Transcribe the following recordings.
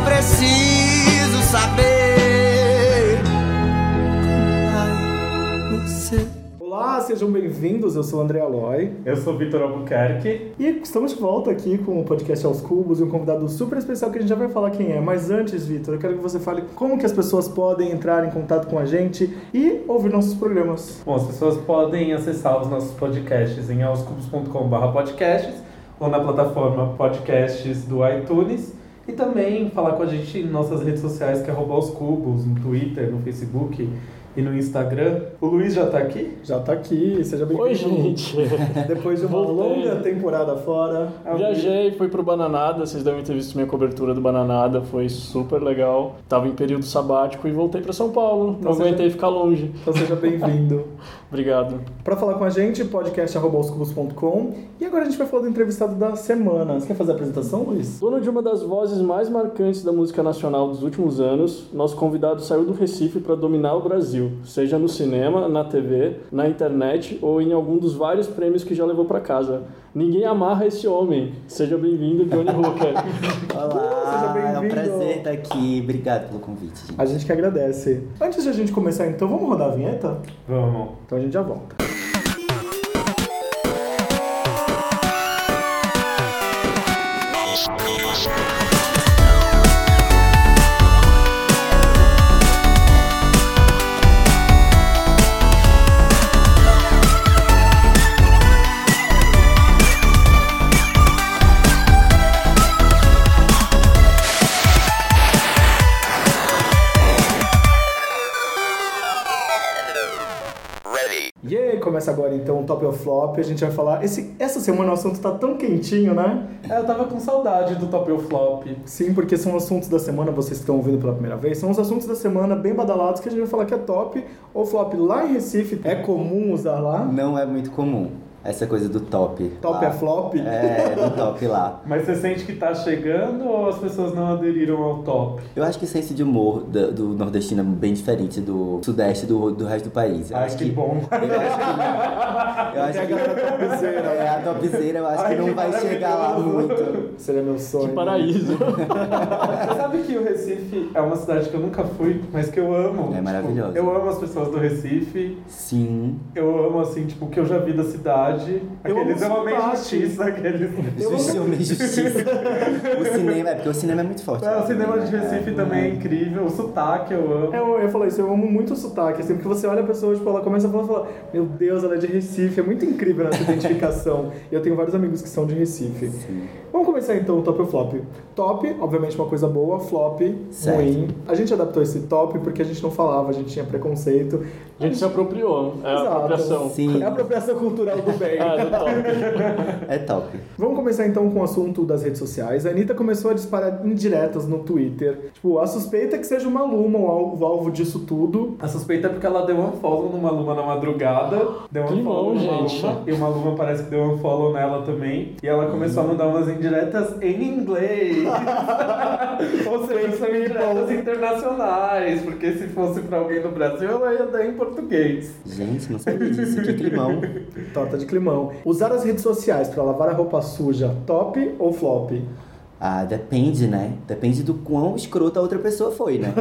só preciso saber. Você. Olá, sejam bem-vindos. Eu sou o André Aloy Eu sou Vitor Albuquerque. e estamos de volta aqui com o podcast Aos Cubos e um convidado super especial que a gente já vai falar quem é. Mas antes, Vitor, eu quero que você fale como que as pessoas podem entrar em contato com a gente e ouvir nossos programas. Bom, as pessoas podem acessar os nossos podcasts em aoscubos.com.br podcasts ou na plataforma podcasts do iTunes e também falar com a gente em nossas redes sociais que é arroba aos cubos, no Twitter, no Facebook e no Instagram. O Luiz já tá aqui? Já tá aqui, seja bem-vindo. Oi, gente. Depois de uma Voltei. longa temporada fora. Viajei, fui pro Bananada, vocês devem ter visto minha cobertura do Bananada, foi super legal. Tava em período sabático e voltei pra São Paulo. Não Então aguentei seja- ficar longe. Então seja bem-vindo. Obrigado. Para falar com a gente, podcast.com. E agora a gente vai falar do entrevistado da semana. Você quer fazer a apresentação, Luiz? Dono de uma das vozes mais marcantes da música nacional dos últimos anos, nosso convidado saiu do Recife para dominar o Brasil, seja no cinema, na TV, na internet ou em algum dos vários prêmios que já levou para casa. Ninguém amarra esse homem. Seja bem-vindo, Johnny Hooker. Seja Olá, é um bem-vindo. prazer estar aqui. Obrigado pelo convite, gente. A gente que agradece. Antes de a gente começar, então, vamos rodar a vinheta? Vamos. Então a gente já volta. Começa agora então o Top of Flop. A gente vai falar. Esse, essa semana o assunto tá tão quentinho, né? É, eu tava com saudade do Top ou Flop. Sim, porque são assuntos da semana, vocês que estão ouvindo pela primeira vez, são os assuntos da semana bem badalados que a gente vai falar que é top ou flop lá em Recife. É comum usar lá? Não é muito comum essa coisa do top. Top lá. é flop? É, do top lá. Mas você sente que tá chegando ou as pessoas não aderiram ao top? Eu acho que o senso de humor do, do nordestino é bem diferente do sudeste do, do resto do país. Eu Ai, acho que bom. Eu acho que, eu acho que galera topzeira, é, né? a topzeira eu acho Ai, que que não vai chegar lá maravilhoso. muito. Seria meu sonho. Que paraíso. Você sabe que o Recife é uma cidade que eu nunca fui, mas que eu amo. É maravilhosa. Tipo, eu amo as pessoas do Recife. Sim. Eu amo, assim, tipo, o que eu já vi da cidade. Eu Aqueles amo eu amei sotaque. justiça, aqueles. Eu Justiça, amo- homem, justiça. o cinema, é porque o cinema é muito forte. É, o cinema também, de né? Recife É. também é incrível. O sotaque eu amo. Eu, eu falo isso, eu amo muito o sotaque. Sempre que você olha a pessoa, tipo, ela começa a falar, fala, meu Deus, ela é de Recife. É muito incrível essa identificação. E eu tenho vários amigos que são de Recife. Sim. Vamos começar então o top ou flop. Top, obviamente uma coisa boa, flop, Certo. ruim. A gente adaptou esse top porque a gente não falava, a gente tinha preconceito. A gente se apropriou. É a Exato. apropriação. Sim. É a apropriação cultural do bem. É, do top. É top. Vamos começar então com o assunto das redes sociais. A Anitta começou a disparar indiretas no Twitter. Tipo, a suspeita é que seja uma Luma o alvo, disso tudo. A suspeita é porque ela deu um follow numa Luma na madrugada. Deu um Climão, follow numa gente. Luma. E uma Luma parece que deu um follow nela também. E ela começou a mandar umas indiretas em inglês. Ou seja, são indiretas internacionais. Porque se fosse pra alguém do Brasil, ela ia dar em português. Gente, não sabia disso. Que climão. Torta de climão. Usar as redes sociais pra lavar a roupa suja, top ou flop? Ah, depende, né? Depende do quão escroto a outra pessoa foi, né?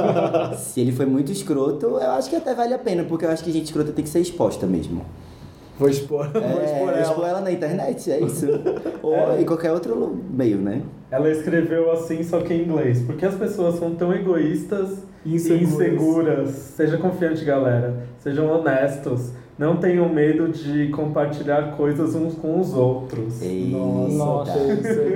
Se ele foi muito escroto, eu acho que até vale a pena, porque eu acho que gente escrota tem que ser exposta mesmo. Vou expor, vou expor É, ela. expor ela na internet, é isso. Ou em qualquer outro meio, né? Ela escreveu assim, só que em inglês. Porque as pessoas são tão egoístas e Inseguras. inseguras. Seja confiante, galera. Sejam honestos. Não tenham medo de compartilhar coisas uns com os outros. Ei, Nossa.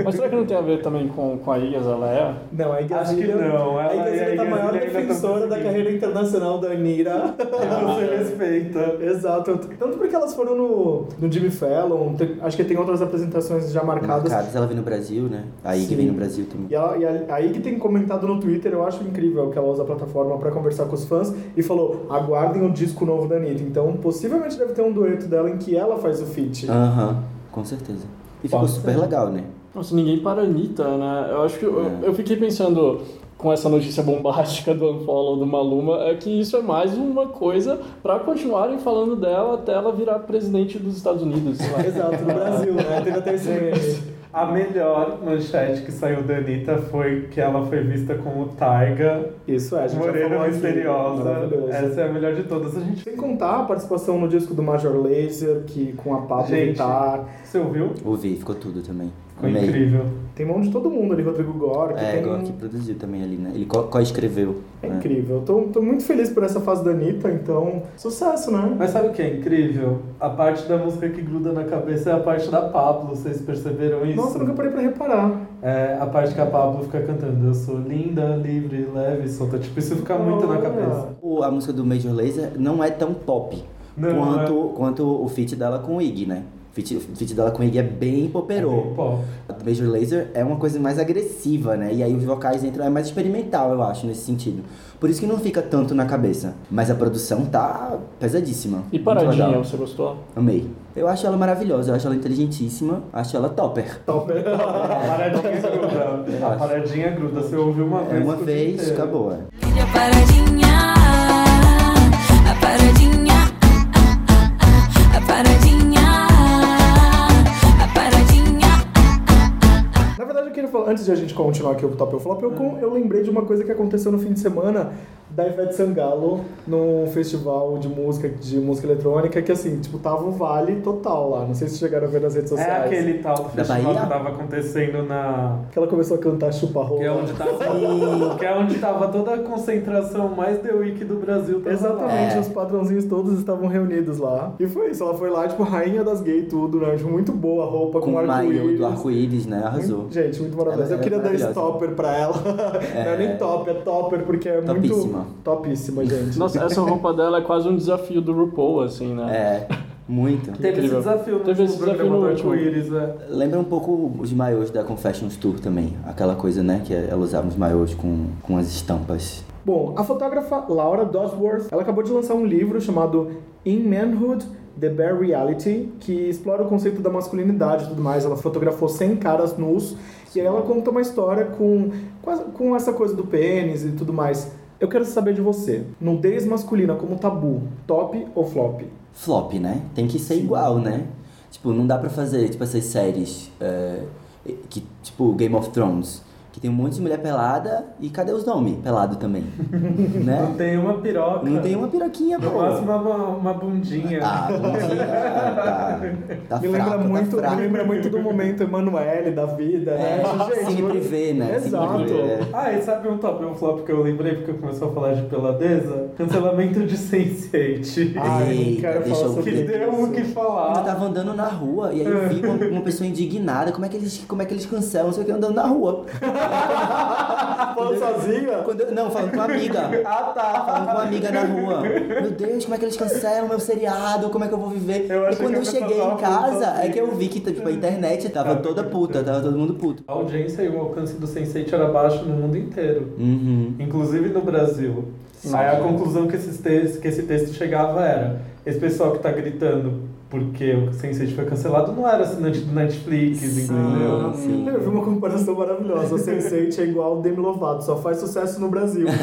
Mas será que não tem a ver também com, com a Ilhas Aleia? Não, a Acho que não, ela- a Igazilha a tá a maior tá defensora da carreira internacional da Anira. E você respeita. Exato. Tanto porque elas foram no, no Jimmy Fallon, tem- acho que tem outras apresentações já marcadas. Marcados, ela vem no Brasil, né? Aí Sim. que vem no Brasil também. E, ela, e a, a Ig tem comentado no Twitter, eu acho incrível que ela usa a plataforma pra conversar com os fãs e falou: aguardem o disco novo da Anitta. Então, possivelmente deve ter um dueto dela em que ela faz o feat. Aham, com certeza. E ficou Pode super ser. legal, né? Nossa, ninguém para a Anitta, né? Eu acho que. Eu, É. eu fiquei pensando com essa notícia bombástica do unfollow do Maluma, é que isso é mais uma coisa pra continuarem falando dela até ela virar presidente dos Estados Unidos. sei lá. Exato, no Brasil, né? Teve até esse meme. A melhor manchete que saiu da Anitta foi que ela foi vista como Taiga, Isso é, a gente aqui. misteriosa. Essa é a melhor de todas. A gente. Sem contar a participação no disco do Major Lazer, que com a Pablo. Vittar. Você ouviu? Ouvi, ficou tudo também. Ficou Amei. incrível. Tem mão de todo mundo ali, Rodrigo Gore, que É, tem... que produziu também ali, né? Ele co- co-escreveu. É né? incrível. Tô, tô muito feliz por essa fase da Anitta, então, sucesso, né? Mas sabe o que é incrível? A parte da música que gruda na cabeça é a parte da Pablo, vocês perceberam isso? Nossa, nunca parei pra reparar. É a parte que a Pablo fica cantando Eu sou linda, livre, leve, solta. Tipo, isso fica muito na Olha. cabeça. O- A música do Major Lazer não é tão pop Não, quanto, quanto o feat dela com o Iggy, né? O feat, o feat dela com o Iggy é bem É poperô. bem pop. A do Major Lazer é uma coisa mais agressiva, né? E aí os vocais entram, é mais experimental, eu acho, nesse sentido. Por isso que não fica tanto na cabeça. Mas a produção tá pesadíssima. E Paradinha, você gostou? Amei. Eu acho ela maravilhosa, eu acho ela inteligentíssima, acho ela topper. Top. A paradinha gruda. A paradinha gruda. Você ouviu uma É vez. uma escuta vez, acabou. é. A paradinha, a paradinha, a paradinha, Na verdade, eu queria falar, antes de a gente continuar aqui o Top ou Flop, eu, eu lembrei de uma coisa que aconteceu no fim de semana da Ivete Sangalo num festival de música, de música eletrônica, que assim, tipo, tava o vale total lá. Não sei se chegaram a ver nas redes É sociais. aquele tal festival Bahia? que tava acontecendo na. Que ela começou a cantar chupa rola. Que é onde tava, que é onde tava toda a concentração mais The Week do Brasil. tava lá. Exatamente, É. os padrãozinhos todos estavam reunidos lá. E foi isso, ela foi lá, tipo, rainha das gays, tudo, né? Tipo, muito boa a roupa, com, Com o maio arco-íris. do arco-íris, né? Arrasou. Muito- gente, muito maravilhoso. Ela Eu queria é dar esse maravilhosa. topper pra ela. Não é nem top, é topper, porque é Topíssima. muito. Topíssima, gente. Nossa, essa roupa dela é quase um desafio do RuPaul, assim, né? É, muito. Teve esse Incrível. desafio no Teve esse desafio no do último. Arco-Íris, é. Lembra um pouco os maiôs da Confessions Tour também. Aquela coisa, né? Que ela usava os maiôs com, com as estampas. Bom, a fotógrafa Laura Dodworth, ela acabou de lançar um livro chamado In Manhood, The Bare Reality, que explora o conceito da masculinidade e tudo mais. Ela fotografou 100 caras nus e aí ela conta uma história com, com essa coisa do pênis e tudo mais. Eu quero saber de você, nudez masculina como tabu, top ou flop? Flop, né? Tem que ser igual, né? Tipo, não dá pra fazer, tipo, essas séries é, que, tipo, Game of Thrones. Que tem um monte de mulher pelada e cadê os nomes? Pelado também. Não né? tem uma piroca. Não tem uma piroquinha, pô. máximo uma, uma bundinha. Ah, bundinha, tá, tá me, fraco, lembra tá muito, fraco. me lembra muito do momento Emanuele da vida, né? É, Cine Privé, né? Cine Exato. Privé. Ah, e sabe um top e um flop que eu lembrei porque começou a falar de peladeza? Cancelamento de Sense8. Ai, não deixa falar eu que deu o que Eu falar. tava andando na rua e aí eu vi uma, uma pessoa indignada. Como é que eles, como é que eles cancelam? Não sei o que, andando na rua. Falando sozinha? Quando eu- não, falando com uma amiga. Ah, tá. Falando com uma amiga na rua. Meu Deus, como é que eles cancelam meu seriado? Como é que eu vou viver? Eu e quando eu cheguei em casa, é que eu vi que tipo, a internet tava toda puta, tava todo mundo puto. A audiência e o alcance do Sense8 era baixo no mundo inteiro. Uhum. Inclusive no Brasil. Aí a conclusão que, esses textos, que esse texto chegava era: esse pessoal que tá gritando porque o Sense8 foi cancelado não era assinante do Netflix, entendeu? sim. Eu vi uma comparação maravilhosa. O Sense8 é igual o Demi Lovato, só faz sucesso no Brasil.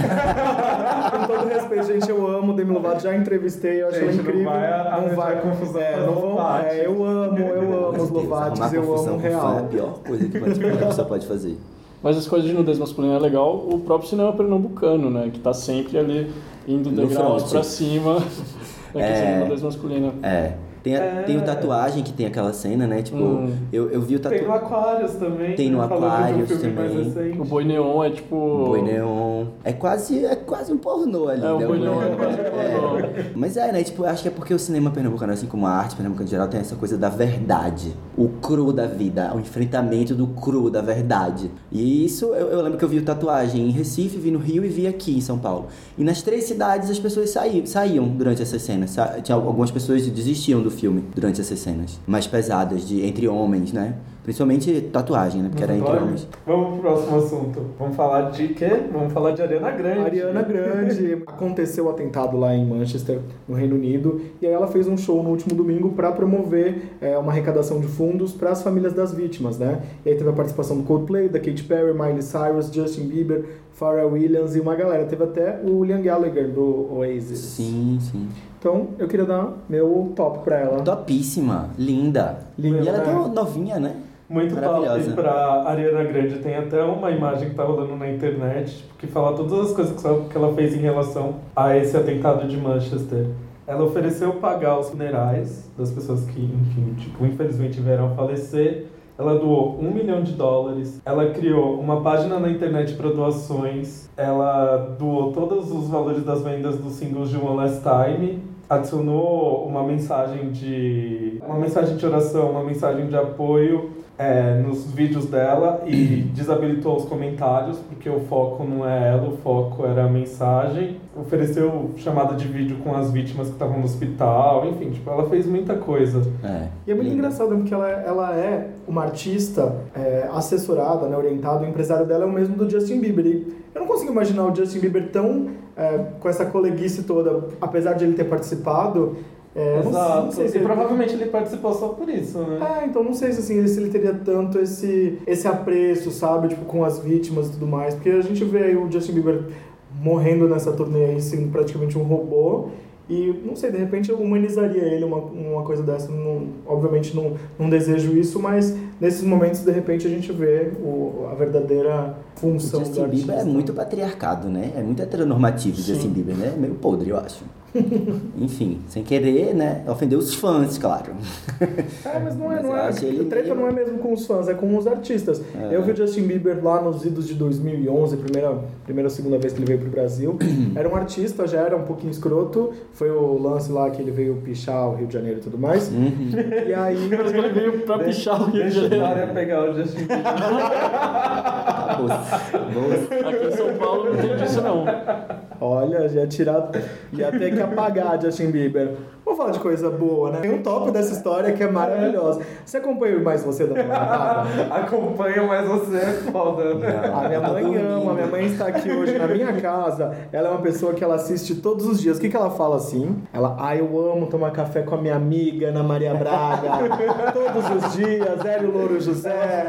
Com todo respeito, gente, eu amo o Demi Lovato, já entrevistei, eu acho Gente, ela não incrível. vai não vai confusão é, com não vão, é, eu amo, eu amo os arrumar eu amo com fã É a real. pior coisa que pode- que a pessoa pode fazer. Mas as coisas de nudez masculina é legal. O próprio cinema pernambucano, né? Que tá sempre ali indo degraus pra cima É. nudez masculina. É. Tem, a- É. tem o tatuagem que tem aquela cena, né? Tipo, Hum. eu, eu vi o Tem no tatuagem. Aquários também. Tem no né? Um mais também. O boi neon é tipo. Boi neon. É quase, é quase um pornô ali, É, o né? boi neon é quase um pornô. Mas é, né? Tipo, acho que é porque o cinema pernambucano, assim como a arte pernambucana em geral, tem essa coisa da verdade. O cru da vida, o enfrentamento do cru da verdade. E isso, eu, eu lembro que eu vi o tatuagem em Recife, vi no Rio e vi aqui em São Paulo. E nas três cidades as pessoas saíam, saíam durante essas cenas. Sa- Tinha, algumas pessoas desistiam do filme durante essas cenas. Mais pesadas, de entre homens, né? Principalmente tatuagem, né? Porque era entre homens. Vamos pro próximo assunto. Vamos falar de quê? Vamos falar de Ariana Grande. Ariana Grande. Aconteceu o atentado lá em Manchester, no Reino Unido, e aí ela fez um show no último domingo para promover é, uma arrecadação de fundos para as famílias das vítimas, né? E aí teve a participação do Coldplay, da Katy Perry, Miley Cyrus, Justin Bieber, Pharrell Williams e uma galera. Teve até o Liam Gallagher do Oasis. Sim, sim. Então eu queria dar meu top pra ela. Topíssima, linda. Linda, e ela é né? tão novinha, né? Muito top Maravilhosa. pra Ariana Grande. Tem até uma imagem que tá rolando na internet tipo, que fala todas as coisas que ela- que ela fez em relação a esse atentado de Manchester. Ela ofereceu pagar os funerais das pessoas que, enfim, tipo, infelizmente vieram a falecer. Ela doou um milhão de dólares. Ela criou uma página na internet para doações. Ela doou todos os valores das vendas dos singles de One Last Time. Adicionou uma mensagem de uma mensagem de oração, uma mensagem de apoio é, nos vídeos dela e desabilitou os comentários porque o foco não é ela, o foco era a mensagem. Ofereceu chamada de vídeo com as vítimas que estavam no hospital, enfim, tipo, ela fez muita coisa. É. E é muito engraçado porque ela, ela é uma artista é, assessorada, né, orientada, o empresário dela é o mesmo do Justin Bieber. E eu não consigo imaginar o Justin Bieber tão é, com essa coleguice toda, apesar de ele ter participado. É, eu não sei- Exato. não sei se e ele- provavelmente ele participou só por isso, né? É, então não sei se, assim, se ele teria tanto esse, esse apreço, sabe, tipo, com as vítimas e tudo mais. Porque a gente vê aí o Justin Bieber morrendo nessa turnê aí, sendo praticamente um robô. E, não sei, de repente eu humanizaria ele uma, uma coisa dessa. Não, obviamente não, não desejo isso, mas nesses momentos, de repente, a gente vê o, a verdadeira O função do Justin artista. Bieber é muito patriarcado, né? É muito heteronormativo o Justin Bieber, né? É meio podre, eu acho. Enfim, sem querer, né? Ofendeu os fãs, claro. É, mas não é, Mas não eu é. A treta meio- não é mesmo com os fãs, é com os artistas. É. Eu vi o Justin Bieber lá nos idos de 2011, primeira, primeira ou segunda vez que ele veio pro Brasil. era um artista, já era um pouquinho escroto. Foi o lance lá que ele veio pichar o Rio de Janeiro e tudo mais. Uhum. E aí. Ele veio pra pichar o Rio de Deixa o Janeiro. Dória pegar o Justin Bieber. Acabou. Boa. Aqui em São Paulo não tem disso não. Olha, já tirar. Ia ter que apagar Justin Bieber. Vamos falar de coisa boa, né? Tem um top dessa história que é maravilhosa. Você acompanha o mais você da Namorada? Acompanha, mas você é foda, né? A minha Tá mãe dormindo. ama, a minha mãe está aqui hoje na minha casa. Ela é uma pessoa que ela assiste todos os dias. O que, que ela fala assim? Ela, ah, eu amo tomar café com a minha amiga Ana Maria Braga. todos os dias, Hélio Louro José.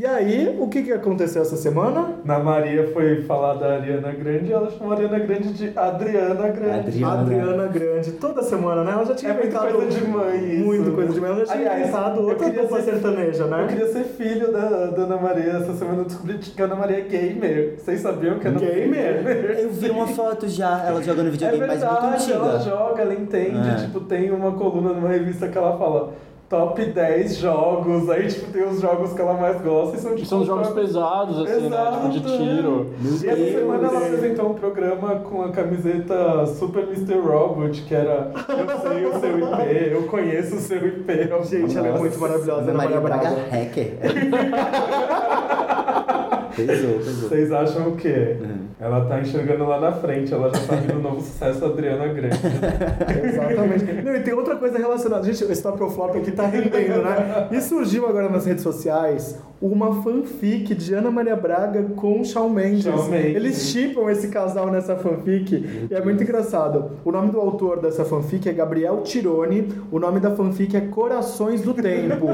E aí, o que, que aconteceu essa semana? Na Maria foi falar da Ariana Grande e ela chamou a Ariana Grande de Adriana Grande. Adriana. Adriana Grande, toda semana, né? Ela já tinha É muito inventado. coisa de mãe isso. Muito coisa de mãe. Ela já tinha Aliás, inventado eu outra queria dupla ser- sertaneja, né? Eu queria ser filho da, da Ana Maria. Essa semana eu descobri que a Ana Maria é gamer. Vocês sabiam que a Ana Maria Gamer? é gamer? Eu vi uma foto já, ela jogando É videogame, mas muito verdade, ela antiga. joga, ela entende. É. Tipo, tem uma coluna numa revista que ela fala top 10 jogos. Aí, tipo, tem os jogos que ela mais gosta e são, tipo, São jogos jogos pesados, assim, né? Tipo de Exato, tiro. Meu E essa Deus. semana ela apresentou um programa com a camiseta Super Mr. Robot, que era Eu sei o seu IP, eu conheço o seu IP. Gente, ela é muito maravilhosa, Ana Maria Braga. hacker. pesou, pesou. Vocês acham o quê? Uhum. Ela tá enxergando lá na frente, ela já sabe do novo sucesso Adriana Grande. Exatamente. Não, e tem outra coisa relacionada. Gente, esse top ou flop aqui tá rendendo, né? E surgiu agora nas redes sociais uma fanfic de Ana Maria Braga com Shawn Mendes. Shawn Mendes. Eles chipam esse casal nessa fanfic e é muito engraçado. O nome do autor dessa fanfic é Gabriel Tironi. O nome da fanfic é Corações do Tempo.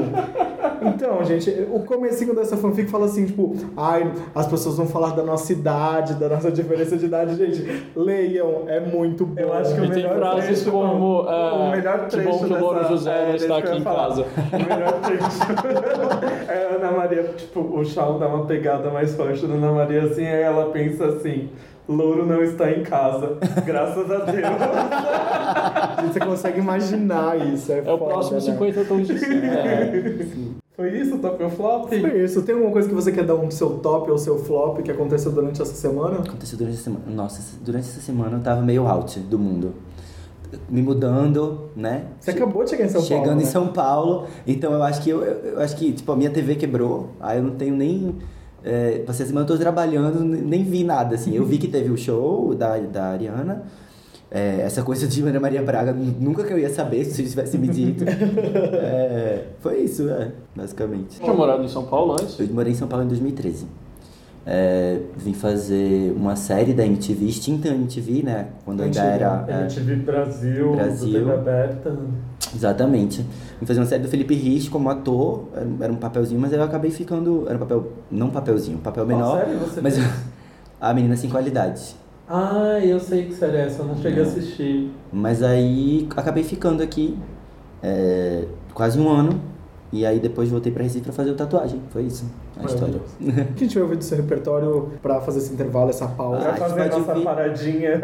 Então, gente, o comecinho dessa fanfic fala assim, tipo, ai, as pessoas vão falar da nossa idade, da nossa diferença de idade. Gente, leiam, é muito bom. Eu acho que o E tem melhor frases trecho- como, o é, melhor que trecho bom que o Louro dessa- José é, está que aqui em casa. O melhor trecho é a Ana Maria, tipo, o Shawn dá uma pegada mais forte da Ana Maria assim, aí ela pensa assim. Louro não está em casa, graças a Deus. Você consegue imaginar isso. É, É o foda, próximo né? 50 tons de cinza. Foi isso, top ou flop? Foi isso. Tem alguma coisa que você quer dar um seu top ou seu flop que aconteceu durante essa semana? Aconteceu durante a semana. Nossa, durante essa semana eu tava meio out do mundo. Me mudando, né? Você acabou de chegar em São Chegando Paulo. em né? São Paulo, então eu acho que eu, eu acho que tipo a minha TV quebrou, aí eu não tenho nem é, essa semana eu tô trabalhando, n- nem vi nada assim. Eu vi que teve o show da, da Ariana. É, essa coisa de Ana Maria Braga, nunca que eu ia saber se você tivesse me dito. É, foi isso, é, basicamente. Você tinha morado em São Paulo antes? Eu morei em São Paulo em 2013. É, vim fazer uma série da MTV, extinta MTV, né? Quando ainda Antiga. era. é, MTV Brasil, Brasil. do TV aberta. Exatamente. Vim fazer uma série do Felipe Rich como ator, era, era um papelzinho, mas eu acabei ficando. Era um papel. Não papelzinho, um papel Qual menor. série você mas fez? a menina sem qualidade. Ah, eu sei que série é essa, eu não cheguei a assistir. Mas aí acabei ficando aqui é, quase um ano. E aí depois voltei pra Recife pra fazer o tatuagem. Foi isso, a história. O que a gente vai ouvir do seu repertório pra fazer esse intervalo, essa pausa? Pra Ah, a gente fazer a pode nossa ouvir. paradinha.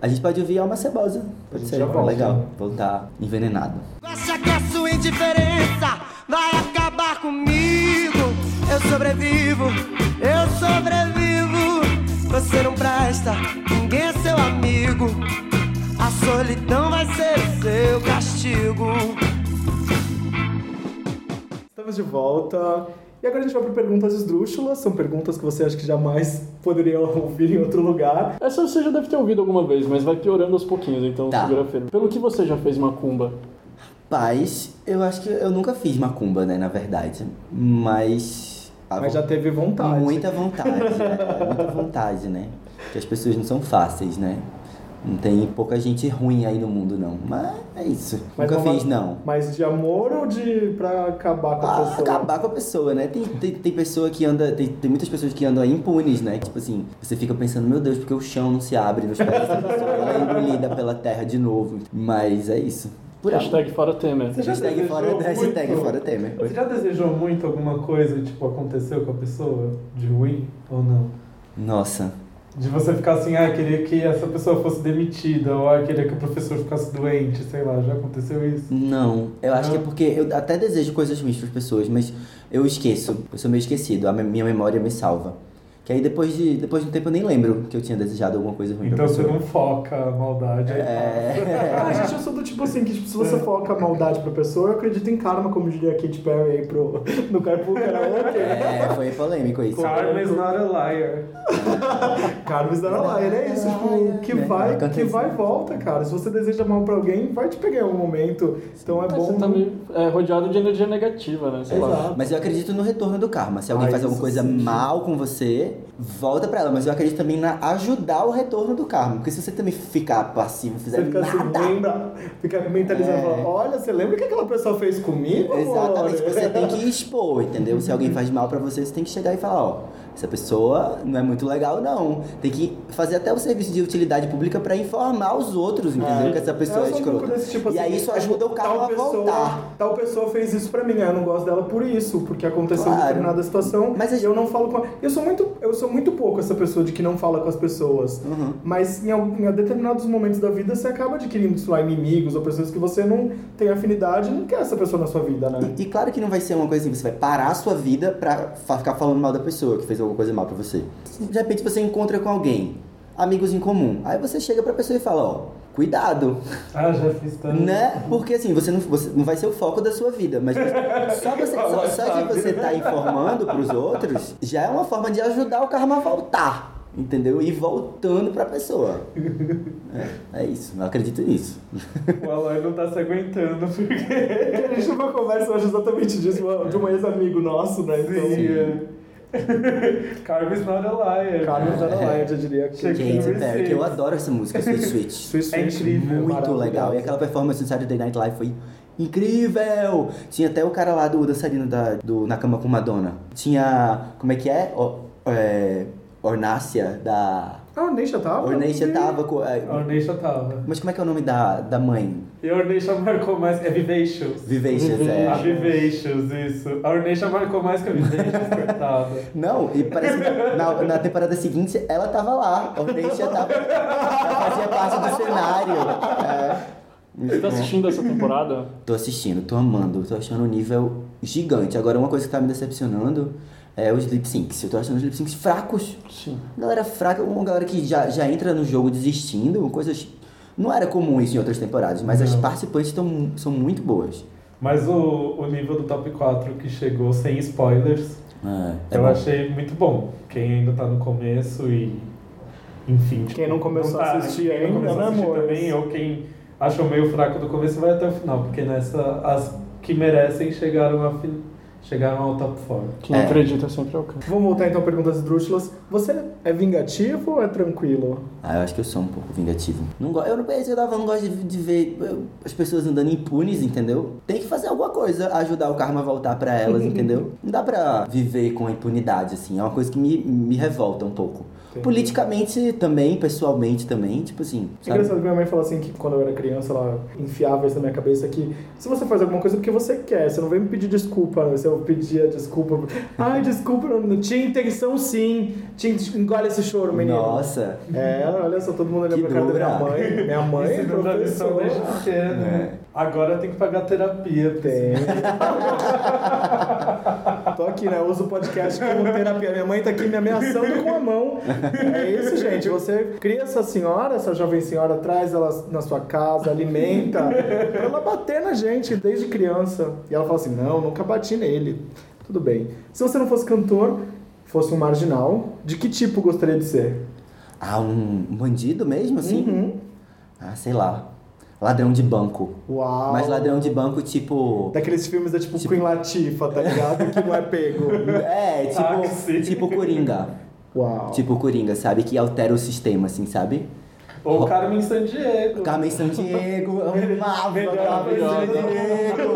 A gente pode ouvir Alma Cebosa. Pode ser, volta, legal. né? Voltar envenenado. Acha que a sua indiferença vai acabar comigo? Eu sobrevivo, eu sobrevivo. Você não presta, ninguém é seu amigo. A solidão vai ser o seu castigo. Estamos de volta. E agora a gente vai para perguntas esdrúxulas. São perguntas que você acha que jamais poderia ouvir em outro lugar. Essa você já deve ter ouvido alguma vez, mas vai piorando aos pouquinhos, então Tá. segura firme. Pelo que você já fez macumba? Paz, eu acho que eu nunca fiz macumba, né, na verdade. Mas. A Mas já teve vontade. Muita vontade, né? Muita vontade, né? Porque as pessoas não são fáceis, né? Não tem pouca gente ruim aí no mundo, não. Mas é isso. Mas nunca uma- fiz, não. Mas de amor ou de pra acabar com a Ah, pessoa? acabar com a pessoa, né? Tem, tem, tem pessoa que anda. Tem, tem muitas pessoas que andam aí impunes, né? Tipo assim, você fica pensando, meu Deus, porque o chão não se abre nos pés dessa pessoa, ela é engolida pela terra de novo. Mas é isso. Por. Hashtag fora Temer. Você já Hashtag fora, hashtag muito? fora Temer. Você já desejou muito alguma coisa, tipo, aconteceu com a pessoa? De ruim ou não? Nossa. De você ficar assim, ah, queria que essa pessoa fosse demitida, ou ah, queria que o professor ficasse doente, sei lá, já aconteceu isso? Não, eu acho Não? que é porque eu até desejo coisas ruins para as pessoas, mas eu esqueço. Eu sou meio esquecido, a minha memória me salva. Que aí depois de, depois de um tempo eu nem lembro que eu tinha desejado alguma coisa ruim Então você não foca a maldade aí. É. Ah, gente, eu sou do tipo assim, que tipo, se você foca a maldade pra pessoa, eu acredito em karma, como diria Katy Perry aí pro, no Carpool Karaoke. É, foi polêmico isso. Karma is not a liar. Karma is not a liar, é isso. Tipo, que É, vai, que vai e volta, cara. Se você deseja mal pra alguém, vai te pegar em algum momento. Então é Mas bom... você tá meio é, rodeado de energia negativa, né? Sei lá. Exato. Mas eu acredito no retorno do karma. Se alguém Ah, faz alguma coisa sim. mal com você, volta pra ela. Mas eu acredito também na ajudar o retorno do karma. Porque se você também ficar passivo, fizer Você fica assim, nada. lembra, fica mentalizando, É. olha, você lembra o que aquela pessoa fez comigo? Exatamente, amor?" você tem que expor, entendeu? Se alguém faz mal pra você, você tem que chegar e falar, ó, essa pessoa não é muito legal, não. Tem que fazer até o serviço de utilidade pública pra informar os outros, entendeu? É. que essa pessoa é escrota. tipo e assim, aí isso tipo, ajuda o carro tal a pessoa, voltar. Tal pessoa fez isso pra mim, eu não gosto dela por isso, porque aconteceu Claro. determinada situação Mas a e eu não falo com. Eu sou muito, eu sou muito pouco essa pessoa de que não fala com as pessoas. Uhum. Mas em, em determinados momentos da vida você acaba adquirindo, sei lá, inimigos ou pessoas que você não tem afinidade e não quer essa pessoa na sua vida, né? E, e claro que não vai ser uma coisa assim, você vai parar a sua vida pra ficar falando mal da pessoa que fez alguma coisa mal pra você. De repente você encontra com alguém, amigos em comum. Aí você chega pra pessoa e fala, ó, cuidado, Ah, já fiz tanto. né? Porque assim, você não, você não vai ser o foco da sua vida, mas só, você, só, só de você estar informando pros outros, já é uma forma de ajudar o karma a voltar. Entendeu? E voltando pra pessoa. É, é isso, eu acredito nisso. O Aloy não tá se aguentando, porque... A gente teve uma conversa hoje exatamente disso, de um ex-amigo nosso, né? Então, Sim, é. Karma is not a liar. Carlos É. Adelaide, eu diria que. Katy. Perry, que eu adoro essa música, Sweet Switch. Swiss É Switch, incrível, Muito legal. E aquela performance no Saturday Night Live foi incrível! Tinha até o cara lá do dançarino da, do Na Cama com Madonna. Tinha. Como é que é? O, é Ornácia da. Ah, nem já tava? Ornécia tava com. é, A Orneixa tava. mas como é que é o nome da, da mãe? E a Orneixa marcou mais... É Vivacious. Vivacious, A é. Vivacious, isso. A Orneixa marcou mais que a Vivacious, coitada. Não, e parece que na, na temporada seguinte ela tava lá. A Ornécia tava. Ela fazia parte do cenário. É. Você tá assistindo essa temporada? Tô assistindo, tô amando, tô achando um nível gigante. Agora, uma coisa que tá me decepcionando é os lip syncs. Eu tô achando os lip syncs fracos. Sim. Galera fraca, uma galera que já, já entra no jogo desistindo, coisas. Não era comum isso em outras temporadas, mas as Não. participantes tão, são muito boas. Mas o, o nível do top 4 que chegou sem spoilers, É, é eu bom. achei muito bom. Quem ainda tá no começo e. Enfim. tipo, Quem não começou a assistir quem não ainda, começou a né, também, ou quem achou meio fraco do começo, vai até o final, porque nessa. As que merecem chegaram, a, chegaram ao top 4. Quem É. acredita sempre alcança. Vamos voltar então a perguntas esdrúxulas. Você é vingativo ou é tranquilo? Ah, eu acho que eu sou um pouco vingativo. Não go... Eu não eu não gosto de, de ver eu- as pessoas andando impunes, entendeu? Tem que fazer alguma coisa, ajudar o karma a voltar pra elas, entendeu? Não dá pra viver com a impunidade, assim. É uma coisa que me, me revolta um pouco. Politicamente também, pessoalmente também, tipo assim, É sabe? engraçado que minha mãe fala assim que quando eu era criança ela enfiava isso na minha cabeça que se você faz alguma coisa é porque você quer, você não vem me pedir desculpa, né? se eu pedia desculpa. Ai, desculpa, não tinha intenção sim. Tinha, engole esse choro, menino. Nossa. É, olha só, todo mundo olhando pra cara da minha mãe. Minha mãe é lição professora. desde pequeno. É. Agora tem que pagar terapia. Tem. Tô aqui, né? Eu uso o podcast como terapia. Minha mãe tá aqui me ameaçando com a mão. É isso, gente. Você cria essa senhora, essa jovem senhora, traz ela na sua casa, alimenta, pra ela bater na gente desde criança. E ela fala assim: não, nunca bati nele. Tudo bem. Se você não fosse cantor, fosse um marginal, de que tipo gostaria de ser? Ah, um bandido mesmo, assim? Uhum. Ah, sei lá. Ladrão de banco. Uau. Mas ladrão de banco, tipo. Daqueles filmes da tipo, Queen Latifah, tá ligado? Que não é pego. É, Táxi. tipo. Tipo Coringa. Uau. Tipo Coringa, sabe? Que altera o sistema, assim, sabe? Ou Carmen Sandiego. Carmen Sandiego, amava Melhor Carmen bandida. Sandiego.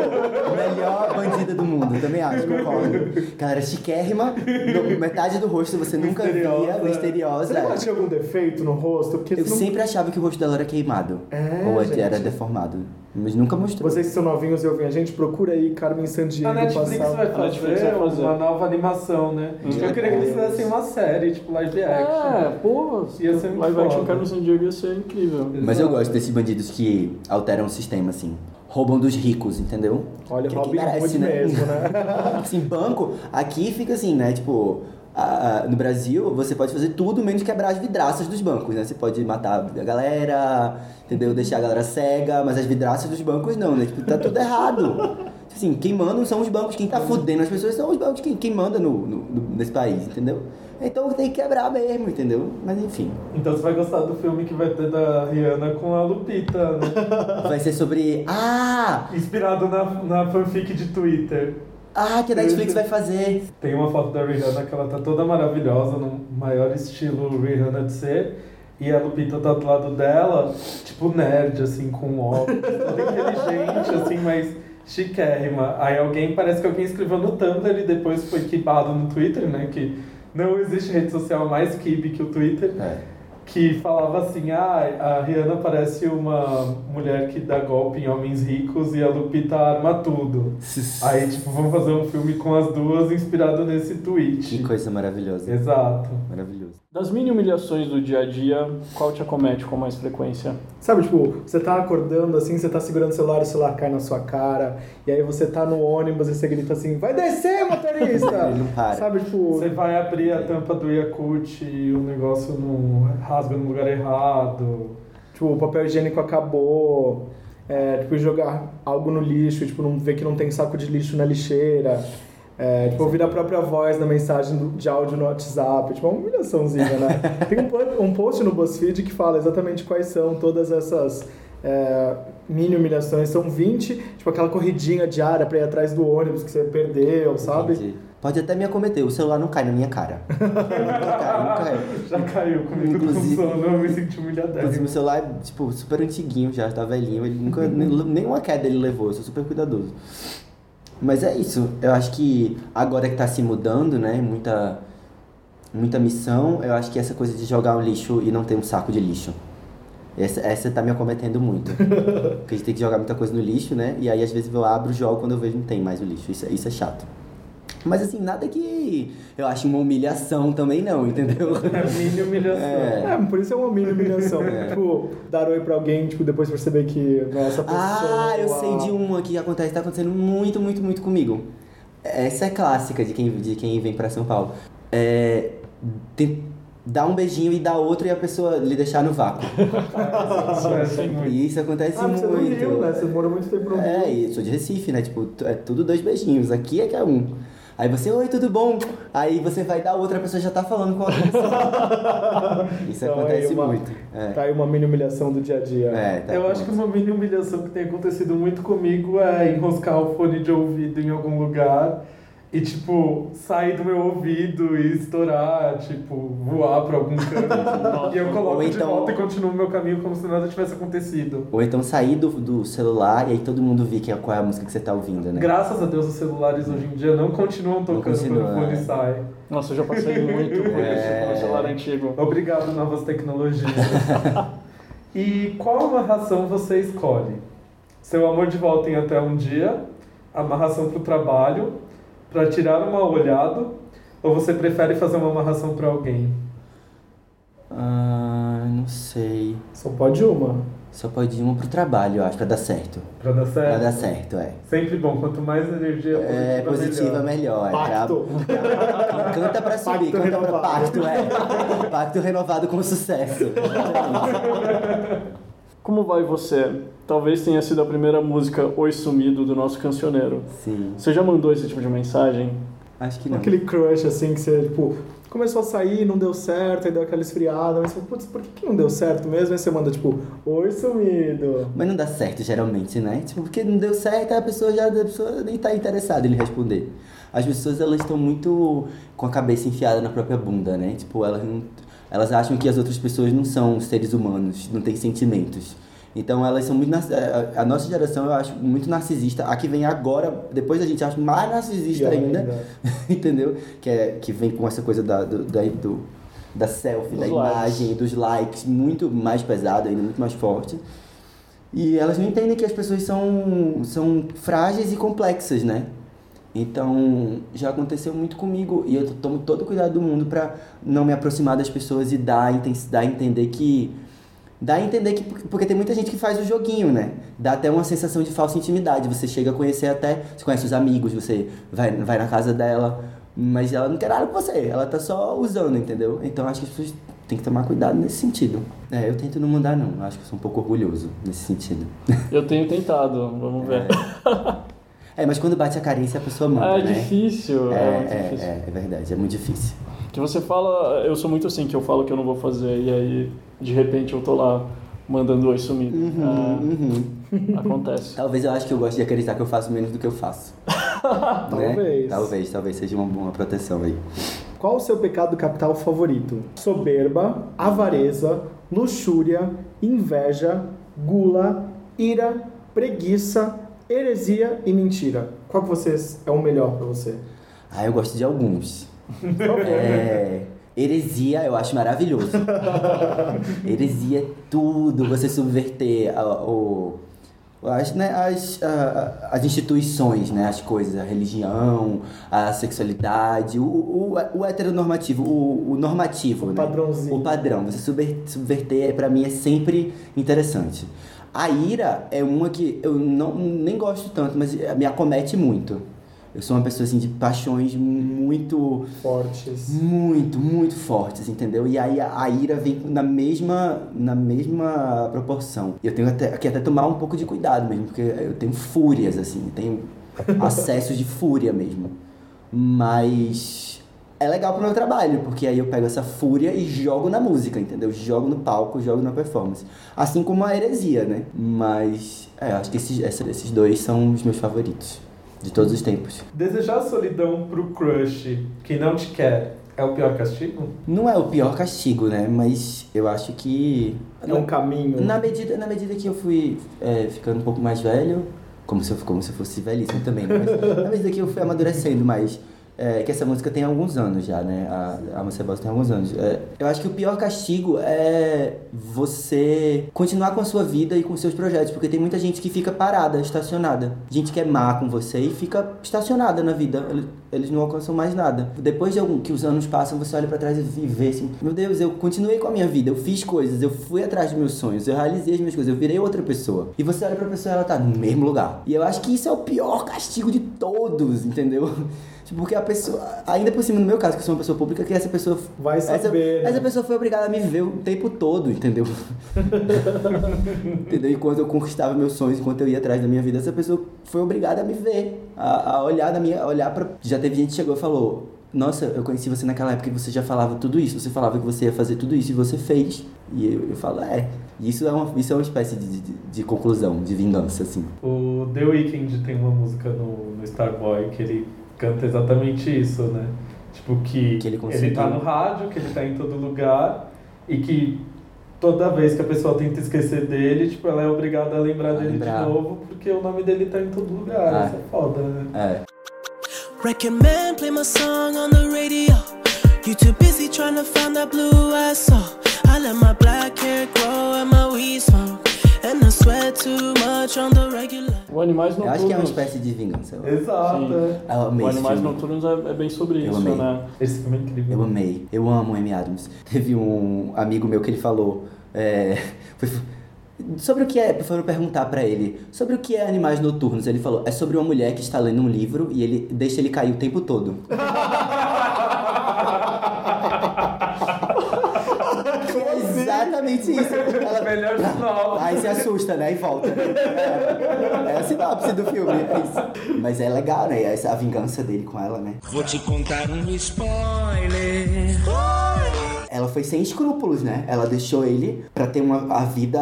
Melhor bandida do mundo, também acho, concordo. Ela era chiquérrima, no- metade do rosto você nunca Misteriosa. via, misteriosa. Você não tinha algum defeito no rosto? Porque Eu não- sempre achava que o rosto dela era queimado. É, ou gente. era deformado. Mas nunca mostrou. Vocês que são novinhos e ouvem a gente, procura aí Carmen Sandiego A Netflix passar. vai A Netflix fazer vai fazer. uma nova animação, né? Eu queria que eles fizessem uma série, tipo live action. É, pô, Ia ser muito live action foda. Carlos San Diego ia ser incrível. Mas eu gosto desses bandidos que alteram o sistema, assim. Roubam dos ricos, entendeu? Olha, Que- que Robin Hood né? mesmo, né? assim, banco, aqui fica assim, né? Tipo, a- a- no Brasil, você pode fazer tudo menos quebrar as vidraças dos bancos, né? Você pode matar a galera, entendeu? Deixar a galera cega, mas as vidraças dos bancos não, né? Tipo, tá tudo errado. Assim, quem manda são os bancos, quem tá fudendo as pessoas são os bancos, quem, quem manda no, no- no- nesse país, entendeu? Então tem que quebrar mesmo, entendeu? Mas enfim. Então você vai gostar do filme que vai ter da Rihanna com a Lupita, né? Vai ser sobre. Ah! Inspirado na, na fanfic de Twitter. Ah, que a Netflix vai fazer. Tem uma foto da Rihanna que ela tá toda maravilhosa, no maior estilo Rihanna de ser. E a Lupita tá do lado dela, tipo nerd, assim, com óculos, toda inteligente, assim, mas chiquérrima. Aí alguém, parece que alguém escreveu no Tumblr e depois foi quibado no Twitter, né? Que não existe rede social mais kibe que o Twitter. É. que falava assim, ah, a Rihanna parece uma mulher que dá golpe em homens ricos e a Lupita arma tudo. Aí, tipo, vamos fazer um filme com as duas inspirado nesse tweet. Que coisa maravilhosa. Exato. Maravilhoso. Das mini humilhações do dia a dia, qual te acomete com mais frequência? Sabe, tipo, você tá acordando assim, você tá segurando o celular, o celular cai na sua cara, e aí você tá no ônibus e você grita assim, vai descer, motorista! Ele não para. Sabe, tipo, Você vai abrir a tampa do Yakult e o negócio não rasga no lugar errado. tipo, o papel higiênico acabou, é, tipo, jogar algo no lixo, tipo, não ver que não tem saco de lixo na lixeira. É, tipo, ouvir a própria voz na mensagem do- de áudio no WhatsApp, tipo, uma humilhaçãozinha, né? Tem um, um post no BuzzFeed que fala exatamente quais são todas essas é, mini humilhações. São 20, tipo, aquela corridinha diária pra ir atrás do ônibus que você perdeu, sabe? Entendi. Pode até me acometer, o celular não cai na minha cara. Nunca cai, nunca cai. Já caiu comigo com Inclusive- sono, eu me senti Inclusive, humilhadésimo. meu celular é, tipo, super antiguinho já, tá velhinho. Ele nunca, nem- nenhuma queda ele levou, eu sou super cuidadoso. Mas é isso, eu acho que agora que tá se mudando, né, muita, muita missão, eu acho que essa coisa de jogar um lixo e não ter um saco de lixo. Essa, essa tá me acometendo muito. Porque a gente tem que jogar muita coisa no lixo, né? E aí às vezes eu abro o jogo quando eu vejo não tem mais o lixo. Isso, é- isso é chato. Mas assim, nada que eu acho uma humilhação também não, entendeu? É mini humilhação. É. É, por isso é uma mini humilhação. Tipo, dar oi pra alguém, tipo, depois perceber que não é essa pessoa. Ah, eu sei de uma que acontece, tá acontecendo muito, muito, muito comigo. Essa é clássica de quem, de quem vem pra São Paulo. É, tem- dar um beijinho e dar outro e a pessoa lhe deixar no vácuo. Muito. E isso acontece Ah, você é do muito. Rio, né? Você morou muito tempo no É, e sou de Recife, né? Tipo, é tudo dois beijinhos. Aqui é que é um. Aí você, oi, tudo bom? Aí você vai dar outra, a pessoa já tá falando com a outra pessoa. Isso Então, acontece aí uma- muito. É. Tá aí uma mini humilhação do dia a dia. É, tá Eu acho que uma mini humilhação que tem acontecido muito comigo é enroscar o fone de ouvido em algum lugar e, tipo, sair do meu ouvido e estourar, tipo, voar pra algum canto. e eu coloco Ou de então- volta e continuo o meu caminho como se nada tivesse acontecido. Ou então sair do, do celular e aí todo mundo vê que é, qual é a música que você tá ouvindo, né? Graças a Deus, os celulares hoje em dia não continuam tocando continua, quando o fone é. sai. Nossa, eu já passei muito por É. isso, com o celular antigo. Obrigado, novas tecnologias. e qual amarração você escolhe? Seu amor de volta em até um dia, amarração para o trabalho, para tirar uma olhada, ou você prefere fazer uma amarração para alguém? Ah, não sei. Só pode uma. Só pode ir uma pro trabalho, eu acho, pra dar certo. Para dar certo? Pra dar certo, é. Sempre bom, quanto mais energia positiva, É positiva, melhor. melhor. Pra- Pacto. pra- canta pra subir, Pacto canta pra renovado. pacto, é. Pacto renovado com sucesso. Como vai você? Talvez tenha sido a primeira música Oi Sumido do nosso cancioneiro. Sim. Você já mandou esse tipo de mensagem? Acho que não. Aquele crush assim que você, tipo, começou a sair, não deu certo, aí deu aquela esfriada, mas você, putz, por que, que não deu certo mesmo? Aí você manda, tipo, oi sumido. Mas não dá certo, geralmente, né? Tipo, porque não deu certo, a pessoa já a pessoa nem tá interessada em lhe responder. As pessoas, elas estão muito com a cabeça enfiada na própria bunda, né? Tipo, elas não, elas acham que as outras pessoas não são seres humanos, não têm sentimentos. Então elas são muito nar- a nossa geração eu acho muito narcisista. A que vem agora, depois a gente acha mais narcisista ainda, ainda. entendeu? Que é que vem com essa coisa da do, da, do- da selfie, da Dos likes. imagem, dos likes, muito mais pesado ainda, muito mais forte. E elas não entendem que as pessoas são, são frágeis e complexas, né? Então, já aconteceu muito comigo e eu tomo todo o cuidado do mundo pra não me aproximar das pessoas e dar dar a entender que. Dá a entender que. Porque tem muita gente que faz o joguinho, né? Dá até uma sensação de falsa intimidade. Você chega a conhecer até. Você conhece os amigos, você vai, vai na casa dela, mas ela não quer nada com você. Ela tá só usando, entendeu? Então acho que as pessoas têm que tomar cuidado nesse sentido. É, eu tento não mandar, não. Acho que eu sou um pouco orgulhoso nesse sentido. Eu tenho tentado, vamos ver. É, mas quando bate a carência, a pessoa manda, Ah, é né? difícil, É, é, muito é, difícil. é, é verdade, é muito difícil. Que você fala, eu sou muito assim, que eu falo que eu não vou fazer, e aí de repente eu tô lá mandando oi sumido. Uhum. É, acontece. Talvez eu acho que eu gosto de acreditar que eu faço menos do que eu faço. né? Talvez. Talvez, talvez seja uma boa proteção aí. Qual o seu pecado capital favorito? Soberba, avareza, luxúria, inveja, gula, ira, preguiça, heresia e mentira. Qual que vocês é o melhor pra você? Ah, eu gosto de alguns. É, heresia eu acho maravilhoso. heresia é tudo, você subverter a- o, as, né, as, a- as instituições, né, as coisas, a religião, a sexualidade, o, o, o heteronormativo, o, o normativo. O né? padrãozinho. O padrão. Você subver- subverter, pra mim, é sempre interessante. A ira é uma que eu não, nem gosto tanto, mas me acomete muito. Eu sou uma pessoa assim de paixões muito, Fortes. muito, muito fortes, entendeu? E aí a, a ira vem na mesma, na mesma proporção. E eu tenho até, que até tomar um pouco de cuidado mesmo, porque eu tenho fúrias, assim, tenho acessos de fúria mesmo. Mas é legal pro meu trabalho, porque aí eu pego essa fúria e jogo na música, entendeu? Jogo no palco, jogo na performance. Assim como a heresia, né? Mas, é, acho que esses, esses dois são os meus favoritos. De todos os tempos. Desejar solidão pro crush que não te quer é o pior castigo? Não é o pior castigo, né? Mas eu acho que. É um caminho. Na medida, na medida que eu fui é, ficando um pouco mais velho, como se eu, como se eu fosse velhíssimo também, né? Mas na medida que eu fui amadurecendo mais. É, que essa música tem alguns anos já, né? A, a música Boss tem alguns anos. É, eu acho que o pior castigo é você continuar com a sua vida e com seus projetos, porque tem muita gente que fica parada, estacionada. Gente que é má com você e fica estacionada na vida. Eles, não alcançam mais nada. Depois de algum, que os anos passam, você olha pra trás e vê assim: Meu Deus, eu continuei com a minha vida, eu fiz coisas, eu fui atrás dos meus sonhos, eu realizei as minhas coisas, eu virei outra pessoa. E você olha pra pessoa e ela tá no mesmo lugar. E eu acho que isso é o pior castigo de todos, entendeu? Tipo, porque a pessoa, ainda por cima no meu caso, que eu sou uma pessoa pública, que essa pessoa Vai essa, saber, né? essa pessoa foi obrigada a me ver o tempo todo, entendeu? entendeu? Enquanto eu conquistava meus sonhos, enquanto eu ia atrás da minha vida, essa pessoa foi obrigada a me ver, a, a olhar na minha, a olhar para. Já teve gente que chegou e falou: "Nossa, eu conheci você naquela época e você já falava tudo isso, você falava que você ia fazer tudo isso e você fez". E eu, eu falo: "É". E isso é uma isso é uma espécie de, de, de conclusão, de vingança assim. O The Weeknd tem uma música no, no Starboy que ele canta exatamente isso, né? Tipo, que, Que ele ele tá no rádio, que ele tá em todo lugar e que toda vez que a pessoa tenta esquecer dele, tipo, ela é obrigada a lembrar A dele lembrar. de novo, porque o nome dele tá em todo lugar. Ah. Isso é foda, né? É. Record man play my song on the radio. You too busy trying to find that blue I saw. I let my black hair grow and my weed smoke. O Animais Eu acho que é uma Noturnos. espécie de vingança. Exato. Sim. é. Eu amei O Animais filme. Noturnos é, é bem sobre Eu isso, amei. né? Esse filme é incrível. Eu amei. Eu amo o Amy Adams. Teve um amigo meu que ele falou. é, foi- sobre o que é. Foram perguntar pra ele. Sobre o que é Animais Noturnos. Ele falou: é sobre uma mulher que está lendo um livro e ele deixa ele cair o tempo todo. Que é exatamente isso. Ela, Melhor sinal. Aí se assusta, né? E volta. É, é a sinopse do filme. É. Mas é legal, né? Essa, a vingança dele com ela, né? Vou te contar um spoiler. Ela foi sem escrúpulos, né? Ela deixou ele pra ter uma a vida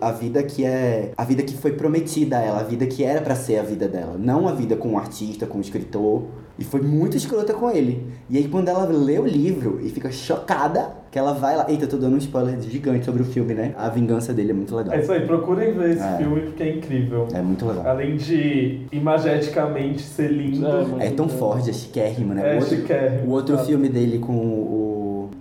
a vida que é a vida que foi prometida a ela, a vida que era pra ser a vida dela, não a vida com um artista, com um escritor. E foi muito escrota com ele. E aí quando ela lê o livro e fica chocada, que ela vai lá, eita, eu tô dando um spoiler gigante sobre o filme, né? A vingança dele é muito legal. É isso aí, procurem ver esse É. filme porque é incrível. É muito legal. Além de imageticamente ser lindo. É, É bom. Ford, é chiquérrimo, né? É o outro, chiquérrimo, o outro filme dele com o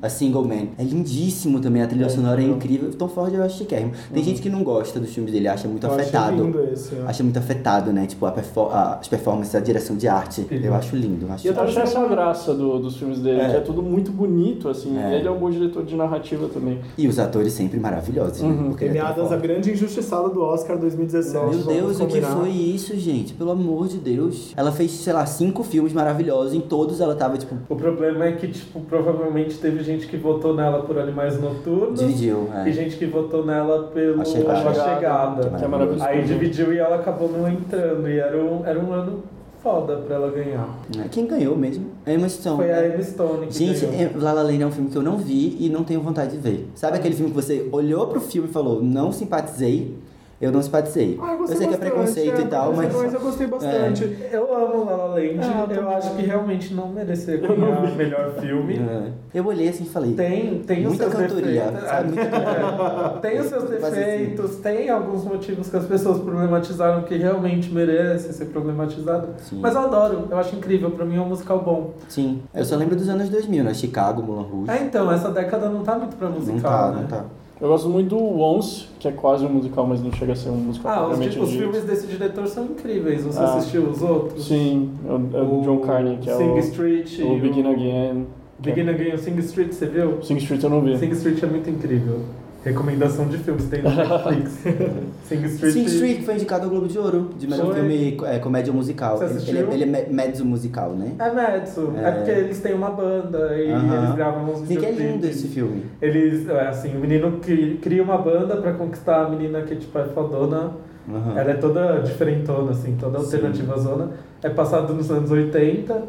A Single Man é lindíssimo também, a trilha É, sonora é incrível. Tom Ford eu acho chiquérrimo. Tem gente que não gosta dos filmes dele, acha muito Eu afetado. lindo esse. ó. Acha muito afetado, né? Tipo, a perfor- a- as performances, a direção de arte. Eu acho lindo. Acho E eu acho essa é graça do- dos filmes dele, É. que é tudo muito bonito, assim. É. E ele é um bom diretor de narrativa também. E os atores sempre maravilhosos, né? Uhum. Porque ele Amy é Adams, a grande injustiçada do Oscar 2017. Meu Deus, o que foi isso, gente? Pelo amor de Deus. Ela fez, sei lá, cinco filmes maravilhosos. Em todos ela tava, tipo, O problema é que, tipo, provavelmente teve gente que votou nela por Animais Noturnos dividiu. e É. gente que votou nela pelo A Chegada. A Chegada. Que é maravilhoso. Aí dividiu e ela acabou não entrando. E era um, era um ano foda pra ela ganhar. Quem ganhou mesmo? Emma Stone. Foi a Emma Stone que Gente, ganhou. é- La La Land é um filme que eu não vi e não tenho vontade de ver. Sabe aquele filme que você olhou pro filme e falou, não simpatizei? Eu não simpatizei. Ah, eu eu sei que é bastante, preconceito e tal, mas... eu gostei bastante. Eu amo La La Land. Ah, eu acho que realmente não merecia ganhar melhor filme. É. Eu olhei assim e falei, Tem, tem os muita seus cantoria, defeitos. sabe? Muita cantoria. É, tem os seus Quase defeitos, tem alguns motivos que as pessoas problematizaram que realmente merece ser problematizado. Sim. Mas eu adoro, eu acho incrível, pra mim é um musical bom. Sim, eu só lembro dos anos 2000, né? Chicago, Moulin Rouge. É, então, essa década não tá muito pra musical, não tá, né? não tá. Eu gosto muito do Once, que é quase um musical, mas não chega a ser um musical Ah, os, tipo, os filmes desse diretor são incríveis. Você Ah. assistiu os outros? Sim, é o, é o John Carney, que é Sing o, Street. o Begin Again. Begin Again, o Sing Street, você viu? Sing Street eu não vi. Sing Street é muito incrível. Recomendação de filmes, tem no Netflix. Sing Street. Sing Street foi indicado ao Globo de Ouro, de melhor Foi. filme é, comédia musical. Você Ele, assistiu? ele, é- ele é me- mezzo musical, né? É Madison. É. É. porque eles têm uma banda e Aham. eles gravam uns Dizem que é lindo videoclipes. esse filme. Eles, é, assim, o menino cri- cria uma banda pra conquistar a menina que, tipo, é fodona. Aham. Ela é toda diferentona, assim, toda Sim. alternativa zona. É passado nos anos 80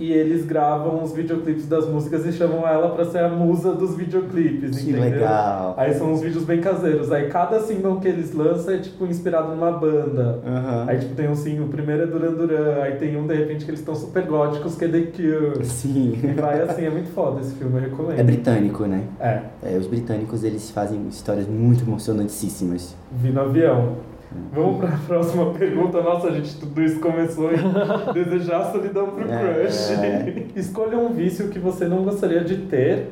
e eles gravam os videoclipes das músicas e chamam ela pra ser a musa dos videoclipes, Que entendeu? legal. Aí são uns vídeos bem caseiros. Aí cada single que eles lançam é, tipo, inspirado numa banda. Aham. Aí, tipo, tem um sim, o primeiro é Duran Duran, aí tem um, de repente, que eles estão super góticos, que é The Cure. Sim. E vai assim, é muito foda esse filme, eu recomendo. É britânico, né? É, É, os britânicos, eles fazem histórias muito emocionantíssimas. vi no avião. Vamos pra próxima pergunta. Nossa, gente, tudo isso começou em desejar solidão pro É. crush. Escolha um vício que você não gostaria de ter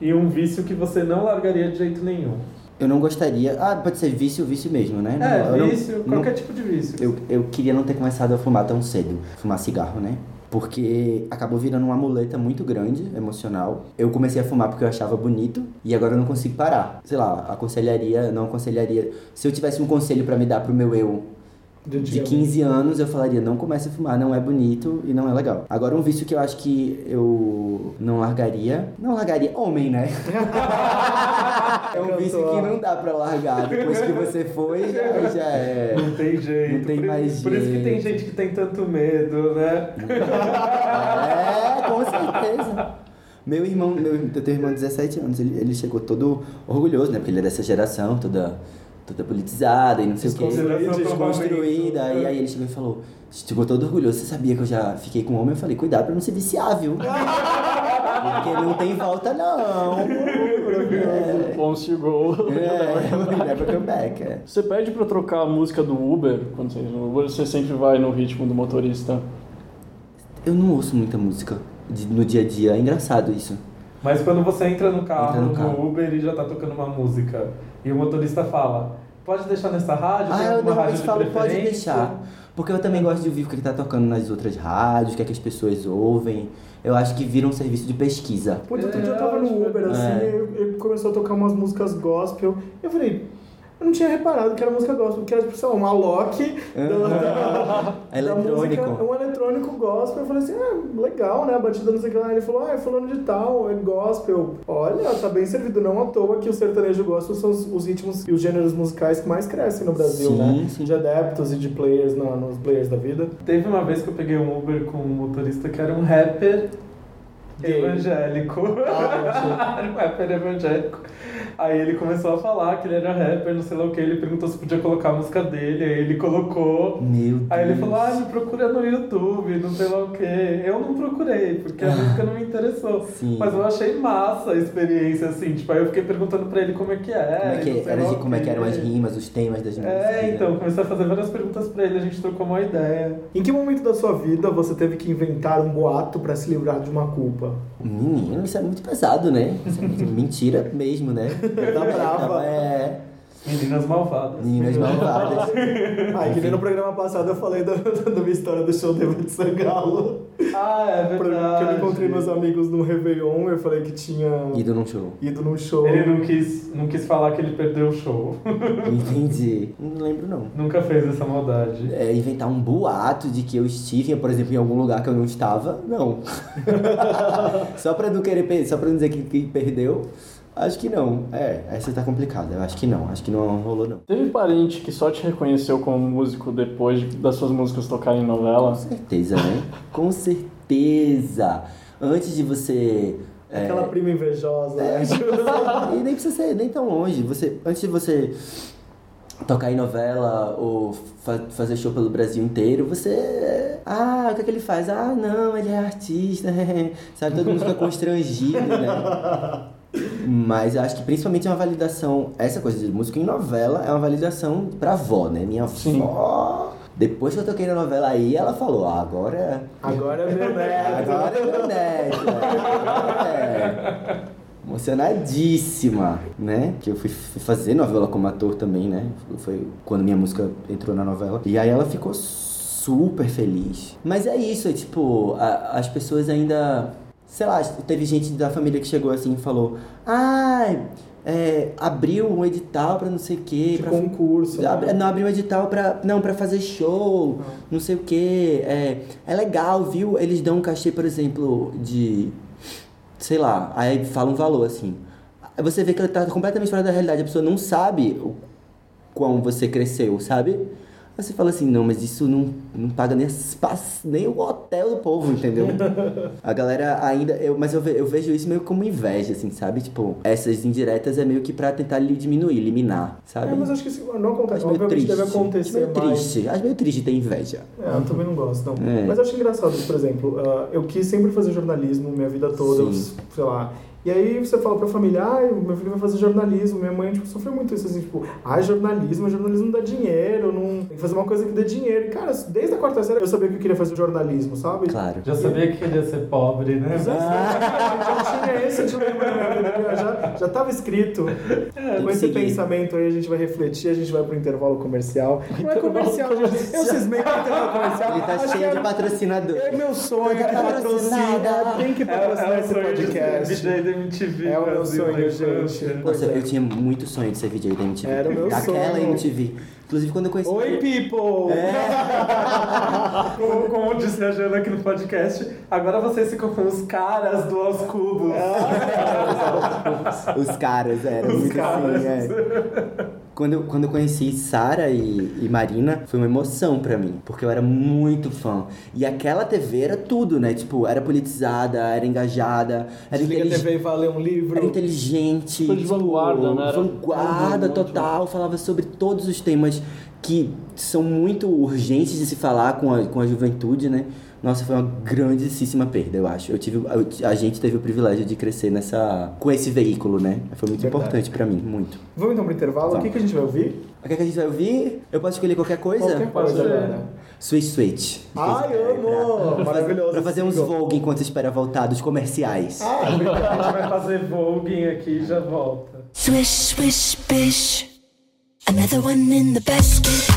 e um vício que você não largaria de jeito nenhum. Eu não gostaria... Ah, pode ser vício, vício mesmo, né? É, Não, eu não- vício, não- qualquer tipo de vício. Eu, eu queria não ter começado a fumar tão cedo, fumar cigarro, né? Porque acabou virando uma muleta muito grande, emocional. Eu comecei a fumar porque eu achava bonito e agora eu não consigo parar. Sei lá, aconselharia, não aconselharia. Se eu tivesse um conselho pra me dar pro meu eu De, de 15 anos, eu falaria: não comece a fumar, não é bonito e não é legal. Agora, um vício que eu acho que eu não largaria. Não largaria, homem, né? é um vício que não dá pra largar. Depois que você foi, já, já é. Não tem jeito. Não tem por, mais por isso que tem jeito. gente que tem tanto medo, né? É, com certeza. Meu irmão, meu, eu tenho um irmão de 17 anos, ele, ele chegou todo orgulhoso, né? Porque ele é dessa geração, toda, toda politizada e não sei o. Desconsiderado Desconstruída. E aí ele chegou e falou, chegou todo orgulhoso, você sabia que eu já fiquei com um homem? Eu falei, cuidado pra não se viciar, viu? Porque não tem volta, não. É, Once you go. é, never come back, é. Você pede pra trocar a música do Uber, quando você, no Uber, você sempre vai no ritmo do motorista. Eu não ouço muita música no dia a dia, é engraçado isso. Mas quando você entra no carro, Entra no no, carro. Uber e já tá tocando uma música, e o motorista fala, pode deixar nessa rádio? Ah, eu alguma rádio normalmente de falo, pode preferência?" deixar. Porque eu também gosto de ouvir o que tá tocando nas outras rádios, o que, é que as pessoas ouvem. Eu acho que vira um serviço de pesquisa. Putz, outro dia eu tava no Uber, assim, É. e ele começou a tocar umas músicas gospel. E eu falei, eu não tinha reparado que era música gospel, que era, tipo, sei lá, uma Loki da, da, da Eletrônico. música, um eletrônico gospel. Eu falei assim, ah, legal, né? A batida não sei o que lá. Ele falou, ah, é fulano de tal, é gospel. Olha, tá bem servido. Não à toa que o sertanejo gospel são os, os ritmos e os gêneros musicais que mais crescem no Brasil, Sim, né? sim. De adeptos e de players na- nos players da vida. Teve uma vez que eu peguei um Uber com um motorista que era um rapper Gay. evangélico. Ah, era um rapper evangélico. Aí ele começou a falar que ele era rapper, não sei lá o que. Ele perguntou se podia colocar a música dele, aí ele colocou. Meu Deus. Aí ele falou, ah, me procura no YouTube, não sei lá o que. Eu não procurei, porque a música não me interessou. Sim. Mas eu achei massa a experiência, assim. Tipo, aí eu fiquei perguntando pra ele como é que é. Como é que, era de, como é que eram as rimas, os temas das músicas? É, né? então, comecei a fazer várias perguntas pra ele, a gente trocou uma ideia. Em que momento da sua vida você teve que inventar um boato pra se livrar de uma culpa? Menino, isso é muito pesado, né? Isso é muito mentira mesmo, né? Tá brava. É, Meninas malvadas. meninas malvadas. Ah, e que nem no programa passado eu falei da, da minha história do show do Ivete Sangalo. Ah, é verdade. Que eu encontrei meus amigos no Réveillon, eu falei que tinha Ido num show. ido num show. Ele não quis, não quis falar que ele perdeu o show. Entendi. Não lembro, não. Nunca fez essa maldade. É, inventar um boato de que eu estive, por exemplo, em algum lugar que eu não estava, não. só pra não querer só pra não dizer que, que perdeu, acho que não. É, essa tá complicada. Eu acho que não, acho que não rolou não. Teve parente que só te reconheceu como músico depois de- das suas músicas tocarem em novela? Com certeza, né? Com certeza. Antes de você é, Aquela prima invejosa. É, né? e nem precisa ser nem tão longe. Você, antes de você tocar em novela ou fa- fazer show pelo Brasil inteiro, você. Ah, o que, é que ele faz? Ah, não, ele é artista. Sabe, todo mundo fica constrangido, né? Mas eu acho que principalmente é uma validação. Essa coisa de música em novela é uma validação pra avó, né? Minha Sim. avó. Depois que eu toquei na novela aí, ela falou: ah, agora. Agora é meu neto. Agora é meu neto. É. Emocionadíssima, né? Que eu fui, fui fazer novela como ator também, né? Foi quando minha música entrou na novela. E aí ela ficou super feliz. Mas é isso, é tipo, a- as pessoas ainda. Sei lá, teve gente da família que chegou assim e falou: Ai, é, abriu um edital pra não sei o quê. De pra- concurso. Abre- né? Não, abriu um edital pra. Não, pra fazer show, não sei o quê. É, é legal, viu? Eles dão um cachê, por exemplo, de. Sei lá, aí fala um valor assim. Aí você vê que ela tá completamente fora da realidade, a pessoa não sabe o quão você cresceu, sabe? Aí você fala assim, não, mas isso não, não paga nem, as pas- nem o hotel do povo, entendeu? A galera ainda. Eu, mas eu, ve- eu vejo isso meio como inveja, assim, sabe? Tipo, essas indiretas é meio que pra tentar lhe diminuir, eliminar, sabe? É, mas acho que isso não acontece. Acho meio Obviamente triste. deve Acho acontecer meio mais. triste. Acho meio triste ter inveja. É, eu também não gosto, não. É. Mas eu acho engraçado, por exemplo, ah, eu quis sempre fazer jornalismo minha vida toda, eu, sei lá. E aí você fala pra família, ah, meu filho vai fazer jornalismo, minha mãe tipo, sofreu muito isso, assim, tipo, ah, jornalismo, jornalismo não dá dinheiro, não... tem que fazer uma coisa que dê dinheiro. E, cara, desde a quarta série eu sabia que eu queria fazer jornalismo, sabe? Claro. Já sabia que queria ser pobre, né? Já, já tinha esse minha vida, já, já tava escrito. Tem Com que esse seguir. pensamento aí a gente vai refletir, a gente vai pro intervalo comercial. Não é comercial, gente. Eu cismei com o intervalo comercial. Ele tá Acho cheio que de patrocinador. É meu sonho que patrocina, tem que patrocinar esse podcast. Da MTV. É o meu sonho, gente. Nossa, é. eu tinha muito sonho de ser VJ da MTV. Era o meu Daquela sonho. MTV. Inclusive, quando eu conheci... Oi, people! É. Como, como disse a Jana aqui no podcast, agora vocês ficam com os caras do Aos Cubos. Os caras, era Os muito caras. assim, é. Quando eu, quando eu conheci Sara e, e Marina, foi uma emoção pra mim, porque eu era muito fã. E aquela TV era tudo, né? Tipo, era politizada, era engajada, era, Desliga a TV e vai ler um livro. era inteligente. Foi de vanguarda, né? Era- Vanguarda total, falava sobre todos os temas que são muito urgentes de se falar com a, com a juventude, né? Nossa, foi uma grandíssima perda, eu acho. Eu tive, eu- a gente teve o privilégio de crescer nessa, com esse veículo, né? Foi muito Verdade. importante pra mim, muito. Vamos então pro intervalo. O que, que a gente vai ouvir? O que, que a gente vai ouvir? Eu posso escolher qualquer coisa? Qualquer coisa agora. Switch Switch. Ai, amo! Maravilhoso. Pra fazer uns. Vogue enquanto espera voltar dos comerciais. Ah, A gente vai fazer Vogue aqui e já volta. Swish, swish, bish. Another one in the basket.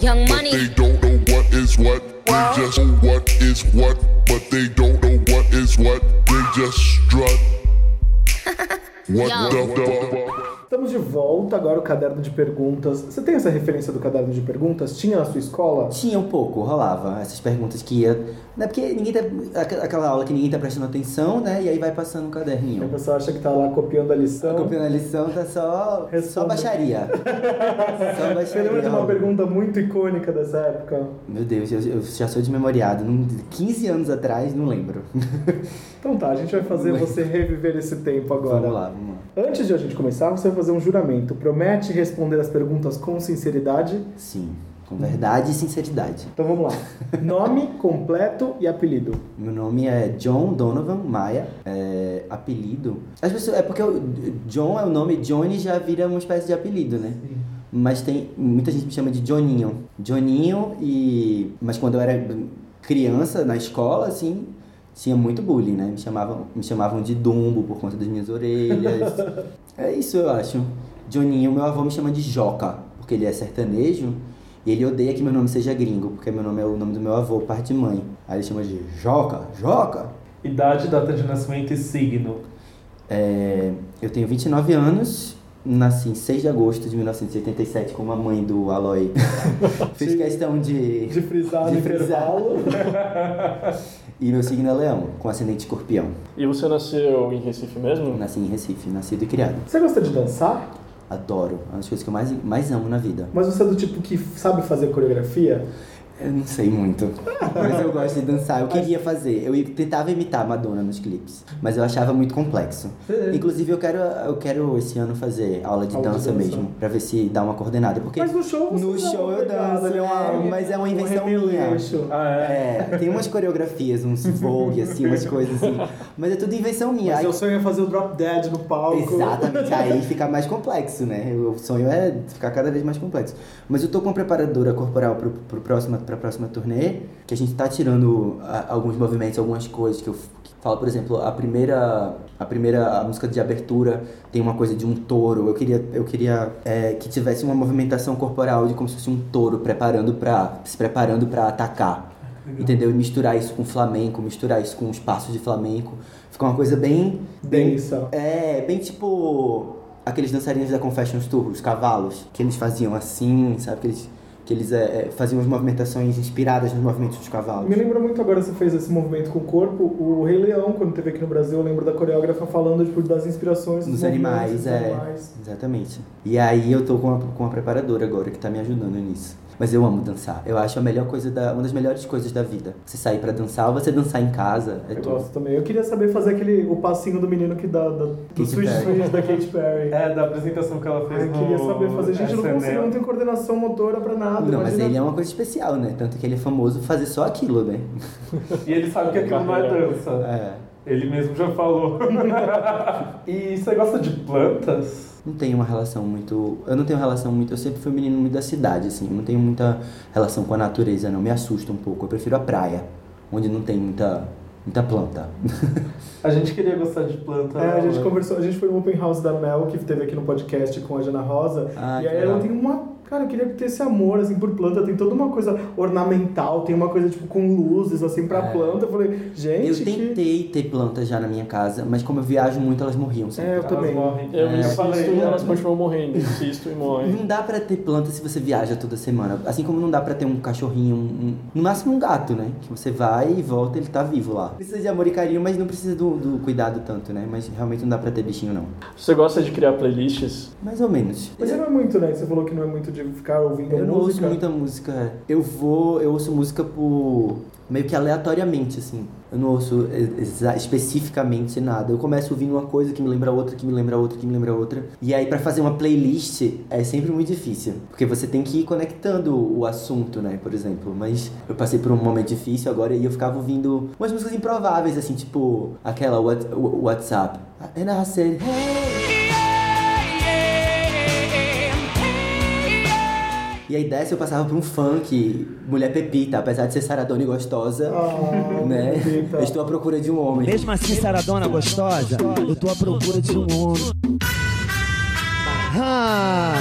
Young Money. Volta agora o caderno de perguntas. Você tem essa referência do caderno de perguntas? Tinha na sua escola? Tinha um pouco, rolava. Essas perguntas que ia. Né, porque ninguém tá. aqu- Aquela aula que ninguém tá prestando atenção, né? E aí vai passando um A caderninho. pessoa acha que tá lá copiando a lição. Copiando a lição tá só. Só Responde. baixaria. só baixaria. Você lembra de uma pergunta muito icônica dessa época? Meu Deus, eu, eu já sou desmemoriado. Não- 15 anos atrás, não lembro. Então tá, a gente vai fazer você reviver esse tempo agora. Vamos lá, vamos lá. Antes de a gente começar, você vai fazer um juramento. Promete responder as perguntas com sinceridade? Sim, com verdade e sinceridade. Então vamos lá. Nome completo e apelido. Meu nome é John Donovan Maia. É, apelido. As pessoas, é porque o John é o nome, Johnny já vira uma espécie de apelido, né? Mas tem. Muita gente me chama de Johninho. Johninho e. Mas quando eu era criança, na escola, assim, tinha muito bullying, né? Me chamavam, me chamavam de Dumbo por conta das minhas orelhas. é isso, eu acho. Johninho, meu avô me chama de Joca, porque ele é sertanejo. E ele odeia que meu nome seja gringo, porque meu nome é o nome do meu avô, parte de mãe. Aí ele chama de Joca, Joca. Idade, data de nascimento e signo. É, eu tenho 29 anos, nasci em 6 de agosto de 1987 com a mãe do Aloy. Fiz questão de. De frisar De frisar. E meu signo é leão, com ascendente escorpião. E você nasceu em Recife mesmo? Nasci em Recife, nascido e criado. Você gosta de dançar? Adoro, é uma das coisas que eu mais, mais amo na vida. Mas você é do tipo que sabe fazer coreografia? Eu não sei muito, mas eu gosto de dançar. Eu queria fazer, eu tentava imitar a Madonna nos clipes, mas eu achava muito complexo. Inclusive, eu quero, eu quero esse ano fazer aula de Aula de dança dança. mesmo, pra ver se dá uma coordenada. Porque Mas no show você no show uma eu danço, né? é, mas é uma invenção um minha. Ah, é? É, tem umas coreografias, uns vogue, assim, umas coisas assim. Mas é tudo invenção minha. Mas Aí- eu sonho é fazer o drop dead no palco. Exatamente, aí fica mais complexo, né? O sonho é ficar cada vez mais complexo. Mas eu tô com uma preparadora corporal pro, pro próxima, pra próxima turnê, que a gente tá tirando ah, alguns movimentos, algumas coisas que eu que falo, por exemplo, a primeira, a primeira a música de abertura tem uma coisa de um touro. Eu queria, eu queria é, que tivesse uma movimentação corporal de como se fosse um touro preparando para se preparando para atacar. Entendeu? E misturar isso com flamenco, misturar isso com os passos de flamenco. Fica uma coisa bem bem- Densa. é, bem tipo aqueles dançarinos da Confessions Tour, os cavalos, que eles faziam assim, sabe? Que eles, que eles é, é, faziam as movimentações inspiradas nos movimentos dos cavalos. Me lembra muito agora, você fez esse movimento com o corpo, o Rei Leão, quando teve aqui no Brasil, eu lembro da coreógrafa falando tipo, das inspirações dos Nos movimentos animais, dos é. animais. Exatamente. E aí eu tô com uma, com uma preparadora agora que tá me ajudando nisso. Mas eu amo dançar. Eu acho a melhor coisa da. uma das melhores coisas da vida. Você sair pra dançar ou você dançar em casa. É Eu tudo. gosto também. Eu queria saber fazer aquele, o passinho do menino que dá, da, do Switch. Switch da Katy Perry. É, da apresentação que ela fez Ai, no queria saber fazer. Gente, eu não consigo, não tenho coordenação motora pra nada. Não, mas ele é uma coisa especial, né? Tanto que ele é famoso fazer só aquilo, né? E ele sabe que aquilo não é dança. É. Ele mesmo já falou. e você gosta de plantas? Não tenho uma relação muito. Eu não tenho relação muito. Eu sempre fui um menino muito da cidade, assim. Eu não tenho muita relação com a natureza, não. Me assusta um pouco. Eu prefiro a praia, onde não tem muita, muita planta. A gente queria gostar de planta. É, a gente né? conversou, a gente foi no open house da Mel, que teve aqui no podcast com a Jana Rosa, Ah, e aí ela tem uma Cara, eu queria ter esse amor, assim, por planta. Tem toda uma coisa ornamental, tem uma coisa, tipo, com luzes, assim, pra É. planta. Eu falei, gente, Eu que... tentei ter plantas já na minha casa, mas como eu viajo muito, elas morriam sempre. É, eu Elas também. morrem. Eu É, insisto falei, e elas continuam morrendo. Insisto e morrem. Não dá pra ter planta se você viaja toda semana. Assim como não dá pra ter um cachorrinho, um, um- no máximo um gato, né? Que você vai e volta, ele tá vivo lá. Precisa de amor e carinho, mas não precisa do, do cuidado tanto, né? Mas realmente não dá pra ter bichinho, não. Você gosta de criar playlists? Mais ou menos. Mas não é muito, né? Você falou que não é muito de ficar ouvindo Eu não ouço música. muita música. Eu vou, eu ouço música por meio que aleatoriamente, assim. Eu não ouço especificamente nada. Eu começo ouvindo uma coisa que me lembra outra, que me lembra outra, que me lembra outra. E aí pra fazer uma playlist é sempre muito difícil, porque você tem que ir conectando o assunto, né, por exemplo. Mas eu passei por um momento difícil agora e eu ficava ouvindo umas músicas improváveis, assim, tipo aquela What- WhatsApp. And I said, hey. E aí dessa eu passava por um funk, mulher pepita, apesar de ser saradona e gostosa, Ah, né? Pepita. Eu estou à procura de um homem. Mesmo assim, Saradona gostosa, eu tô à procura de um homem. Ah,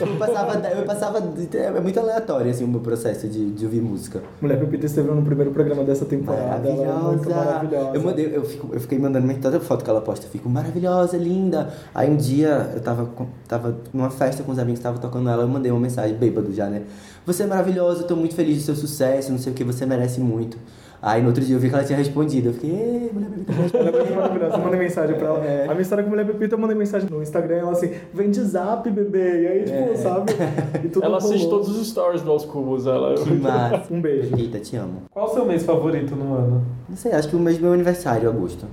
Eu passava, eu passava, é muito aleatório assim o meu processo de, de ouvir música. Mulher Pepita esteve no primeiro programa dessa temporada. Ela é muito maravilhosa. Eu, mandei, eu, fico, eu fiquei mandando toda foto que ela posta, eu fico maravilhosa, linda. Aí um dia eu tava, tava numa festa com os amigos, tava tocando ela, eu mandei uma mensagem, bêbado já, né? Você é maravilhosa, eu tô muito feliz do seu sucesso, não sei o que, você merece muito. Aí no outro dia eu vi que ela tinha respondido, eu fiquei, ei, mulher Pepita, é muito maravilhosa. Eu mandei mensagem pra ela. É. A minha história com Mulher Pepita, eu mandei mensagem no Instagram. Ela assim, vem de zap, bebê. E aí, tipo, sabe? E tudo Ela assiste rolou. todos os stories do Aos Cubos. Ela... que massa. Um beijo. Pepita, te amo. Qual o seu mês favorito no ano? Não sei, acho que o mês do meu aniversário, agosto.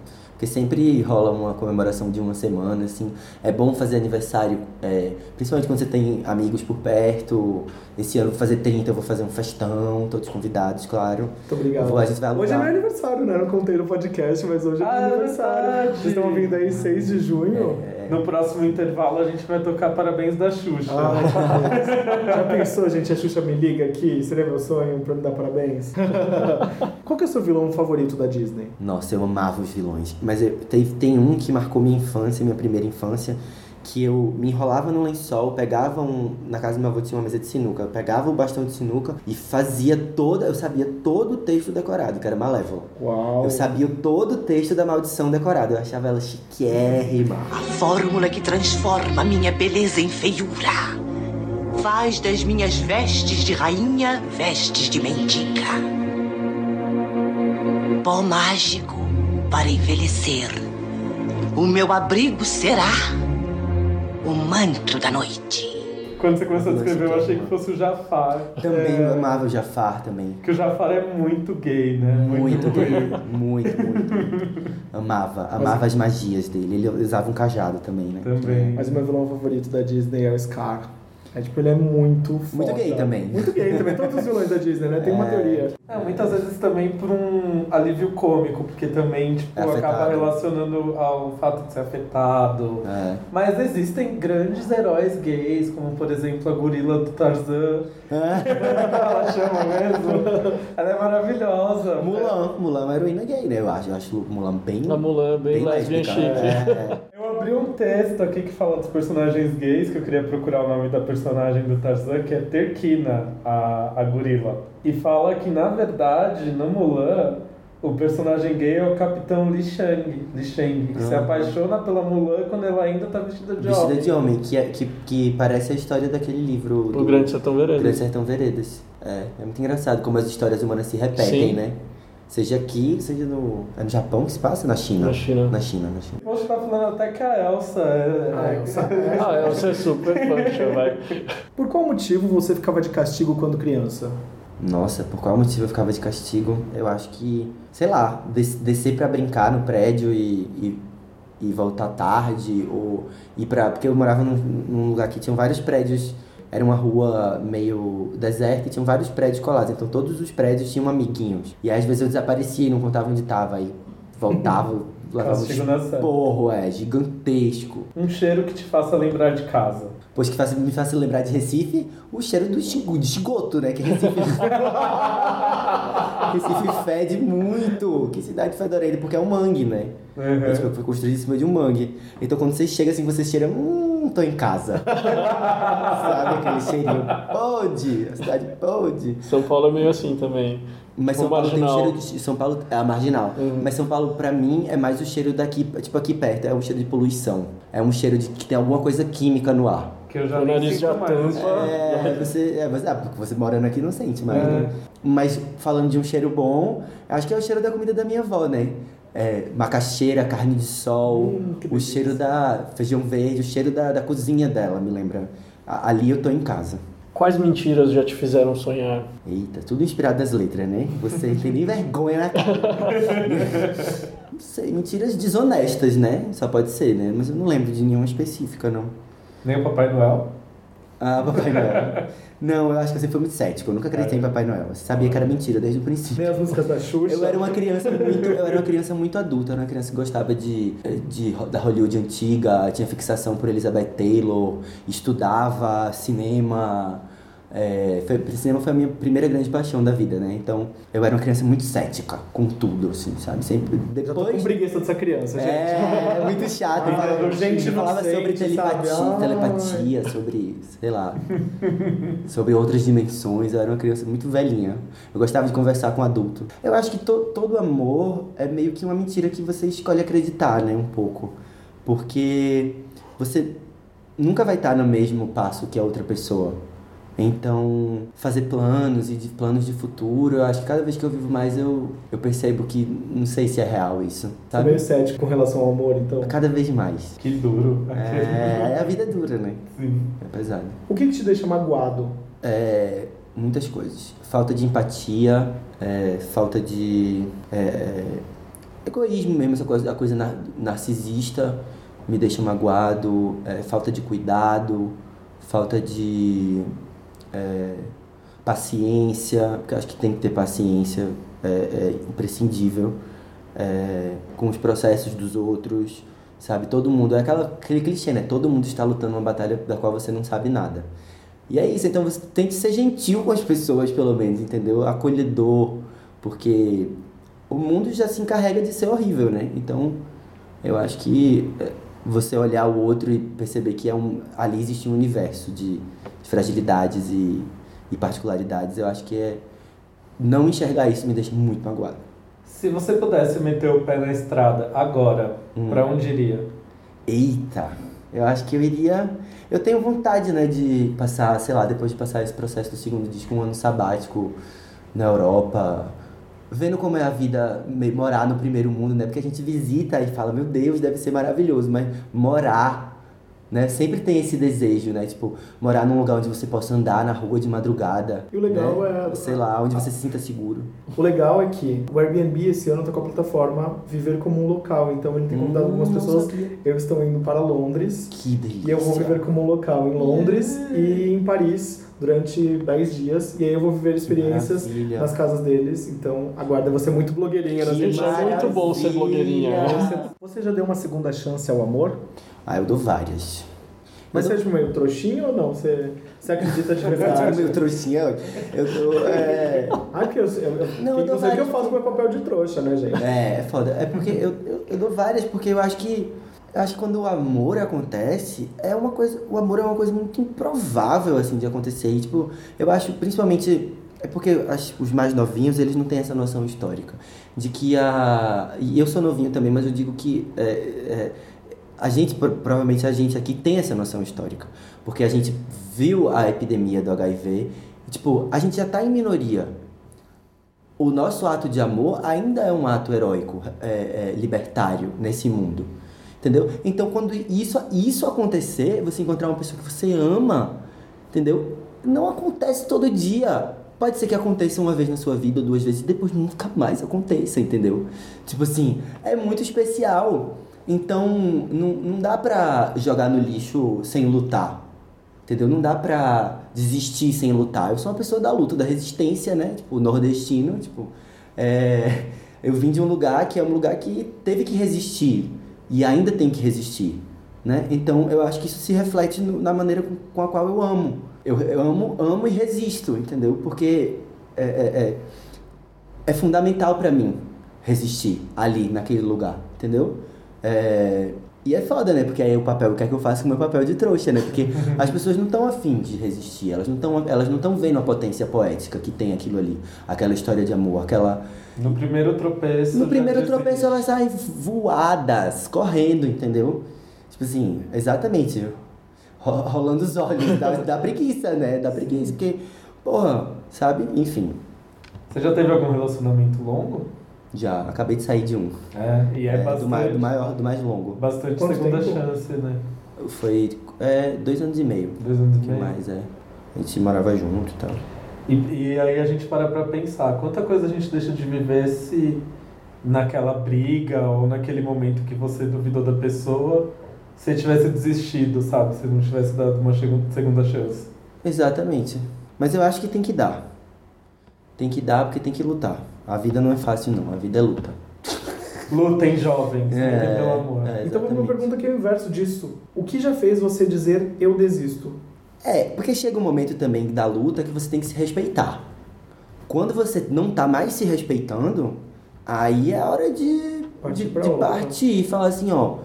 Porque sempre rola uma comemoração de uma semana, assim. É bom fazer aniversário, é, principalmente quando você tem amigos por perto. Esse ano eu vou fazer 30, eu vou fazer um festão, todos convidados, claro. Muito obrigado. Vou- a gente vai Hoje é meu aniversário, né? Eu não contei no podcast, mas hoje é meu Ah, é aniversário. verdade. Vocês estão ouvindo aí 6 de junho. É, No próximo intervalo a gente vai tocar Parabéns da Xuxa. Ah, parabéns. Já pensou, gente? A Xuxa me liga aqui. Seria meu sonho pra me dar parabéns? Qual que é o seu vilão favorito da Disney? Nossa, eu amava os vilões. Mas eu, tem, tem um que marcou minha infância, minha primeira infância, que eu me enrolava no lençol, pegava um. Na casa do meu avô tinha uma mesa de sinuca, eu pegava o bastão de sinuca e fazia toda. Eu sabia todo o texto decorado, que era Malévola. Uau. Eu sabia todo o texto da maldição decorado. Eu achava ela chiquérrima. A fórmula que transforma minha beleza em feiura. Faz das minhas vestes de rainha vestes de mendiga. Pó mágico para envelhecer. O meu abrigo será o manto da noite. Quando você começou a descrever, eu achei que fosse o Jafar. Também eu amava o Jafar também. Que o Jafar é muito gay, né? Muito gay. Muito, muito, muito. Amava. Amava as magias dele. Ele usava um cajado também, né? Também. Mas o meu vilão favorito da Disney é o Scar. É tipo, ele é muito foda. Muito gay também. Muito gay também. Todos os vilões da Disney, né? Tem uma É. teoria. É, muitas vezes também por um alívio cômico, porque também, tipo, É acaba relacionando ao fato de ser afetado. É. Mas existem grandes heróis gays, como por exemplo a gorila do Tarzan. Ela chama mesmo? Ela é maravilhosa. Mulan. Mulan é uma heroína gay, né? Eu acho. Eu acho Mulan bem. A Mulan bem lesbian lésbica. chique. Eu abri um texto aqui que fala dos personagens gays, que eu queria procurar o nome da personagem do Tarzan, que é Terquina, a, a gorila. E fala que, na verdade, no Mulan, o personagem gay é o Capitão Li Shang, Li Shang que se Ah. apaixona pela Mulan quando ela ainda tá vestida de Vestida homem. de homem, que, é, que, que parece a história daquele livro. O do Grande Sertão Grande Veredas. Sertão Veredas. É, é muito engraçado como as histórias humanas se repetem, Sim. né? Seja aqui, seja no. É no Japão que se passa? Na China? Na China. Na China, na China. Poxa, tá falando até que a Elsa é... Ah, Elsa. Ah, é, você é super function, vai. Por qual motivo você ficava de castigo quando criança? Nossa, por qual motivo eu ficava de castigo? Eu acho que, sei lá, des- descer pra brincar no prédio e, e, e voltar tarde, ou ir pra. Porque eu morava num, num lugar que tinham vários prédios, era uma rua meio deserta e tinham vários prédios colados, então todos os prédios tinham amiguinhos. E aí, às vezes eu desaparecia e não contava onde tava, aí voltava, levava um porro, é, gigantesco. Um cheiro que te faça lembrar de casa. Pois que faz, me faz lembrar de Recife, o cheiro do de esgoto, né? Que Recife. Recife fede muito. Que cidade fedorenta, porque é um mangue, né? Uhum. Tipo, foi construído em cima de um mangue. Então quando você chega assim, você cheira. Hum, tô em casa. Sabe aquele cheirinho pode, a cidade pode. São Paulo é meio assim também. Mas São Paulo marginal. tem cheiro de. São Paulo é a marginal. Mas São Paulo, pra mim, é mais o cheiro daqui, tipo aqui perto, é um cheiro de poluição. É um cheiro de que tem alguma coisa química no ar. Que eu já O nariz já mais. tampa. É, você, é, mas, ah, porque você morando aqui não sente mais, É. né? Mas falando de um cheiro bom, acho que é o cheiro da comida da minha avó, né? É, macaxeira, carne de sol, Hum, o cheiro da feijão verde, o cheiro da, da cozinha dela, me lembra. A- Ali eu tô em casa. Quais mentiras já te fizeram sonhar? Eita, tudo inspirado das letras, né? Você tem nem vergonha na cara. não sei, mentiras desonestas, né? Só pode ser, né? Mas eu não lembro de nenhuma específica, não. Nem o Papai Noel. Ah, Papai Noel. Não, eu acho que você foi muito cético. Eu nunca acreditei em Papai Noel. Você sabia que era mentira desde o princípio. Nem as músicas da Xuxa. Eu era uma criança muito, eu era uma criança muito adulta, eu era uma criança que gostava de, de da Hollywood antiga, tinha fixação por Elizabeth Taylor, estudava cinema. É, foi, cinema foi a minha primeira grande paixão da vida, né? Então eu era uma criança muito cética com tudo, assim, sabe? Sempre Já tô com depois. preguiça dessa criança, gente. É, muito chato. Ah, falava, gente falava sobre inocente, telepatia, sabe? Telepatia, sobre, sei lá, sobre outras dimensões. Eu era uma criança muito velhinha. Eu gostava de conversar com adulto. Eu acho que to, todo amor é meio que uma mentira que você escolhe acreditar, né? Um pouco. Porque você nunca vai estar no mesmo passo que a outra pessoa. Então, fazer planos e de planos de futuro, eu acho que cada vez que eu vivo mais eu, eu percebo que não sei se é real isso, Você é sabe? meio cético com relação ao amor, então. Cada vez mais. Que duro. É, a vida é dura, né? Sim. É pesado. O que, que te deixa magoado? É, muitas coisas. Falta de empatia, é, falta de é, é, egoísmo mesmo, essa coisa, a coisa nar- narcisista me deixa magoado, é, falta de cuidado, falta de é, paciência, porque acho que tem que ter paciência, é, é imprescindível, é, com os processos dos outros, sabe? Todo mundo, é aquela, aquele clichê, né? Todo mundo está lutando uma batalha da qual você não sabe nada. E é isso, então você tem que ser gentil com as pessoas, pelo menos, entendeu? Acolhedor, porque o mundo já se encarrega de ser horrível, né? Então, eu acho que é, você olhar o outro e perceber que é um, ali existe um universo de, de fragilidades e, e particularidades, eu acho que é não enxergar isso me deixa muito magoado. Se você pudesse meter o pé na estrada agora, Hum. pra onde iria? Eita, eu acho que eu iria. Eu tenho vontade, né, de passar, sei lá, depois de passar esse processo do segundo disco, um ano sabático na Europa, vendo como é a vida, morar no primeiro mundo, né? Porque a gente visita e fala, meu Deus, deve ser maravilhoso, mas morar, né? Sempre tem esse desejo, né? Tipo, morar num lugar onde você possa andar na rua de madrugada. E o legal né? é- Sei lá, onde você se sinta seguro. O legal é que o Airbnb esse ano tá com a plataforma Viver como um Local. Então ele tem convidado Hum, algumas pessoas. sabia. Eu estou indo para Londres. Que delícia. E eu vou viver como um local em Londres e em Paris durante 10 dias. E aí eu vou viver experiências maravilha. nas casas deles. Então aguarda, você é muito blogueirinha nas Que redes é muito bom ser blogueirinha. maravilha. Você, você já deu uma segunda chance ao amor? Ah, eu dou várias. Mas você é tipo meio trouxinha ou não? Você, você acredita de verdade? meu trouxinha, eu tô. É, Ah, porque eu, eu, eu, Não, que eu dou você que eu várias- faço com meu papel de trouxa, né, gente? é, é foda. É porque eu, eu, eu dou várias, porque eu acho que. Acho que quando o amor acontece, é uma coisa. O amor é uma coisa muito improvável, assim, de acontecer. E, tipo, eu acho, principalmente. É porque os mais novinhos, eles não têm essa noção histórica. De que a. E eu sou novinho também, mas eu digo que. é, é, a gente, pro- provavelmente a gente aqui tem essa noção histórica. Porque a gente viu a epidemia do HIV. E, tipo, a gente já tá em minoria. o nosso ato de amor ainda é um ato heróico, é, é, libertário nesse mundo. Entendeu? Então, quando isso, isso acontecer, você encontrar uma pessoa que você ama, entendeu? Não acontece todo dia. Pode ser que aconteça uma vez na sua vida, duas vezes, e depois nunca mais aconteça, entendeu? Tipo assim, é muito especial. Então, não, não dá pra jogar no lixo sem lutar. Entendeu? Não dá pra desistir sem lutar. Eu sou uma pessoa da luta, da resistência, né? Tipo, nordestino, tipo... é, Eu vim de um lugar que é um lugar que teve que resistir. E ainda tem que resistir, né? Então, eu acho que isso se reflete no- na maneira com, com a qual eu amo. Eu, eu amo, amo e resisto, entendeu? Porque é, é, é, é fundamental pra mim resistir ali, naquele lugar, entendeu? É, E é foda, né? Porque aí o papel, o que é que eu faço com o meu papel de trouxa, né? Porque as pessoas não estão afim de resistir, elas não estão elas não estão vendo a potência poética que tem aquilo ali, aquela história de amor, aquela No primeiro tropeço. no primeiro tropeço elas saem voadas, correndo, entendeu? Tipo assim, exatamente. ro- Rolando os olhos, da, da preguiça, né? Da preguiça, porque, porra, sabe? Enfim, Você já teve algum relacionamento longo? Já acabei de sair de um. É, e é, É, bastante. do, mais, do maior, do mais longo. Bastante Quanto segunda tempo? chance, né? Foi é, dois anos e meio. Dois anos e meio. mais, é. A gente morava junto e tal. E, e aí a gente para pra pensar, quanta coisa a gente deixa de viver se naquela briga ou naquele momento que você duvidou da pessoa, você tivesse desistido, sabe? Se não tivesse dado uma segun- segunda chance. Exatamente. Mas eu acho que tem que dar. Tem que dar porque tem que lutar. A vida não é fácil, não. A vida é luta. Lutem jovens, lutem pelo amor. é, Então, uma pergunta que é o inverso disso. O que já fez você dizer eu desisto? É, porque chega um momento também da luta que você tem que se respeitar. Quando você não tá mais se respeitando, aí é hora de Partir de, de partir e falar assim, ó.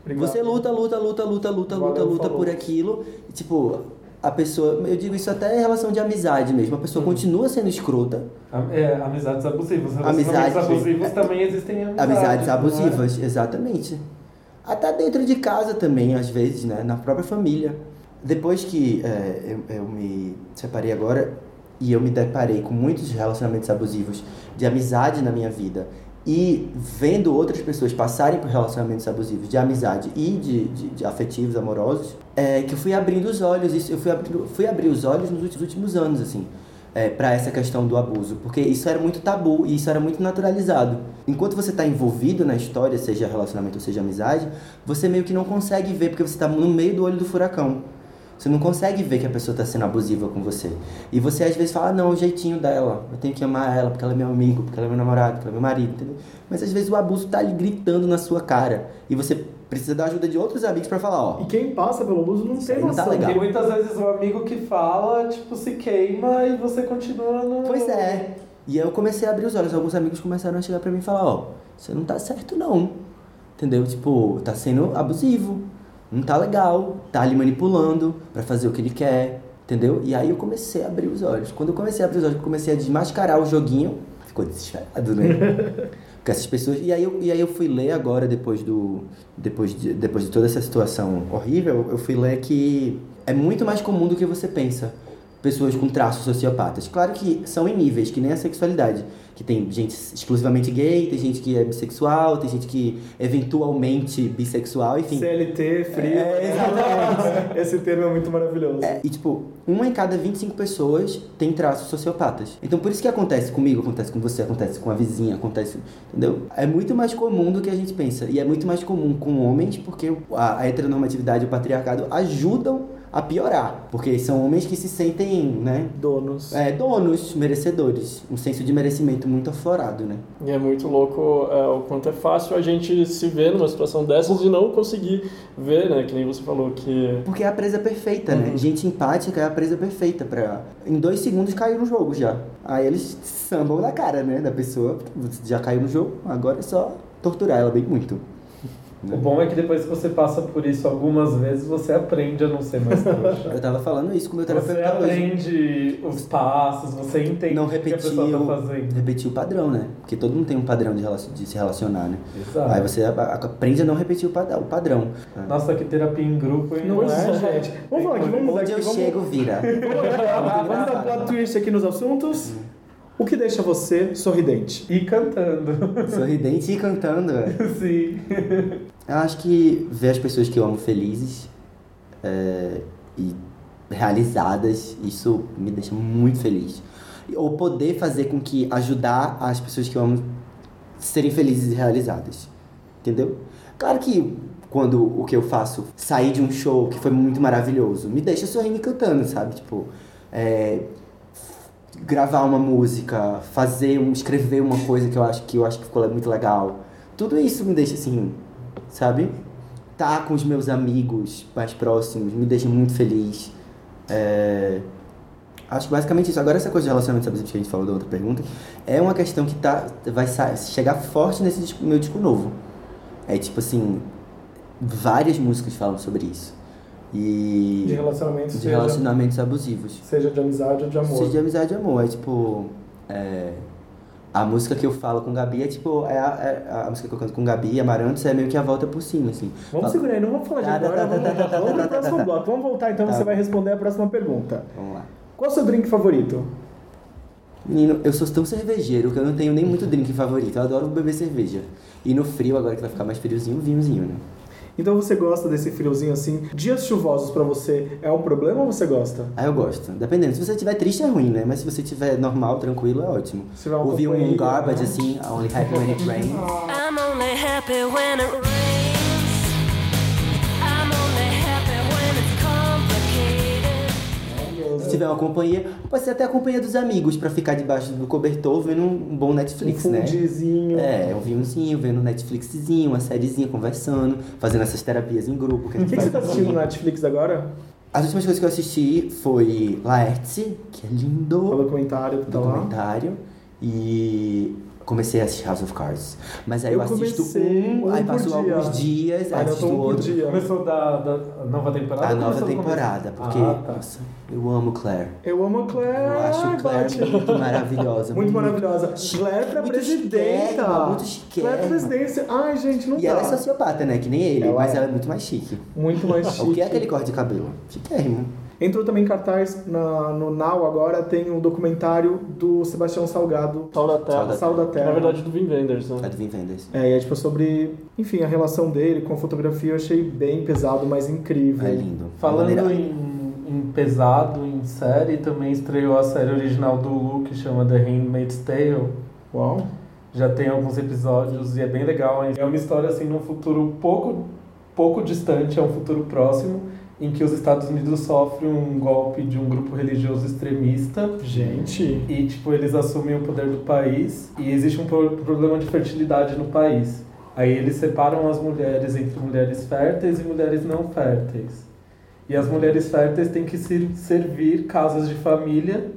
Obrigado. Você luta, luta, luta, luta, luta, luta, Valeu, luta falou. por aquilo. E, tipo, a pessoa. Eu digo isso até em relação de amizade mesmo. A pessoa continua sendo escrota. É, amizades abusivas. Amizades. Abusivos também existem amizades. Amizades é? abusivas, exatamente. Até dentro de casa também, às vezes, né? Na própria família. Depois que é, eu, eu me separei agora e eu me deparei com muitos relacionamentos abusivos de amizade na minha vida e vendo outras pessoas passarem por relacionamentos abusivos de amizade e de, de, de afetivos, amorosos, é que eu fui abrindo os olhos, isso, eu fui, abrindo, fui abrir os olhos nos últimos- anos, assim é, para essa questão do abuso, porque isso era muito tabu e isso era muito naturalizado. Enquanto você está envolvido na história, seja relacionamento ou seja amizade, você meio que não consegue ver porque você está no meio do olho do furacão. Você não consegue ver que a pessoa está sendo abusiva com você. E você às vezes fala, ah, não, o jeitinho dela, eu tenho que amar ela porque ela é meu amigo, porque ela é meu namorado, porque ela é meu marido, entendeu? Mas às vezes o abuso tá ali gritando na sua cara e você precisa da ajuda de outros amigos para falar, ó, E quem passa pelo abuso não tem tá noção. legal. E muitas vezes o amigo que fala, tipo, se queima e você continua no. Pois é. E aí eu comecei a abrir os olhos. Alguns amigos começaram a chegar pra mim e falar, ó, você não tá certo não. Entendeu? Tipo, tá sendo abusivo. Não tá legal. Tá ali manipulando pra fazer o que ele quer. Entendeu? E aí eu comecei a abrir os olhos. Quando eu comecei a abrir os olhos, eu comecei a desmascarar o joguinho. Ficou desesperado, né? Com essas pessoas. E aí, eu, e aí eu fui ler agora, depois do. Depois de, depois de toda essa situação horrível, eu fui ler que é muito mais comum do que você pensa. Pessoas com traços sociopatas. Claro que são em níveis, que nem a sexualidade. Que tem gente exclusivamente gay, tem gente que é bissexual, tem gente que eventualmente bissexual, enfim. CLT, frio. É, exatamente. Esse termo é muito maravilhoso. É, e tipo, uma em cada 25 pessoas tem traços sociopatas. Então por isso que acontece comigo, acontece com você, acontece com a vizinha, acontece. Entendeu? É muito mais comum do que a gente pensa. E é muito mais comum com homens, porque a, a heteronormatividade e o patriarcado ajudam a piorar. Porque são homens que se sentem, né? Donos. É, donos, merecedores. Um senso de merecimento muito aflorado, né? E é muito louco é, o quanto é fácil a gente se ver numa situação dessas e não conseguir ver, né? Que nem você falou que. Porque é a presa perfeita, né? Uhum. Gente empática é a presa perfeita pra... Em dois segundos caiu no jogo já. Aí eles sambam na cara, né? Da pessoa. Já caiu no jogo, agora é só torturar ela bem muito. O bom é que depois que você passa por isso algumas vezes, você aprende a não ser mais trouxa. Eu tava falando isso com o meu Você terapeuta hoje. aprende os passos, você entende Não o que a repetiu, pessoa tá fazendo. repetiu o padrão, né? Porque todo mundo tem um padrão de, relacion- de se relacionar, né? Exato. Aí você aprende a não repetir o padrão. O padrão. Nossa, que terapia em grupo, hein? Não é, gente? Vamos falar aqui, vamos mudar Onde aqui. eu Vamos, chego, vira. vamos dar plot twist aqui nos assuntos. O que deixa você sorridente? E cantando. Sorridente e cantando, é. Sim. Eu acho que ver as pessoas que eu amo felizes é, e realizadas, isso me deixa muito feliz. Ou poder fazer com que ajudar as pessoas que eu amo serem felizes e realizadas. Entendeu? Claro que quando o que eu faço sair de um show que foi muito maravilhoso, me deixa sorrindo e cantando, sabe? Tipo, é, gravar uma música, fazer, um, escrever uma coisa que eu acho que eu acho que ficou muito legal. Tudo isso me deixa assim, sabe? Tá com os meus amigos mais próximos me deixa muito feliz. É, Acho que basicamente isso. Agora essa coisa de relacionamentos abusivos que a gente falou da outra pergunta é uma questão que tá, vai chegar forte nesse disco- meu disco novo. É tipo assim, várias músicas falam sobre isso. E. De relacionamentos, de seja- relacionamentos abusivos. Seja de amizade ou de amor. Seja de amizade e amor. É tipo. é, a música que eu falo com Gabi é tipo. É a, é a música que eu canto com Gabi e Amarantos é meio que a volta por cima, assim. Vamos Fala- segurar aí, não vamos falar de Tá, agora, tá, vamos, tá, tá, tá, vamos tá, pro tá, próximo tá. bloco. Vamos voltar, então você vai responder a próxima pergunta. Vamos lá. Qual é o seu drink favorito? Menino, eu sou tão cervejeiro que eu não tenho nem muito drink favorito. Eu adoro beber cerveja. E no frio, agora que vai ficar mais friozinho, vinhozinho, né? Então você gosta desse friozinho assim? Dias chuvosos pra você é um problema ou você gosta? Ah, eu gosto. Dependendo. Se você estiver triste é ruim, né? Mas se você estiver normal, tranquilo, é ótimo. Ouvir um garbage né? assim, only happy when it rains. I'm only happy when it rains. Tiver uma companhia, pode ser até a companhia dos amigos pra ficar debaixo do cobertor vendo um bom Netflix, um né? fundizinho. É, um vinhozinho, vendo um Netflixzinho, uma sériezinha, conversando, fazendo essas terapias em grupo. Que O que, que você tá assistindo no. Netflix agora? As últimas coisas que eu assisti foi Laerte, que é lindo. O documentário que tá lá. documentário. E comecei a assistir House of Cards. Mas aí eu, Eu assisto um, aí por passo dia. alguns dias, aí assisto um outro. dia. Começou da, da nova temporada? A nova temporada, porque, Ah, tá. nossa, eu amo Claire. Eu amo a Claire. Eu acho Ai, Claire bate. muito maravilhosa. Muito maravilhosa. Claire pra muito presidenta. chiquérrima, muito chiquérrima. Claire pra presidência. Ai, gente, não E dá. ela é sociopata, né? Que nem ele, Ela mas é. ela é muito mais chique. Muito mais chique. O que é aquele corte de cabelo? Chiquérrimo. Entrou também em cartaz na, no Now agora, tem um documentário do Sebastião Salgado. Sal da Terra. Sal da Terra. Na verdade, do Vin Wenders, né? A do Vin Wenders. É, e é tipo sobre, enfim, a relação dele com a fotografia eu achei bem pesado, mas incrível. É lindo. Falando Maneira- em, em pesado, em série, também estreou a série original do Hulu, que chama The Handmaid's Tale. Uau. Já tem alguns episódios e é bem legal. É uma história assim num futuro pouco, pouco distante, é um futuro próximo, em que os Estados Unidos sofrem um golpe de um grupo religioso extremista. Gente. E, tipo, eles assumem o poder do país e existe um pro- problema de fertilidade no país. Aí eles separam as mulheres entre mulheres férteis e mulheres não férteis. E as mulheres férteis têm que ser- servir casas de família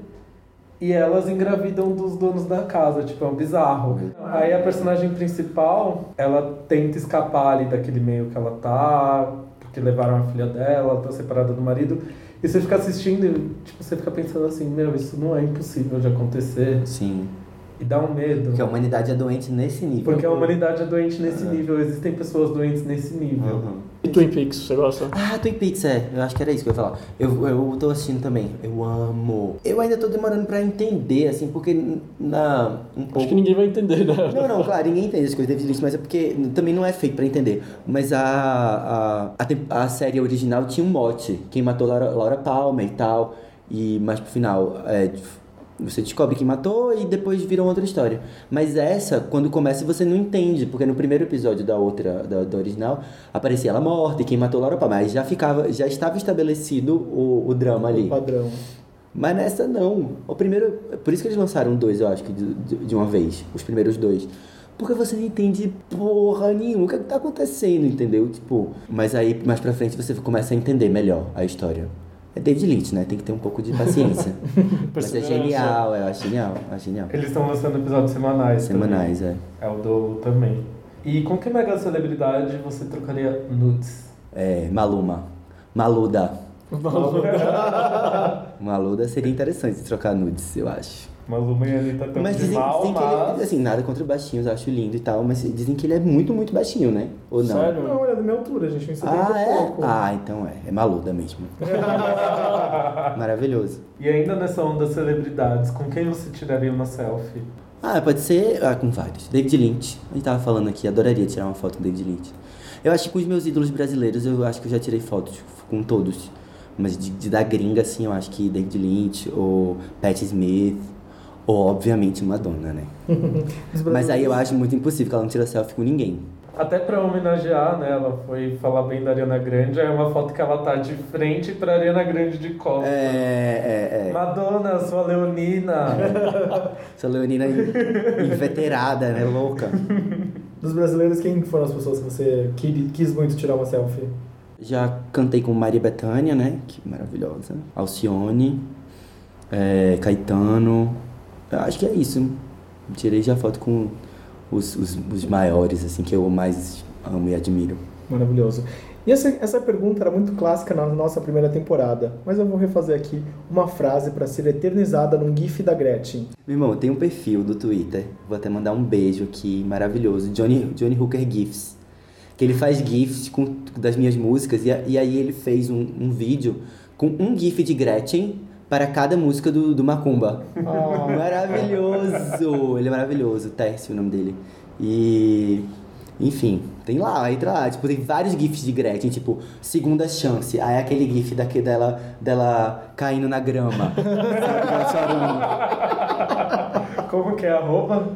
e elas engravidam dos donos da casa, tipo, é um bizarro. Aí a personagem principal, ela tenta escapar ali daquele meio que ela tá, porque levaram a filha dela, ela tá separada do marido. E você fica assistindo e, tipo, você fica pensando assim, meu, isso não é impossível de acontecer. Sim. E dá um medo. Porque a humanidade é doente nesse nível. Porque a humanidade é doente nesse nível, existem pessoas doentes nesse nível. Uhum. E Twin Peaks, você gosta? Ah, Twin Peaks, é. Eu acho que era isso que eu ia falar. Eu, eu tô assistindo também. Eu amo. Eu ainda tô demorando pra entender, assim, porque na... Um pouco... Acho que ninguém vai entender, né? Não, não, claro, ninguém entende as coisas mas é porque também não é feito pra entender. Mas a, a, a, a série original tinha um mote. Quem matou Laura, Laura Palmer e tal. E mais pro final, é, você descobre quem matou e depois vira outra história. Mas essa, quando começa, você não entende, porque no primeiro episódio da outra, da, da original, aparecia ela morta e quem matou Laura Palmer. Aí já ficava, já estava estabelecido o, o drama ali. O padrão. Mas nessa não. O primeiro. Por isso que eles lançaram dois, eu acho que de, de- de uma vez. Os primeiros dois. Porque você não entende porra nenhuma. O que, é que tá acontecendo, entendeu? Tipo. Mas aí mais pra frente você começa a entender melhor a história. É David Lynch, né? Tem que ter um pouco de paciência. Mas é Perseverança. genial, eu acho genial. É genial. Eles estão lançando episódios semanais. Semanais, é. também. É o do também. E com que mega celebridade você trocaria nudes? É. Maluma. Maluda. Maluda seria interessante trocar nudes, eu acho. Maluma e Anitta estão Mas de dizem, mal, dizem que mas... ele, assim, nada contra baixinhos, eu acho lindo e tal, mas dizem que ele é muito, muito baixinho, né? Ou não? Sério? Não, ele é da minha altura, gente. Tem 70 Ah, é? pouco. Ah, então é. É maluda mesmo. Maravilhoso. E ainda nessa onda celebridades, com quem você tiraria uma selfie? Ah, pode ser ah, com vários. David Lynch. A gente tava falando aqui, adoraria tirar uma foto com David Lynch. Eu acho que com os meus ídolos brasileiros, eu acho que eu já tirei fotos com todos. Mas de, de da gringa, assim, eu acho que David Lynch, ou Pat Smith, obviamente Madonna, né? Mas aí eu acho muito impossível que ela não tira selfie com ninguém. Até pra homenagear, né? Ela foi falar bem da Ariana Grande, aí é uma foto que ela tá de frente pra Ariana Grande de costas. É, é, é. Madonna, sua leonina. Essa leonina inveterada, né? Louca. Dos brasileiros, quem foram as pessoas que você quis, quis muito tirar uma selfie? Já cantei com Maria Bethânia, né? Que maravilhosa. Alcione, é, Caetano. Eu acho que é isso. Tirei já foto com os, os, os maiores, assim, que eu mais amo e admiro. Maravilhoso. E essa, essa pergunta era muito clássica na nossa primeira temporada, mas eu vou refazer aqui uma frase para ser eternizada num GIF da Gretchen. Meu irmão, tem um perfil do Twitter, vou até mandar um beijo aqui, maravilhoso, Johnny, Johnny Hooker GIFs. Que ele faz GIFs com, das minhas músicas, e, e aí ele fez um, um vídeo com um GIF de Gretchen para cada música do, do Macumba. Maravilhoso! Ele é maravilhoso, Tércio o nome dele. E. Enfim, tem lá, entra lá. Tipo, tem vários GIFs de Gretchen, tipo, segunda chance. Aí aquele GIF daqui dela, dela caindo na grama. Como que é a arroba?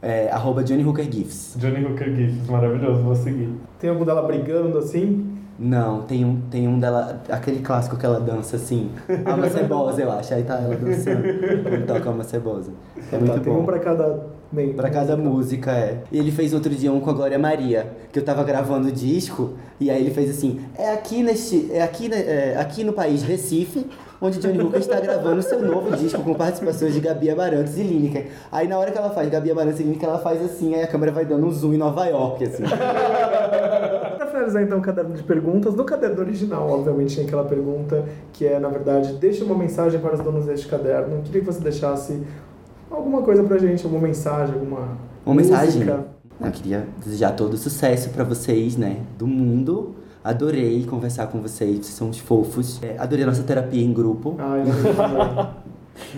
É, arroba Johnny Hooker GIFs. Johnny Hooker Gifts, maravilhoso, vou seguir. Tem algum dela brigando assim? Não, tem um, tem um dela, aquele clássico que ela dança assim, Alma Cebosa, eu acho. Aí tá ela dançando, quando toca Alma Cebosa. É muito tá, tem bom. um pra cada membro. Pra cada música, é. E ele fez outro dia um com a Glória Maria, que eu tava gravando o disco, e aí ele fez assim, é aqui neste. É aqui, é aqui no país Recife, onde Johnny Hooker está gravando seu novo disco com participações de Gabi Amarantos e Lineker. Aí na hora que ela faz Gabi Amarantos e Lineker, ela faz assim, aí a câmera vai dando um zoom em Nova York, assim. Finalizar então o caderno de perguntas, no caderno original, obviamente, tem aquela pergunta que é, na verdade, deixa uma mensagem para os donos deste caderno. Queria que você deixasse alguma coisa pra gente, alguma mensagem, alguma Uma música. mensagem? Eu queria desejar todo o sucesso pra vocês, né? Do mundo. Adorei conversar com vocês, vocês são uns fofos. É, adorei a nossa terapia em grupo. Ai, eu.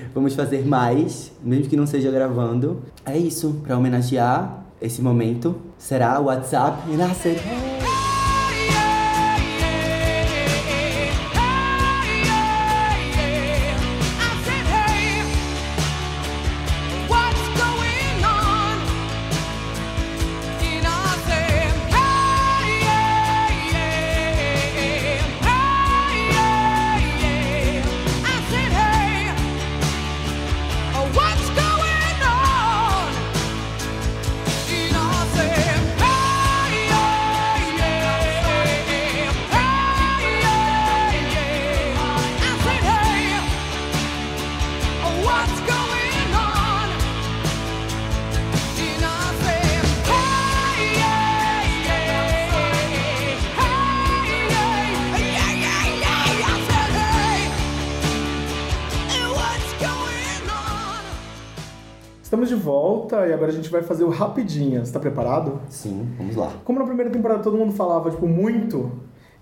Vamos fazer mais, mesmo que não seja gravando. É isso, pra homenagear esse momento. Será o WhatsApp e Estamos de volta e agora a gente vai fazer o Rapidinhas. Tá preparado? Sim, vamos lá. Como na primeira temporada todo mundo falava, tipo, muito,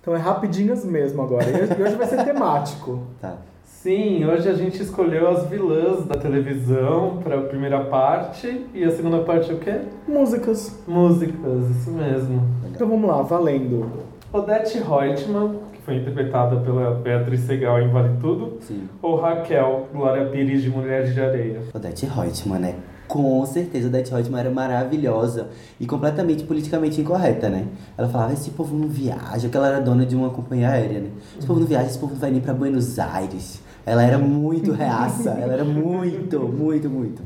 então é Rapidinhas mesmo agora. E e hoje vai ser temático. Tá. Sim, hoje a gente escolheu as vilãs da televisão para a primeira parte e a segunda parte é o quê? Músicas. Músicas, isso mesmo. Então vamos lá, valendo. Odete Reutemann, que foi interpretada pela Beatriz Segal em Vale Tudo, Sim. ou Raquel, Glória Pires de Mulheres de Areia. Odete Reutemann, né? Com certeza, Odete Reutemann era maravilhosa e completamente politicamente incorreta, né? Ela falava, esse povo não viaja, que ela era dona de uma companhia aérea, né? Esse povo não viaja, esse povo não vai nem pra Buenos Aires. Ela era muito reaça, ela era muito, muito, muito.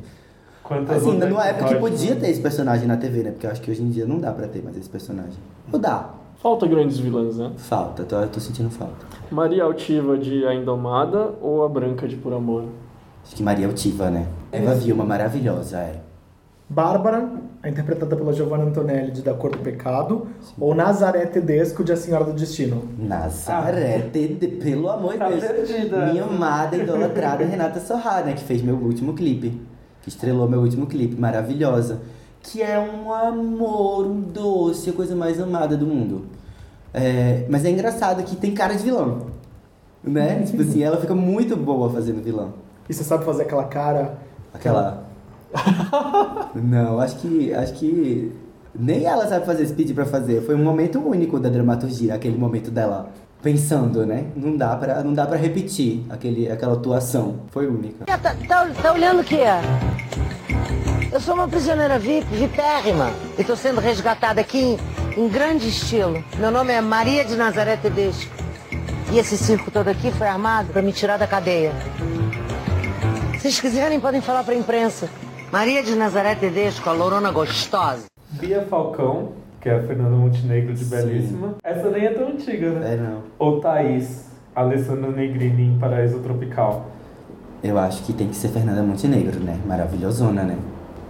Quantas Assim, numa época que podia ter esse personagem na TV, né? Porque eu acho que hoje em dia não dá pra ter mais esse personagem. Ou dá, Falta grandes vilãs, né? falta, tô, eu tô sentindo falta. Maria Altiva de A Indomada ou a Branca de Por Amor? Acho que Maria Altiva, né? Eva Vilma, maravilhosa, é. Bárbara, a interpretada pela Giovanna Antonelli de Da Cor do Pecado, ou Nazaré Tedesco de A Senhora do Destino. Nazaré, de- de- pelo amor de Tá Deus. perdida. Minha amada idolatrada Renata Sorrá, né? Que fez meu último clipe. Que estrelou meu último clipe, maravilhosa. Que é um amor, um doce, a coisa mais amada do mundo. É, mas é engraçado que tem cara de vilão. Né? tipo assim, ela fica muito boa fazendo vilão. E você sabe fazer aquela cara. Aquela. Não, acho que. Acho que. Nem ela sabe fazer speed pra fazer. Foi um momento único da dramaturgia, aquele momento dela pensando, né? Não dá pra, não dá pra repetir aquele, aquela atuação. Foi única. Tá, tá- tá olhando o quê? Eu sou uma prisioneira VIP, vipérrima, e tô sendo resgatada aqui em, em grande estilo. Meu nome é Maria de Nazaré Tedesco. E esse circo todo aqui foi armado pra me tirar da cadeia. Se vocês quiserem, podem falar pra imprensa. Maria de Nazaré Tedesco, a lourona gostosa. Bia Falcão, que é a Fernanda Montenegro de Belíssima. Essa nem é tão antiga, né? É, não. Ou Thaís, Alessandra Negrini em Paraíso Tropical. Eu acho que tem que ser Fernanda Montenegro, né? Maravilhosona, né?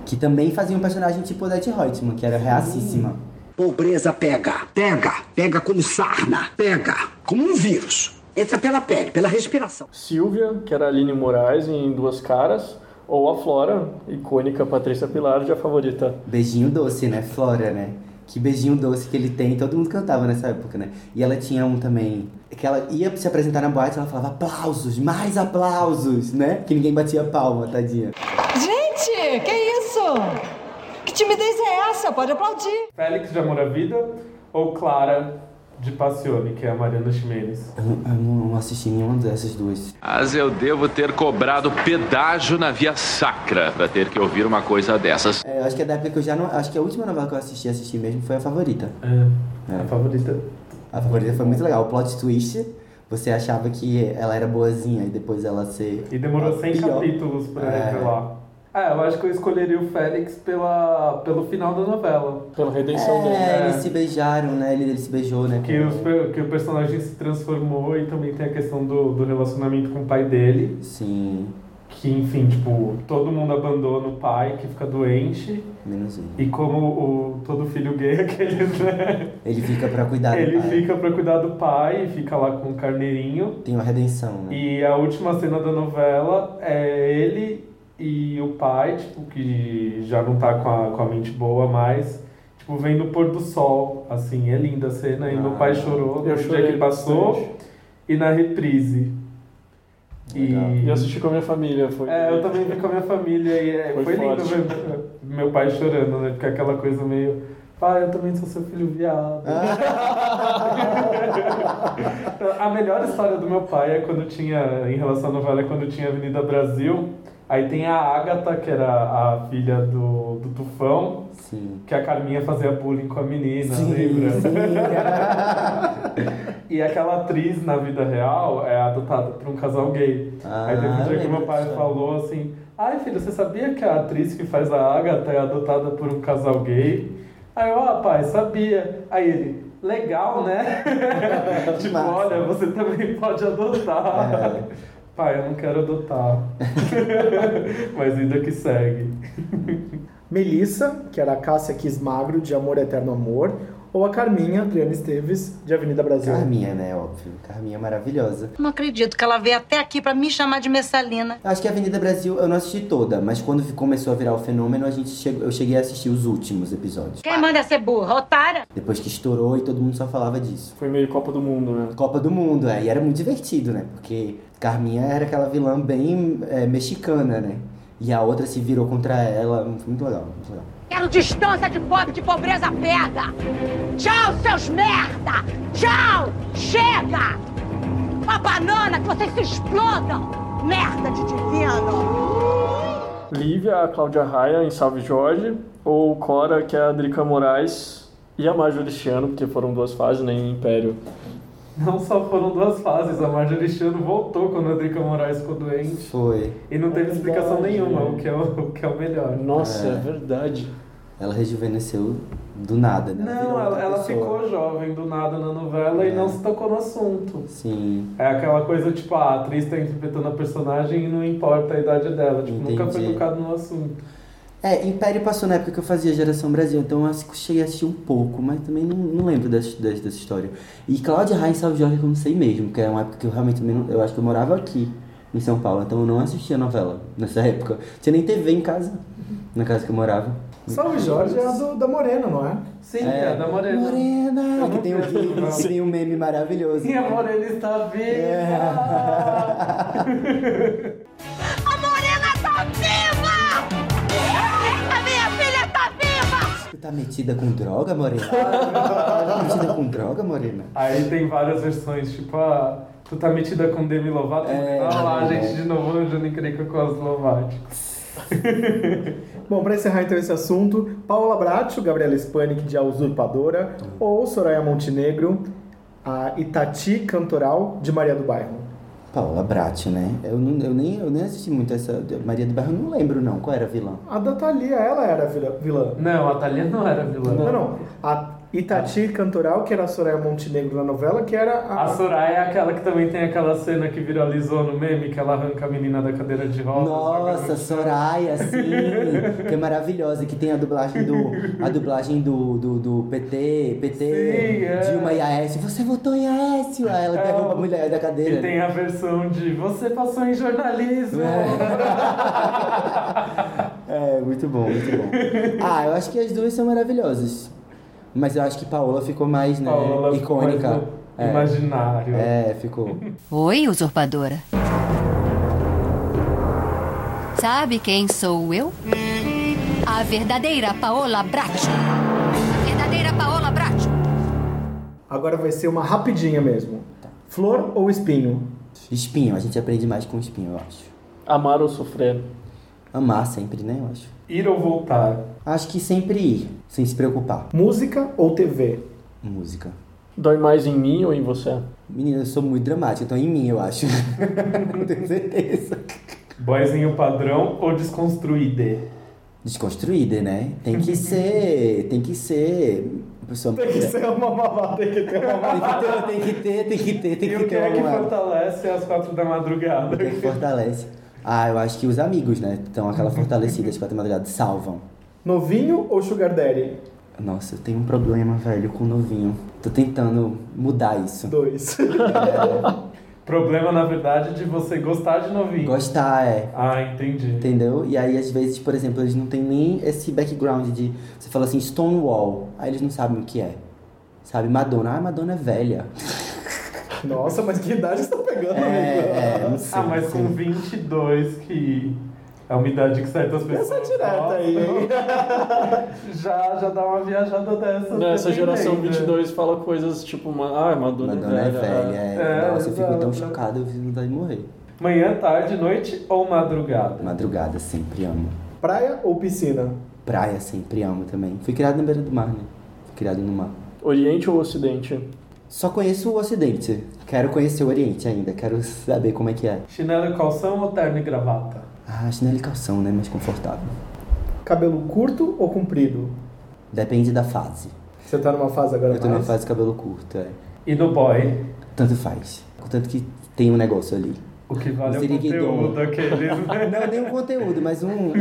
Que também fazia um personagem tipo Odete Reutemann, que era reacíssima. Pobreza pega, pega, pega como sarna, pega como um vírus. Entra pela pele, pela respiração. Silvia, que era a Aline Moraes em Duas Caras, ou a Flora, icônica Patrícia Pilar, de a favorita. Beijinho doce, né? Flora, né? Que beijinho doce que ele tem. Todo mundo cantava nessa época, né? E ela tinha um também. Que ela ia se apresentar na boate, ela falava aplausos, mais aplausos, né? Que ninguém batia palma, tadinha. Gente, que isso? Que timidez é essa? Pode aplaudir. Félix de Amor à Vida ou Clara de Passione, que é a Mariana Ximenes? Eu, não- eu não assisti nenhuma dessas duas. Mas eu devo ter cobrado pedágio na via sacra pra ter que ouvir uma coisa dessas. É, eu acho que é da época que eu já não. Acho que a última novela que eu assisti, assisti mesmo, foi a favorita. É. A favorita. A favorita foi muito legal. O plot twist, você achava que ela era boazinha e depois ela ser. E demorou 100 pior. capítulos pra É. revelar. É, eu acho que eu escolheria o Félix pela, pelo final da novela. Pela redenção É, eles se beijaram, né? Ele, ele se beijou, né? Que, os que o personagem se transformou e também tem a questão do, do relacionamento com o pai dele. Sim. Que, enfim, tipo, todo mundo abandona o pai que fica doente. Menos ele. E como o, todo filho gay, aqueles, né? Ele fica pra cuidar do Ele pai. fica pra cuidar do pai e fica lá com o carneirinho. Tem uma redenção, né? E a última cena da novela é ele e o pai, tipo, que já não tá com a, com a mente boa mais, tipo, vendo o pôr do sol, assim, é linda a cena, e meu pai chorou no Eu dia chorei que passou bastante. e na reprise. E E assisti com a minha família. Foi... é, eu também vi com a minha família e é, Foi foi, lindo ver meu pai chorando, né? Porque é aquela coisa meio. Pai, eu também sou seu filho viado. a melhor história do meu pai é quando tinha, em relação à novela, é quando tinha Avenida Brasil. Aí tem a Agatha, que era a filha do, do Tufão, Sim. que a Carminha fazia bullying com a menina, Sim, lembra? sim. e aquela atriz na vida real é adotada por um casal gay. Ah, Aí teve um dia que meu pai falou assim: Ai filho, você sabia que a atriz que faz a Agatha é adotada por um casal gay? Aí eu, ah pai, sabia. Aí ele, legal, né? tipo, olha, você também pode adotar. É. Pai, eu não quero adotar. Mas vida que segue. Melissa, que era a Cássia Quis Magro, de Amor Eterno Amor, ou a Carminha, Adriana Esteves, de Avenida Brasil. Carminha, né? Óbvio. Carminha maravilhosa. Não acredito que ela veio até aqui pra me chamar de Messalina. Acho que a Avenida Brasil eu não assisti toda, mas quando começou a virar o fenômeno, a gente chegou, eu cheguei a assistir os últimos episódios. Quem manda ser burra? Otária? Depois que estourou e todo mundo só falava disso. Foi meio Copa do Mundo, né? Copa do Mundo, é. E era muito divertido, né? Porque Carminha era aquela vilã bem é, mexicana, né? E a outra se virou contra ela. Foi muito legal, muito legal. Quero distância de pobre de pobreza pega! Tchau, seus merda! Tchau! Chega! Uma banana que vocês se explodam! Merda de divino! Lívia, a Cláudia Raia em Salve Jorge, ou Cora, que é a Drica Moraes, e a Marjorie Cristiano, porque foram duas fases, né, em Império. Não só foram duas fases, a Marjorie Cristiano voltou quando a Drica Moraes ficou doente. Foi. E não teve É explicação nenhuma, o que é o, o que é o melhor. Nossa, É. é, verdade. Ela rejuvenesceu do nada, né? Não, ela, ela ficou jovem do nada na novela e É. não se tocou no assunto. Sim. É aquela coisa, tipo, a atriz tá interpretando a personagem e não importa a idade dela. Tipo, nunca foi Entendi. tocado no assunto. É, Império passou na época que eu fazia Geração Brasil, então eu acho que eu cheguei a assistir um pouco, mas também não, não lembro dessa, dessa, dessa história. E Cláudia Raia em Salve Jorge eu não sei mesmo, que é uma época que eu realmente também não, eu acho que eu morava aqui em São Paulo, então eu não assistia novela nessa época. Tinha nem TV em casa, na casa que eu morava. Salve Jorge é a do, da Morena, não é? Sim, é, da Morena. Morena, Eu que tem um, essa novela. que tem um meme maravilhoso. Sim, a Morena está viva! A morena tá viva! A minha filha tá viva! Tu tá metida com droga, Morena? tá metida com droga, Morena? Aí tem várias versões, tipo, ah, tu tá metida com Demi Lovato? É. Olha lá, gente, de novo, eu já nem creio com as Lovato. Bom, pra encerrar então esse assunto, Paula Bracho, Gabriela Spanik de A Usurpadora, ou Soraya Montenegro, a Itati Cantoral de Maria do Bairro. Paula Brat, né? Eu, não, eu, nem, eu nem assisti muito essa. Maria do Bairro, eu não lembro não. Qual era a vilã? A da Thalia, ela era a vilã-. Não, a Thalia não era vilã. Não, não. A, Itati Cantoral, que era a Soraya Montenegro na novela, que era a... A Soraya é aquela que também tem aquela cena que viralizou no meme, que ela arranca a menina da cadeira de rodas. Nossa, Soraya, sim, que é maravilhosa, que tem a dublagem do a dublagem do, do, do PT, PT, Sim, é. Dilma e Aécio. Você votou em Aécio? Aí ela É, derruba a mulher da cadeira. E tem a versão de você passou em jornalismo. É, muito bom, muito bom. Ah, eu acho que as duas são maravilhosas. Mas eu acho que Paola ficou mais, né, Paola ficou mais icônica. no imaginário. É, ficou. Oi, usurpadora. Sabe quem sou eu? A verdadeira Paola Bracho. A verdadeira Paola Bracho. Agora vai ser uma rapidinha mesmo. Flor ou espinho? Espinho, a gente aprende mais com espinho, eu acho. Amar ou sofrer? Amar sempre, né, eu acho. Ir ou voltar? Acho que sempre ir, sem se preocupar. Música ou TV? Música. Dói mais em mim ou em você? Menina, eu sou muito dramática, então em mim, eu acho. Não tenho certeza. Boyzinho padrão ou desconstruído? Desconstruída, né? Tem que ser. Tem que ser. Pessoa... Tem que ser uma mamada, tem que ter uma mamada. Tem que ter, tem que ter, tem E que o ter que é que fortalece às quatro da madrugada? O que é que fortalece? Ah, eu acho que os amigos, né? Então aquela fortalecida de quatro madrugada salvam. Novinho ou sugar daddy? Nossa, eu tenho um problema, velho, com novinho. Tô tentando mudar isso. Dois. Problema, na verdade, de você gostar de novinho. Gostar, é. Ah, entendi. Entendeu? E aí, às vezes, por exemplo, eles não têm nem esse background de. Você fala assim, Stonewall. Aí eles não sabem o que é. Sabe? Madonna. Ah, Madonna é velha. Nossa, mas que idade você tá pegando, É, amigo? é, não sei. Ah, mas com 22, que é uma idade que certas pessoas. Essa direta aí, hein? já, já dá uma viajada dessa. Nessa geração dependendo. 22 fala coisas tipo, ah, Madonna, Madonna é velha, é. É, Nossa, eu fico tão exato. chocado, eu fico vontade de morrer. Manhã, tarde, noite ou madrugada? Madrugada, sempre amo. Praia ou piscina? Praia, sempre amo também. Fui criado na beira do mar, né? Fui criado no mar. Oriente ou Ocidente? Só conheço o Ocidente. Quero conhecer o Oriente ainda. Quero saber como é que é. Chinelo e calção ou terno e gravata? Ah, chinelo e calção, né? Mais confortável. Cabelo curto ou comprido? Depende da fase. Você tá numa fase agora Eu tô numa mais? fase de cabelo curto, é. E no boy? Tanto faz. Contanto que tem um negócio ali. O que vale é o conteúdo aqueles, né? Não, nem um conteúdo, mas um.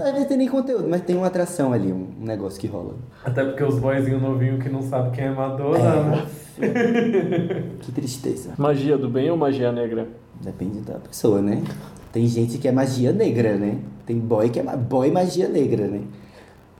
Às vezes tem nem conteúdo, mas tem uma atração ali, um negócio que rola. Até porque os boyzinhos novinhos que não sabem quem é Madonna, né? Que tristeza. Magia do bem ou magia negra? Depende da pessoa, né? Tem gente que é magia negra, né? Tem boy que é ma- boy magia negra, né?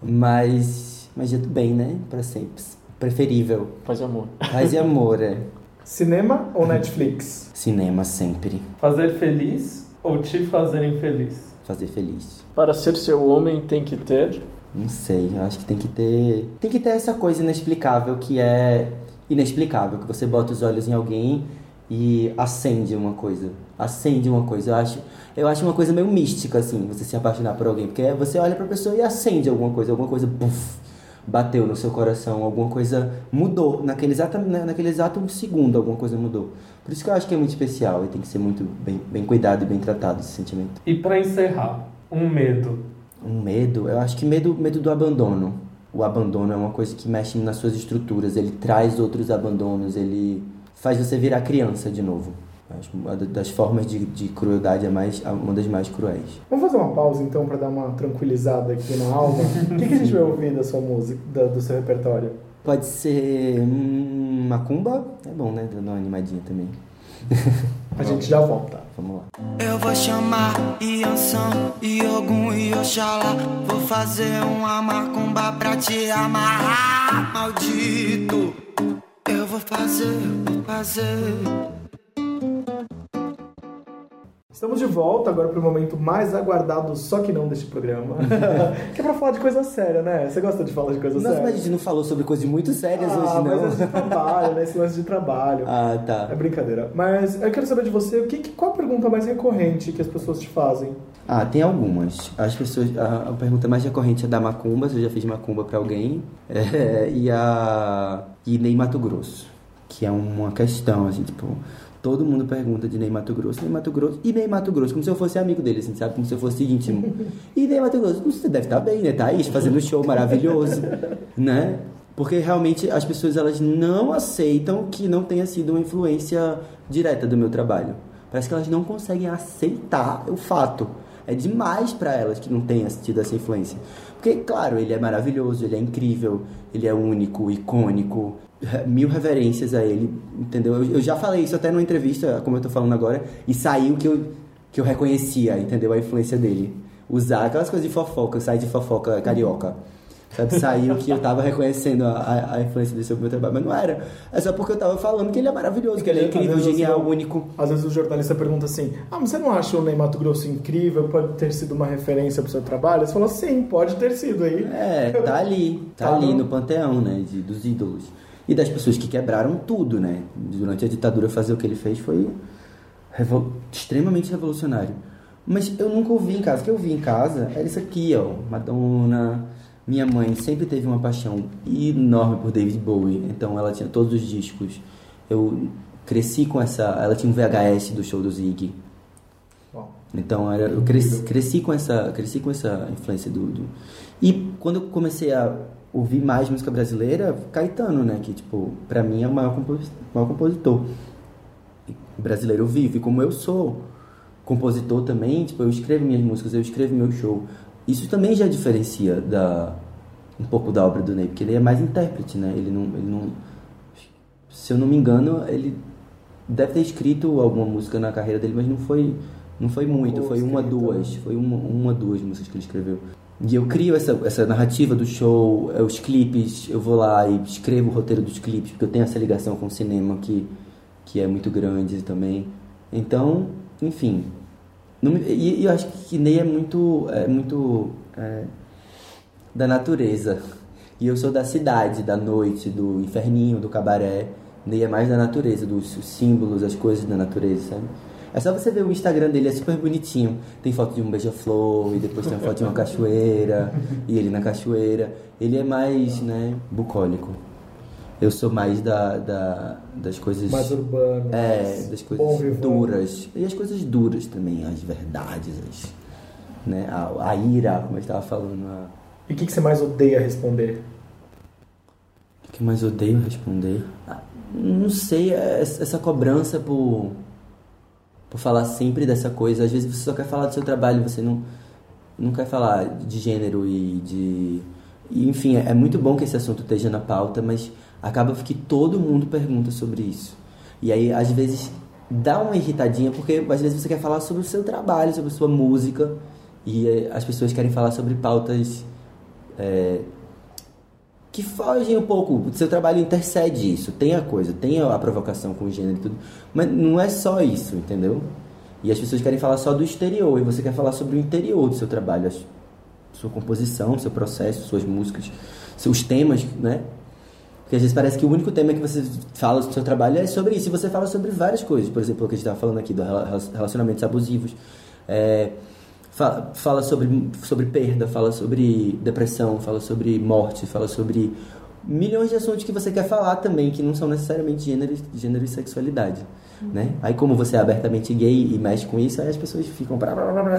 Mas magia do bem, né? Pra sempre. Preferível. Paz e amor. Paz e amor, é. Cinema ou Netflix? Cinema sempre. Fazer feliz ou te fazer infeliz? Fazer feliz. Para ser seu homem tem que ter. Não sei, eu acho que tem que ter. Tem que ter essa coisa inexplicável que é inexplicável, que você bota os olhos em alguém e acende uma coisa. Acende uma coisa. Eu acho, eu acho uma coisa meio mística, assim, você se apaixonar por alguém. Porque você olha pra pessoa e acende alguma coisa, alguma coisa puff, bateu no seu coração, alguma coisa mudou. Naquele exato, na- naquele exato segundo, alguma coisa mudou. Por isso que eu acho que é muito especial e tem que ser muito bem, bem cuidado e bem tratado esse sentimento. E pra encerrar, um medo. Um medo, eu acho que medo, medo do abandono. O abandono é uma coisa que mexe nas suas estruturas, ele traz outros abandonos, ele faz você virar criança de novo. Acho uma da- das formas de, de crueldade é mais, uma das mais cruéis. Vamos fazer uma pausa então pra dar uma tranquilizada aqui na alma. O que, que a gente vai ouvir da sua música, da- do seu repertório? Pode ser hum, macumba, é bom, né? Dando uma animadinha também. A gente já volta. Vamos lá. Eu vou chamar Iansã, Iogum e Oxalá. Vou fazer uma macumba pra te amarrar, maldito. Eu vou fazer, vou fazer. Estamos de volta agora pro momento mais aguardado, só que não deste programa. que é pra falar de coisa séria, né? Você gosta de falar de coisa Nossa, séria? mas a gente não falou sobre coisas muito sérias ah, hoje, não. mas é de trabalho, né? Esse lance de trabalho. Ah, tá. É brincadeira. Mas eu quero saber de você, o que, qual a pergunta mais recorrente que as pessoas te fazem? Ah, tem algumas. As pessoas. A, a pergunta mais recorrente é da macumba, se eu já fiz macumba pra alguém. É, e a. E Ney Mato Grosso. Que é uma questão, assim, tipo. Todo mundo pergunta de Ney Mato Grosso, Ney Mato Grosso e Ney Mato Grosso, como se eu fosse amigo dele, assim, sabe? Como se eu fosse íntimo. E Ney Mato Grosso, você deve estar bem, né? Thaís fazendo um show maravilhoso, né? Porque realmente as pessoas elas não aceitam que não tenha sido uma influência direta do meu trabalho. Parece que elas não conseguem aceitar o fato. É demais para elas que não tenha tido essa influência. Porque, claro, ele é maravilhoso, ele é incrível, ele é único, icônico, mil reverências a ele, entendeu? Eu, eu já falei isso até numa entrevista, como eu tô falando agora, e saiu que eu, que eu reconhecia, entendeu? A influência dele. Usar aquelas coisas de fofoca, sai de fofoca carioca. Sabe, saiu que eu tava reconhecendo a, a, a influência o meu trabalho, mas não era. É só porque eu tava falando que ele é maravilhoso, que ele é incrível, genial, o- único. Às vezes o jornalista pergunta assim: Ah, mas você não acha o Ney Mato Grosso incrível? Pode ter sido uma referência pro seu trabalho? Você falou: Sim, pode ter sido aí. É, tá ali, tá, Tá ali no- no panteão, né, de, dos ídolos. E das pessoas que quebraram tudo, né? Durante a ditadura fazer o que ele fez foi revol- extremamente revolucionário. Mas eu nunca ouvi em casa. O que eu vi em casa era isso aqui, ó. Madonna. Minha mãe sempre teve uma paixão enorme por David Bowie. Então ela tinha todos os discos. Eu cresci com essa... Ela tinha um VHS do show do Ziggy. Então era, eu cresci, cresci com essa cresci com essa influência do, do- e quando eu comecei a ouvir mais música brasileira Caetano né que tipo para mim é o maior, compos- maior compositor brasileiro vivo e como eu sou compositor também tipo eu escrevo minhas músicas eu escrevo meu show isso também já diferencia da um pouco da obra do Ney porque ele é mais intérprete né ele não ele não se eu não me engano ele deve ter escrito alguma música na carreira dele, mas não foi, não foi muito, foi uma, duas, foi uma, uma, duas músicas que ele escreveu. E eu crio essa, essa narrativa do show, eh, os clipes, eu vou lá e escrevo o roteiro dos clipes, porque eu tenho essa ligação com o cinema que, que é muito grande também. Então, enfim. Não e, e eu acho que Ney é muito, é muito é, da natureza. E eu sou da cidade, da noite, do inferninho, do cabaré. Ney é mais da natureza, dos símbolos, as coisas da natureza, sabe? É só você ver o Instagram dele, é super bonitinho. Tem foto de um beija-flor, e depois tem uma foto de uma cachoeira, e ele na cachoeira. Ele é mais, né, bucólico. Eu sou mais da, da- das coisas... Mais urbano, É, das coisas duras. E as coisas duras também, as verdades, as, né, a, a ira, como eu estava falando, a, E o que, que você mais odeia responder? O que mais odeio responder? Ah, Não sei, é essa essa cobrança por, por falar sempre dessa coisa. Às vezes você só quer falar do seu trabalho, você não, não quer falar de gênero e de. e, enfim, é, é muito bom que esse assunto esteja na pauta, mas acaba que todo mundo pergunta sobre isso. E aí, às vezes, dá uma irritadinha, porque às vezes você quer falar sobre o seu trabalho, sobre a sua música, e eh, as pessoas querem falar sobre pautas. eh, que fogem um pouco. O seu trabalho intercede isso. Tem a coisa, tem a provocação com o gênero e tudo. Mas não é só isso, entendeu? E as pessoas querem falar só do exterior. E você quer falar sobre o interior do seu trabalho. a Sua composição, seu processo, suas músicas, seus temas, né? Porque às vezes parece que o único tema que você fala do seu trabalho é sobre isso. E você fala sobre várias coisas. Por exemplo, o que a gente estava falando aqui, do rela- relacionamentos abusivos. É, Fala, fala sobre, sobre perda, fala sobre depressão, fala sobre morte, fala sobre milhões de assuntos que você quer falar também, que não são necessariamente gênero, gênero e sexualidade. Né? Aí como você é abertamente gay e mexe com isso, aí as pessoas ficam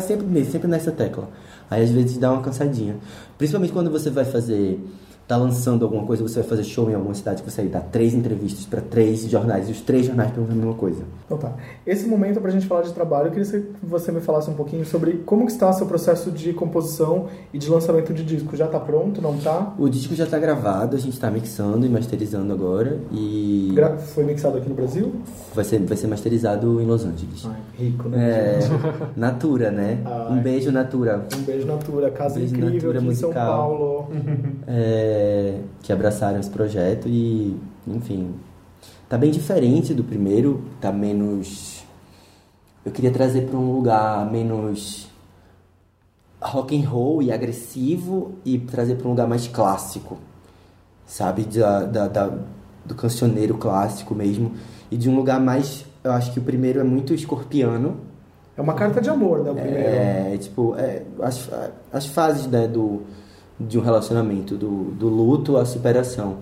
sempre, sempre nessa tecla. Aí às vezes dá uma cansadinha. Principalmente quando você vai fazer, tá lançando alguma coisa, você vai fazer show em alguma cidade, que você dá três entrevistas para três jornais, e os três jornais perguntam a mesma coisa. Então tá. Esse momento pra gente falar de trabalho. Eu queria que você me falasse um pouquinho sobre como que está seu processo de composição e de lançamento de disco. Já tá pronto? Não tá? O disco já tá gravado, a gente tá mixando e masterizando agora e Gra- Foi mixado aqui no Brasil? vai ser, vai ser masterizado em Los Angeles. Ai, rico, né? É, Natura, né? Ai. Um beijo, Natura. Um beijo, Natura. Casa Um beijo, incrível Natura aqui em São musical. Paulo. É, que abraçaram esse projeto e, enfim, tá bem diferente do primeiro, tá menos. Eu queria trazer para um lugar menos rock and roll e agressivo e trazer para um lugar mais clássico, sabe, da, da, da- do cancioneiro clássico mesmo e de um lugar mais, eu acho que o primeiro é muito escorpiano. É uma carta de amor, né? O primeiro. É, tipo, é, as, as fases né, do, de um relacionamento, do, do luto à superação.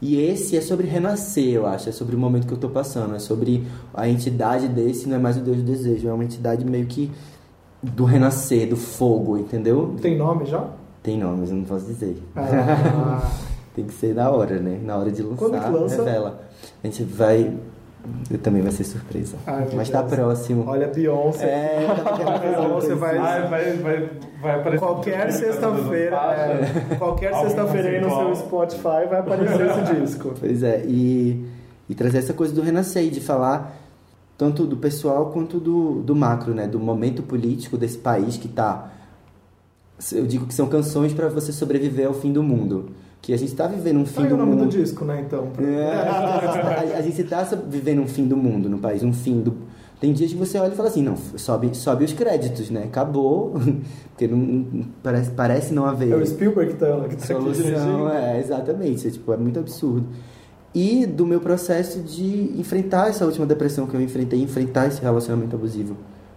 E esse é sobre renascer, eu acho. É sobre o momento que eu tô passando. É sobre a entidade desse, não é mais o Deus do desejo. É uma entidade meio que do renascer, do fogo, entendeu? Tem nome já? Tem nome, mas eu não posso dizer. Ah, Tem que ser na hora, né? Na hora de lançar, Quando que lança? revela. A gente vai. Eu também vai ser surpresa. Ai, Mas tá Deus. próximo. Olha, Beyoncé. É, Beyoncé vai. Ai, vai, vai, vai aparecer. Qualquer sexta-feira, é, qualquer sexta-feira aí no seu. Spotify vai aparecer esse disco. Pois é, e, e trazer essa coisa do renascer, e de falar tanto do pessoal quanto do, do macro, né? Do momento político desse país que tá. Eu digo que são canções para você sobreviver ao fim do mundo. Que a gente tá vivendo um fim do o nome mundo. do disco, né, então. É, a, gente está vivendo um fim do mundo no país, um fim do. Tem dias que você olha e fala assim, não, sobe, sobe os créditos, né? Acabou, porque não, parece, parece não haver É o Spielberg que tá, que tá aqui solução. dirigindo. É, exatamente, é, tipo, é muito absurdo. E do meu processo de enfrentar essa última depressão que eu enfrentei, enfrentar esse relacionamento abusivo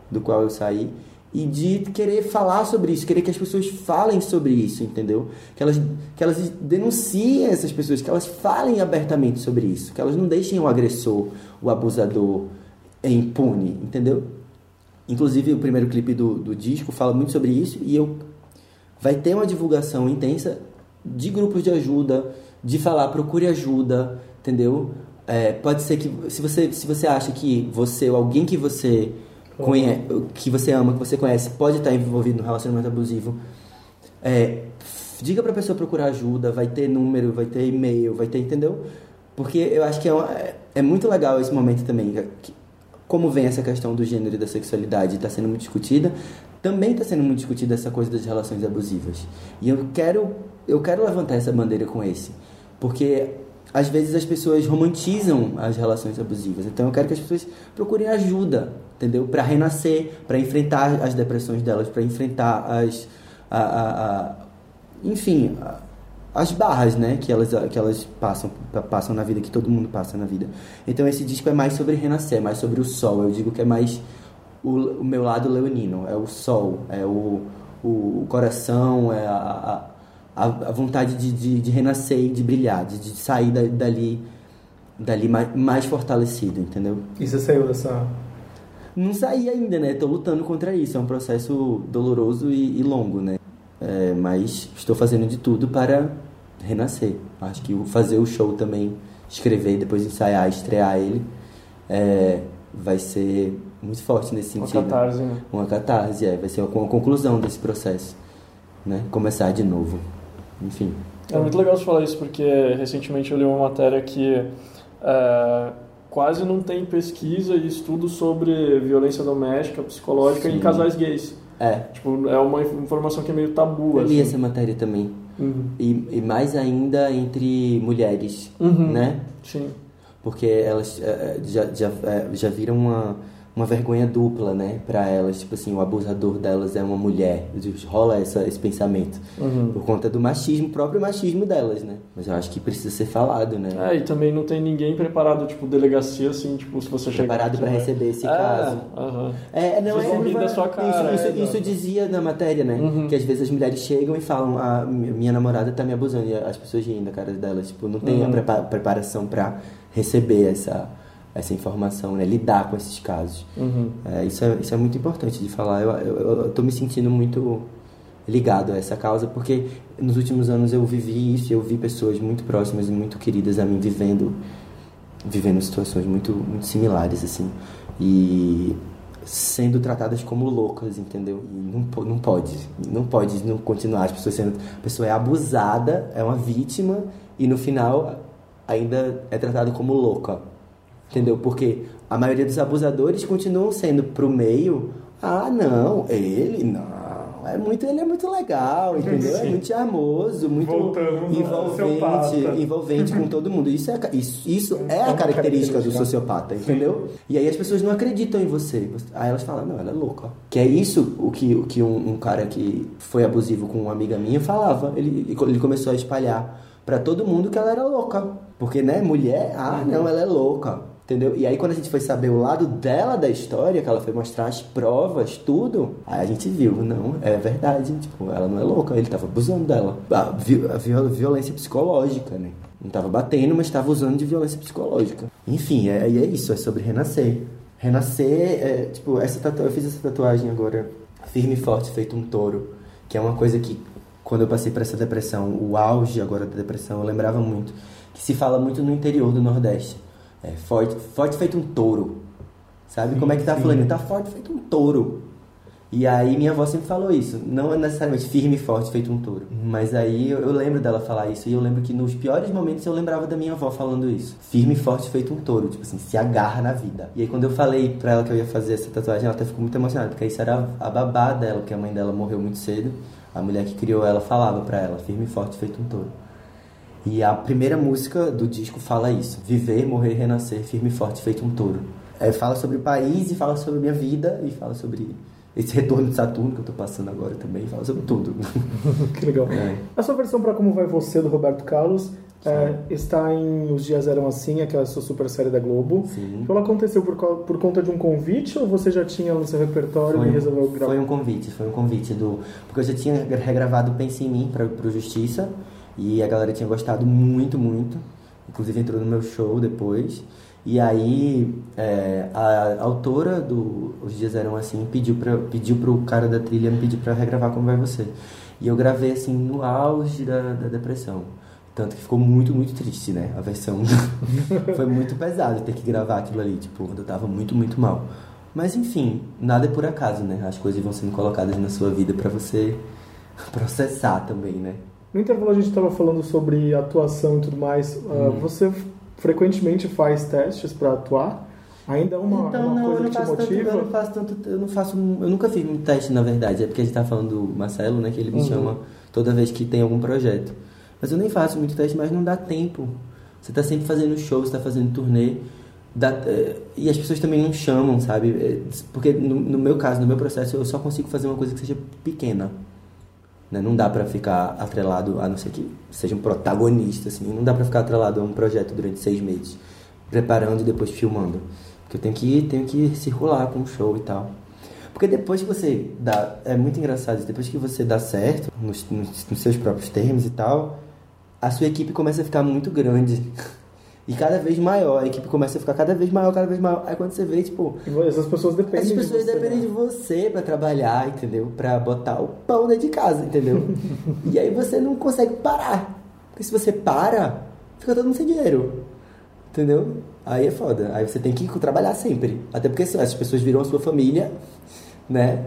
do qual eu saí e de querer falar sobre isso, querer que as pessoas falem sobre isso, entendeu? Que elas, que elas denunciem essas pessoas, que elas falem abertamente sobre isso, que elas não deixem o agressor, o abusador impune, entendeu? Inclusive, o primeiro clipe do, do disco fala muito sobre isso e eu vai ter uma divulgação intensa de grupos de ajuda, de falar procure ajuda, entendeu? É, pode ser que se você se você acha que você ou alguém que você que você ama, que você conhece, pode estar envolvido no relacionamento abusivo, é, diga pra pessoa procurar ajuda, vai ter número, vai ter e-mail, vai ter, entendeu? Porque eu acho que é, uma- é muito legal esse momento também, que- como vem essa questão do gênero e da sexualidade está sendo muito discutida, também está sendo muito discutida essa coisa das relações abusivas. E eu quero, eu quero levantar essa bandeira com esse, porque às vezes as pessoas romantizam as relações abusivas. Então eu quero que as pessoas procurem ajuda, entendeu? Para renascer, para enfrentar as depressões delas, para enfrentar as, a, a- a- enfim, as barras, né, que elas, que elas passam, passam na vida, que todo mundo passa na vida. Então esse disco é mais sobre renascer, mais sobre o sol. Eu digo que é mais o, o meu lado leonino, é o sol, é o, o coração, é a, a, a vontade de, de, de renascer e de brilhar, de, de sair da- dali, dali mais, mais fortalecido, entendeu? E você saiu dessa. Não saí ainda, né? Tô lutando contra isso. É um processo doloroso e, e longo, né? É, mas estou fazendo de tudo para renascer. Acho que fazer o show também, escrever, depois ensaiar, estrear ele, é, vai ser muito forte nesse Uma sentido. catarse, né? Uma catarse, é. Vai ser uma, uma conclusão desse processo, né? Começar de novo. Enfim. É muito legal você falar isso, porque recentemente eu li uma matéria que é, quase não tem pesquisa e estudo sobre violência doméstica, psicológica em Sim. casais gays. É. Tipo, é uma informação que é meio tabu, Eu li assim. essa matéria também. Uhum. E, e mais ainda entre mulheres, Uhum. né? Sim. Porque elas eh, eh, já, já, eh, já viram uma, uma vergonha dupla, né? Pra elas, tipo assim, o abusador delas é uma mulher. Rola essa, esse pensamento. Uhum. Por conta do machismo, próprio machismo delas, né? Mas eu acho que precisa ser falado, né? É, e também não tem ninguém preparado, tipo, delegacia, assim, tipo, se você chegar... Preparado você pra vai- receber esse É, caso. aham. É, não é. rir da sua cara. Isso, é, isso, exato. isso dizia na matéria, né? Que às vezes as mulheres chegam e falam: a minha namorada tá me abusando. E as pessoas riem da cara delas. Tipo, não tem a Uhum. prepa- preparação pra receber essa, essa informação, né? Lidar com esses casos. Uhum. É, isso, é, isso é muito importante de falar. Eu, eu, eu- eu tô me sentindo muito ligado a essa causa porque nos últimos anos eu vivi isso. Eu vi pessoas muito próximas e muito queridas a mim vivendo vivendo situações muito, muito similares, assim, e sendo tratadas como loucas, entendeu? E não, não pode, não pode não continuar as pessoas sendo, a pessoa é abusada, é uma vítima e no final ainda é tratada como louca, entendeu? Porque a maioria dos abusadores continuam sendo pro meio, ah, não, ele não, é muito, ele é muito legal, entendeu? É Sim. muito charmoso, muito Voltamos envolvente, envolvente com todo mundo. Isso é, isso, isso é a característica do sociopata, entendeu? E aí as pessoas não acreditam em você. Aí elas falam, não, ela é louca. Que é isso o que, o que um, um cara que foi abusivo com uma amiga minha falava. Ele, ele começou a espalhar pra todo mundo que ela era louca. Porque, né, mulher, ah, não, ela é louca. Entendeu? E aí quando a gente foi saber o lado dela da história, que ela foi mostrar as provas, tudo, aí a gente viu, não, é verdade, tipo, ela não é louca, ele tava abusando dela. A, vi- a viol- violência psicológica, né? Não tava batendo, mas tava usando de violência psicológica. Enfim, é, é isso, é sobre renascer. Renascer, é, tipo, essa tatu... eu fiz essa tatuagem agora, firme e forte, feito um touro, que é uma coisa que quando eu passei por essa depressão, o auge agora da depressão, eu lembrava muito que se fala muito no interior do Nordeste. É forte, forte feito um touro. Sabe Sim, como é que tá sim. falando? Tá forte feito um touro. E aí minha avó sempre falou isso, não é necessariamente firme e forte feito um touro. Mas aí eu, eu lembro dela falar isso e eu lembro que nos piores momentos eu lembrava da minha avó falando isso. Firme e forte feito um touro, tipo assim, se agarra na vida. E aí quando eu falei pra ela que eu ia fazer essa tatuagem, ela até ficou muito emocionada, porque isso era a babá dela, porque a mãe dela morreu muito cedo. A mulher que criou ela falava pra ela, firme e forte feito um touro. E a primeira música do disco fala isso: viver, morrer, renascer, firme e forte feito um touro. É, fala sobre o país e fala sobre minha vida e fala sobre esse retorno de Saturno que eu tô passando agora também, fala sobre tudo. que legal. É. A sua versão para Como Vai Você, do Roberto Carlos, é, está em Os Dias Eram Assim, aquela sua super série da Globo. Sim. Ela aconteceu por, por conta de um convite ou você já tinha no seu repertório Foi, e resolveu gravar? foi um convite, foi um convite do. Porque eu já tinha regravado Pense em Mim para pro Justiça e a galera tinha gostado muito, muito. Inclusive entrou no meu show depois. E aí é, a autora do Os Dias Eram Assim pediu, pra, pediu pro cara da trilha me pedir pra regravar Como Vai Você. E eu gravei assim no auge da, da depressão. Tanto que ficou muito, muito triste, né? A versão foi muito pesado ter que gravar aquilo ali, tipo, quando eu tava muito, muito mal. Mas enfim, nada é por acaso, né? As coisas vão sendo colocadas na sua vida pra você processar também, né? No intervalo a gente estava falando sobre atuação e tudo mais. Hum. você frequentemente faz testes para atuar? Ainda é uma, Então, uma não, eu coisa não que te faço tanto, motiva? eu não faço tanto, eu não faço, eu nunca fiz muito teste, na verdade, é porque a gente tá falando do Marcelo, né, que ele me Uhum. chama toda vez que tem algum projeto. Mas eu nem faço muito teste, mas não dá tempo. Você tá sempre fazendo show, você tá fazendo turnê, dá- é, e as pessoas também não chamam, sabe? É, Porque no, no meu caso, no meu processo, eu só consigo fazer uma coisa que seja pequena. Né? Não dá pra ficar atrelado, a não ser que seja um protagonista, assim, não dá pra ficar atrelado a um projeto durante seis meses, preparando e depois filmando. Porque eu tenho que, tenho que circular com o show e tal. Porque depois que você dá. É muito engraçado depois que você dá certo, nos, nos- nos seus próprios termos e tal, a sua equipe começa a ficar muito grande. E cada vez maior, a equipe começa a ficar cada vez maior, cada vez maior. Aí quando você vê, tipo, E Essas pessoas dependem as pessoas de você. dependem né? de você pra trabalhar, entendeu? Pra botar o pão dentro de casa, entendeu? e aí você não consegue parar. Porque se você para, fica todo mundo sem dinheiro. Entendeu? Aí é foda. Aí você tem que trabalhar sempre. Até porque assim, essas pessoas viram a sua família, né?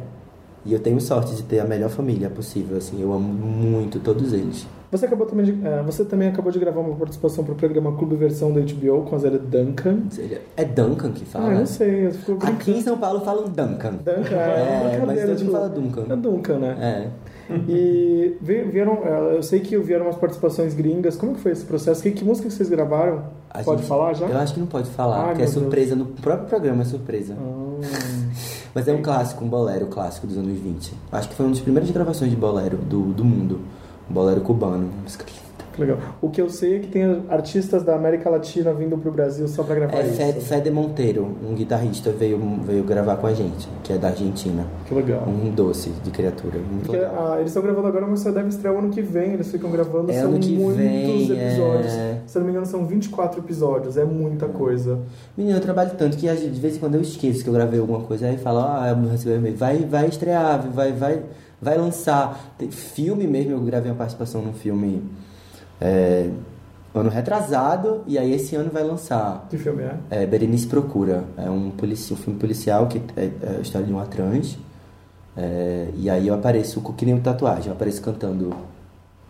E eu tenho sorte de ter a melhor família possível, assim. Eu amo muito todos eles. Você, acabou também de, é, você também acabou de gravar uma participação para o programa Clube Versão da HBO com a Zélia Duncan. É Duncan que fala? Ah, eu não sei. Eu fico Aqui em São Paulo falam Duncan. Duncan, é, É, brincadeira, mas todo mundo fala Duncan. É Duncan, né? É. E vi- vieram, é, eu sei que vieram umas participações gringas. Como que foi esse processo? Que, que música que vocês gravaram? A Pode gente- falar já? Eu acho que não pode falar, Ai, porque é meu Deus. surpresa. No próprio programa é surpresa. Ah. Mas é um clássico, um bolero clássico dos anos 20. Acho que foi uma das primeiras gravações de bolero do, do mundo. Bolero cubano. Música linda. Que legal. O que eu sei é que tem artistas da América Latina vindo pro Brasil só pra gravar É isso. Fed, Fede Monteiro, um guitarrista, veio, veio gravar com a gente, que é da Argentina. Que legal. Um doce de criatura. Muito Porque legal. ah, eles estão gravando agora, mas só deve estrear o ano que vem. Eles ficam gravando, É são ano que muitos vem, episódios. é. Se eu não me engano, são 24 episódios. É muita coisa. Menino, eu trabalho tanto que de vez em quando eu esqueço que eu gravei alguma coisa aí falo, ah, eu recebi um e-mail. Vai, vai estrear, vai, vai, vai lançar. Tem filme mesmo, eu gravei uma participação num filme é, ano retrasado, e aí esse ano vai lançar. Que filme é? É, Berenice Procura. É um, polici um filme policial que é, é a história de uma trans. É, e aí eu apareço, co- que nem tatuagem, eu apareço cantando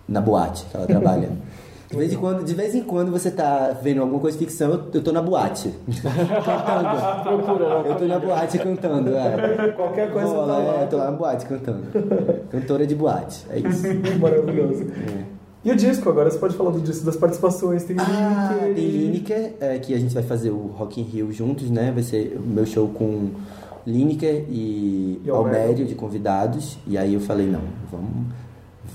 na boate que ela trabalha. De vez, em quando, de vez em quando você tá vendo alguma coisa de ficção, eu, eu tô na boate. cantando. Procura, Eu tô na boate cantando, é. Qualquer coisa Rola, tá lá. é, eu tô lá na boate cantando. Cantora de boate, é isso. Maravilhoso. É. E o disco, agora você pode falar do disco, das participações. Tem Ah, Lineker tem Lineker, é, que a gente vai fazer o Rock in Rio juntos, né? Vai ser o meu show com Lineker e, E. Almério de convidados. E aí eu falei, não, vamos...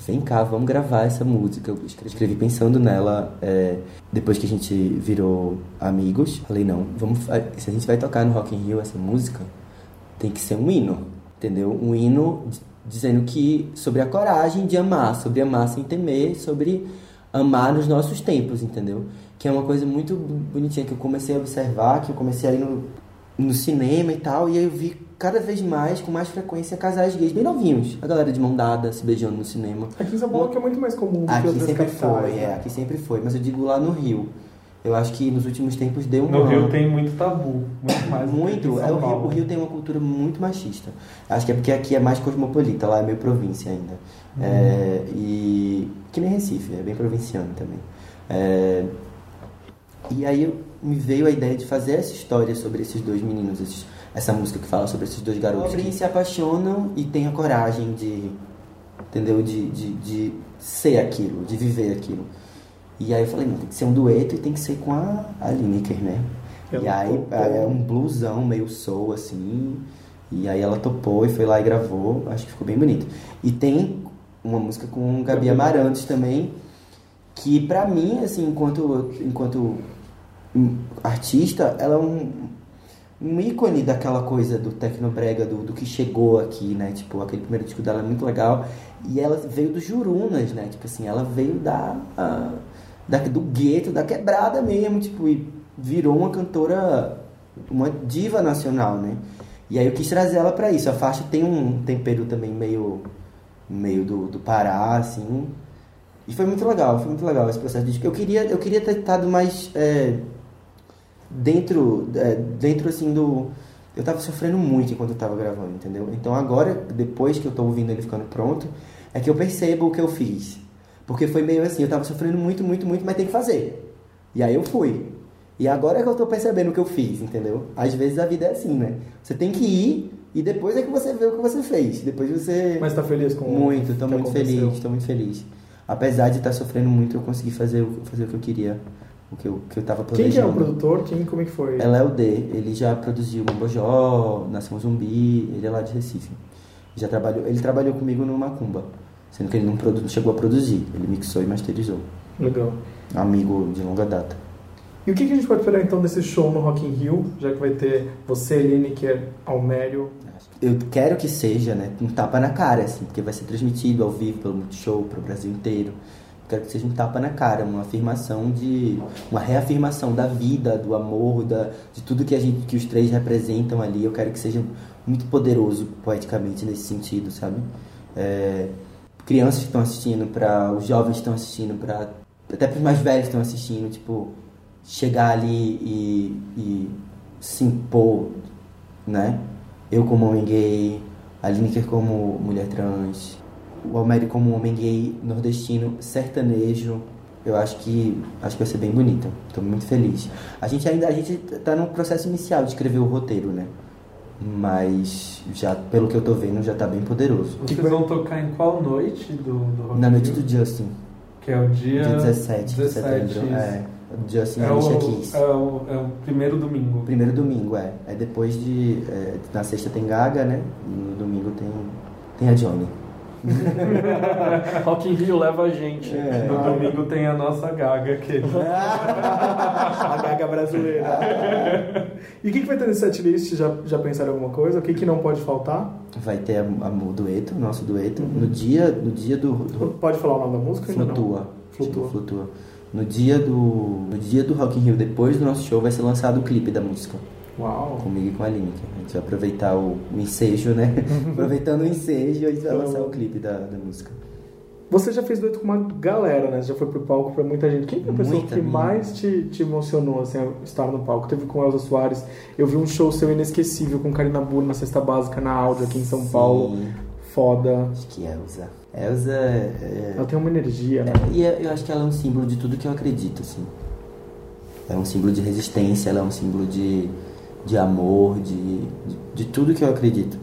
Vem cá, vamos gravar essa música. Eu escre- escrevi pensando nela é, depois que a gente virou amigos. Falei, não, vamos, se a gente vai tocar no Rock in Rio essa música, tem que ser um hino, entendeu? Um hino dizendo que sobre a coragem de amar, sobre amar sem temer, sobre amar nos nossos tempos, entendeu? Que é uma coisa muito bonitinha que eu comecei a observar, que eu comecei a ir no, no cinema e tal, e aí eu vi cada vez mais, com mais frequência, casais gays bem novinhos. A galera de mão dada, se beijando no cinema. Aqui em São Paulo que é muito mais comum do que Aqui outras sempre capitais, foi, né? é, aqui sempre foi. Mas eu digo lá no Rio. Eu acho que nos últimos tempos deu um. No Rio tem muito tabu, muito mais. que Muito, em São é, o, Rio, o Rio tem uma cultura muito machista. Acho que é porque aqui é mais cosmopolita, lá é meio província ainda. Uhum. É, e que nem Recife, é bem provinciano também. É, e aí eu- me veio a ideia de fazer essa história sobre esses dois meninos, esses- essa música que fala sobre esses dois garotos que se apaixonam e têm a coragem de, entendeu? De, de, de ser aquilo, de viver aquilo. E aí eu falei, não, tem que ser um dueto e tem que ser com a, a Lineker, né? Ela e aí topou. é um bluesão meio soul, assim. E aí ela topou e foi lá e gravou. Acho que ficou bem bonito. E tem uma música com Gabi Amarantes também, que pra mim, assim, enquanto, enquanto artista, ela é um, um ícone daquela coisa do tecnobrega, do, do que chegou aqui, né? Tipo, aquele primeiro disco dela é muito legal. E ela veio dos Jurunas, né? Tipo assim, ela veio da, da do gueto, da quebrada mesmo, tipo, e virou uma cantora, uma diva nacional, né? E aí eu quis trazer ela pra isso. A faixa tem um tempero também meio, meio do, do Pará, assim. E foi muito legal, foi muito legal esse processo de disco. Eu queria, eu queria ter estado mais é, dentro, é, dentro assim do... Eu tava sofrendo muito enquanto eu tava gravando, entendeu? Então agora, depois que eu tô ouvindo ele ficando pronto, é que eu percebo o que eu fiz. Porque foi meio assim, eu tava sofrendo muito, muito, muito, mas tem que fazer. E aí eu fui. E agora é que eu tô percebendo o que eu fiz, entendeu? Às vezes a vida é assim, né? Você tem que ir e depois é que você vê o que você fez. Depois você... Mas tá feliz com o Muito, tô muito aconteceu? feliz, tô muito feliz. Apesar de estar sofrendo muito, eu consegui fazer, fazer o que eu queria. O que eu, que eu tava Quem planejando. que é o produtor? Quem, como é que foi? Ela é o D, ele já produziu Mambojó, Nação Zumbi, ele é lá de Recife. Já trabalhou, ele trabalhou comigo no Macumba, sendo que ele não, produ- não chegou a produzir, ele mixou e masterizou. Legal. Amigo de longa data. E o que, que a gente pode esperar então desse show no Rock in Rio, já que vai ter você, Lineker, Almério? Eu quero que seja, né, um tapa na cara, assim, porque vai ser transmitido ao vivo pelo Multishow, para o Brasil inteiro. Quero que seja um tapa na cara, uma afirmação de. uma reafirmação da vida, do amor, da, de tudo que a gente, que os três representam ali. Eu quero que seja muito poderoso poeticamente nesse sentido, sabe? É, crianças estão assistindo, para os jovens estão assistindo, para até para os mais velhos estão assistindo, tipo, chegar ali e, e se impor, né? Eu como homem gay, a Lineker como mulher trans, o Almério como homem gay nordestino, sertanejo. Eu acho que acho que vai ser bem bonito. Estou muito feliz. A gente ainda a gente tá no processo inicial de escrever o roteiro, né? Mas já pelo que eu tô vendo já tá bem poderoso. Vocês vão tocar em qual noite do, do Rock Na noite Rio? do Justin. Que é o dia... Dia 17 de 17, setembro. isso. É. O Justin É é Alicia o, Keys. é, o, é o primeiro domingo. Primeiro domingo, é. É depois de. é, na sexta tem Gaga, né? E no domingo tem, tem a Johnny. Rock in Rio leva a gente. É. No domingo tem a nossa Gaga aqui. a gaga brasileira. e o que, que vai ter nesse setlist? Já, já pensaram em alguma coisa? O que, que não pode faltar? Vai ter a, a- o dueto, o nosso dueto. No dia, no dia do. do Pode falar o nome da música? flutua. Flutua. Flutua. No dia do. No dia do Rock in Rio, depois do nosso show, vai ser lançado o clipe da música. Uau! Comigo e com a Lineker. A gente vai aproveitar o, o ensejo, né? Aproveitando o ensejo, a gente vai lançar o clipe da, da música. Você já fez dueto com uma galera, né? Você já foi pro palco pra muita gente. Quem é a pessoa Muita, que minha. mais te, te emocionou, assim, estar no palco? Teve com Elza Soares. Eu vi um show seu inesquecível com Karina Burr na Cesta Básica, na áudio, aqui em São Paulo. Foda. Acho que Elza. Elza é. Ela tem uma energia, né? E é- eu acho que ela é um símbolo de tudo que eu acredito, assim. É um símbolo de resistência, ela é um símbolo de, de amor, de, de, de tudo que eu acredito.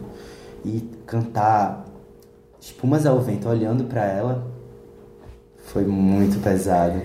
E cantar Espumas ao Vento olhando pra ela foi muito pesado.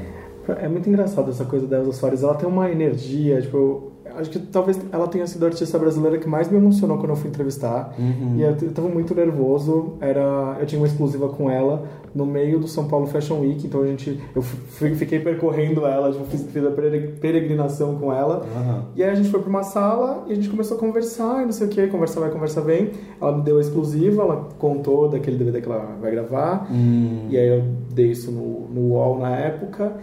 É muito engraçado essa coisa da Elza Soares. Ela tem uma energia, tipo, acho que talvez ela tenha sido a artista brasileira que mais me emocionou quando eu fui entrevistar. Uhum. E eu, eu tava muito nervoso. Era, eu tinha uma exclusiva com ela no meio do São Paulo Fashion Week, então a gente, eu fiquei percorrendo ela, tipo, fiz, fiz a pere- peregrinação com ela. Aham. E aí a gente foi pra uma sala e a gente começou a conversar e não sei o que, conversa vai, conversa vem. Ela me deu a exclusiva, ela contou daquele DVD que ela vai gravar. Hum. E aí eu dei isso no, no UOL na época.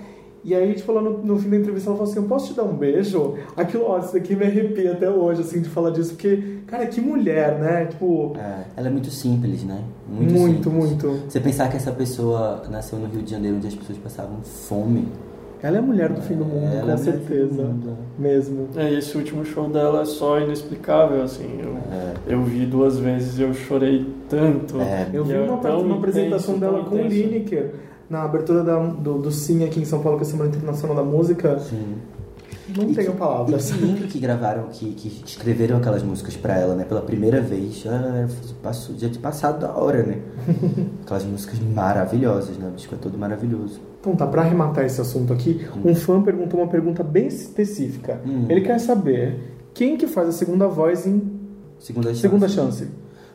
E aí, tipo, ela no, no fim da entrevista, ela falou assim, eu posso te dar um beijo? Aquilo, ó, isso daqui me arrepia até hoje, assim, de falar disso, porque, cara, que mulher, né? Tipo... É, ela é muito simples, né? Muito, simples. muito. Você pensar que essa pessoa nasceu no Rio de Janeiro, onde as pessoas passavam fome. Ela é a mulher do fim do mundo, Ela é com certeza. mundo. Mesmo. É, esse último show dela é só inexplicável, assim. Eu, eu vi duas vezes e eu chorei tanto. Eu vi é uma, uma apresentação intenso, dela com o. Lineker na abertura da- do, do Sim aqui em São Paulo, que é a Semana Internacional da Música. Sim. Não E tenho que- palavras. E que lindo que gravaram, que, que escreveram aquelas músicas pra ela, né? Pela primeira vez. Já, passou, já tinha passado da hora, né? Aquelas músicas maravilhosas, né? O disco é todo maravilhoso. Então tá, pra arrematar esse assunto aqui, um fã perguntou uma pergunta bem específica. Hum. Ele quer saber quem que faz a segunda voz em Segunda chance. Segunda Chance.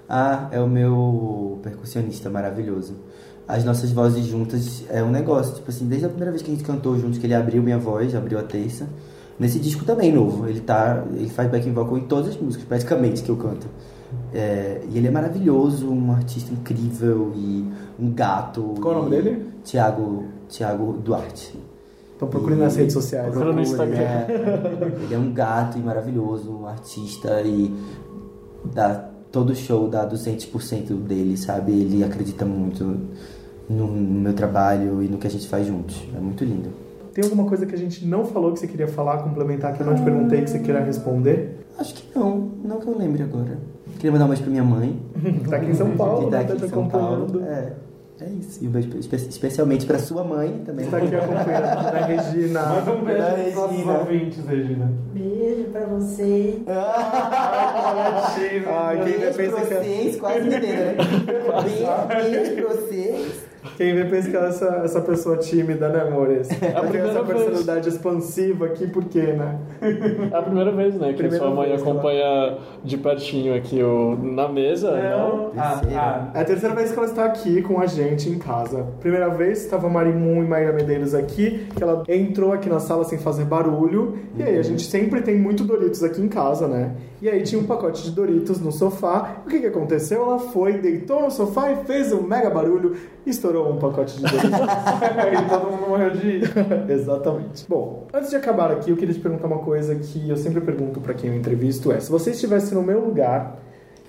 Ah, é o meu percussionista maravilhoso. As nossas vozes juntas é um negócio, tipo assim, desde a primeira vez que a gente cantou juntos, que ele abriu minha voz, abriu a terça. Nesse disco também novo, ele tá, ele faz backing vocal em todas as músicas, praticamente, que eu canto. É, e ele é maravilhoso, um artista incrível e um gato. Qual o nome dele? Tiago, Tiago Duarte. Então procure nas redes sociais. Procura no Instagram. é. ele é um gato e maravilhoso, um artista e dá todo show dá 200% dele, sabe? Ele acredita muito no, meu trabalho e no que a gente faz juntos. É muito lindo. Tem alguma coisa que a gente não falou que você queria falar, complementar, que eu não te perguntei, que você queira responder? Acho que não, não que eu lembre agora. Queria mandar um beijo pra minha mãe. tá aqui em São Paulo, que tá né? aqui Tá em te São Paulo. É, é isso. E um beijo espe- especialmente pra sua mãe também. Está aqui acompanhando a Regina. Manda um beijo Da nossos Regina. ouvintes, Regina. Beijo pra você. Ah, quem vê Beijo que vocês, quase me dentro, né? Beijo, beijo pra vocês. Quem vê pensa que ela é essa, essa pessoa tímida, né, amores? Ela tem primeira essa vez. personalidade expansiva aqui, por quê, né? É a primeira vez, né, que Primeira sua mãe vez que ela- acompanha de pertinho aqui o, na mesa, não? Ah, ah, É a terceira vez que ela está aqui com a gente em casa. Primeira vez estava Marimun e Maíra Medeiros aqui, que ela entrou aqui na sala sem fazer barulho. E aí a gente sempre tem muito Doritos aqui em casa, né? E aí tinha um pacote de Doritos no sofá. O que, que aconteceu? Ela foi, deitou no sofá e fez um mega barulho e estourou um pacote de Doritos. e todo mundo morreu de. Exatamente. Bom, antes de acabar aqui, eu queria te perguntar uma coisa que eu sempre pergunto pra quem eu entrevisto: é se você estivesse no meu lugar,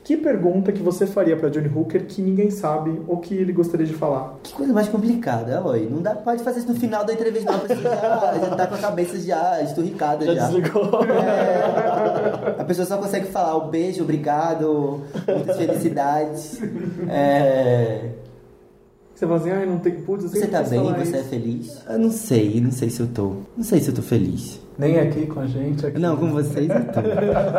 que pergunta que você faria pra Johnny Hooker que ninguém sabe ou que ele gostaria de falar? Que coisa mais complicada, Aloy. Não dá, pode fazer isso no final da entrevista, não. A pessoa já, já tá com a cabeça já esturricada já. Já desligou. É, a pessoa só consegue falar o beijo, obrigado, muitas felicidades. É, Você fala assim, ai, não tem. Putz, eu você tá bem? Você é isso. feliz? Eu não sei, não sei se eu tô. Não sei se eu tô feliz. Nem aqui com a gente. Aqui. Não, com vocês eu tô.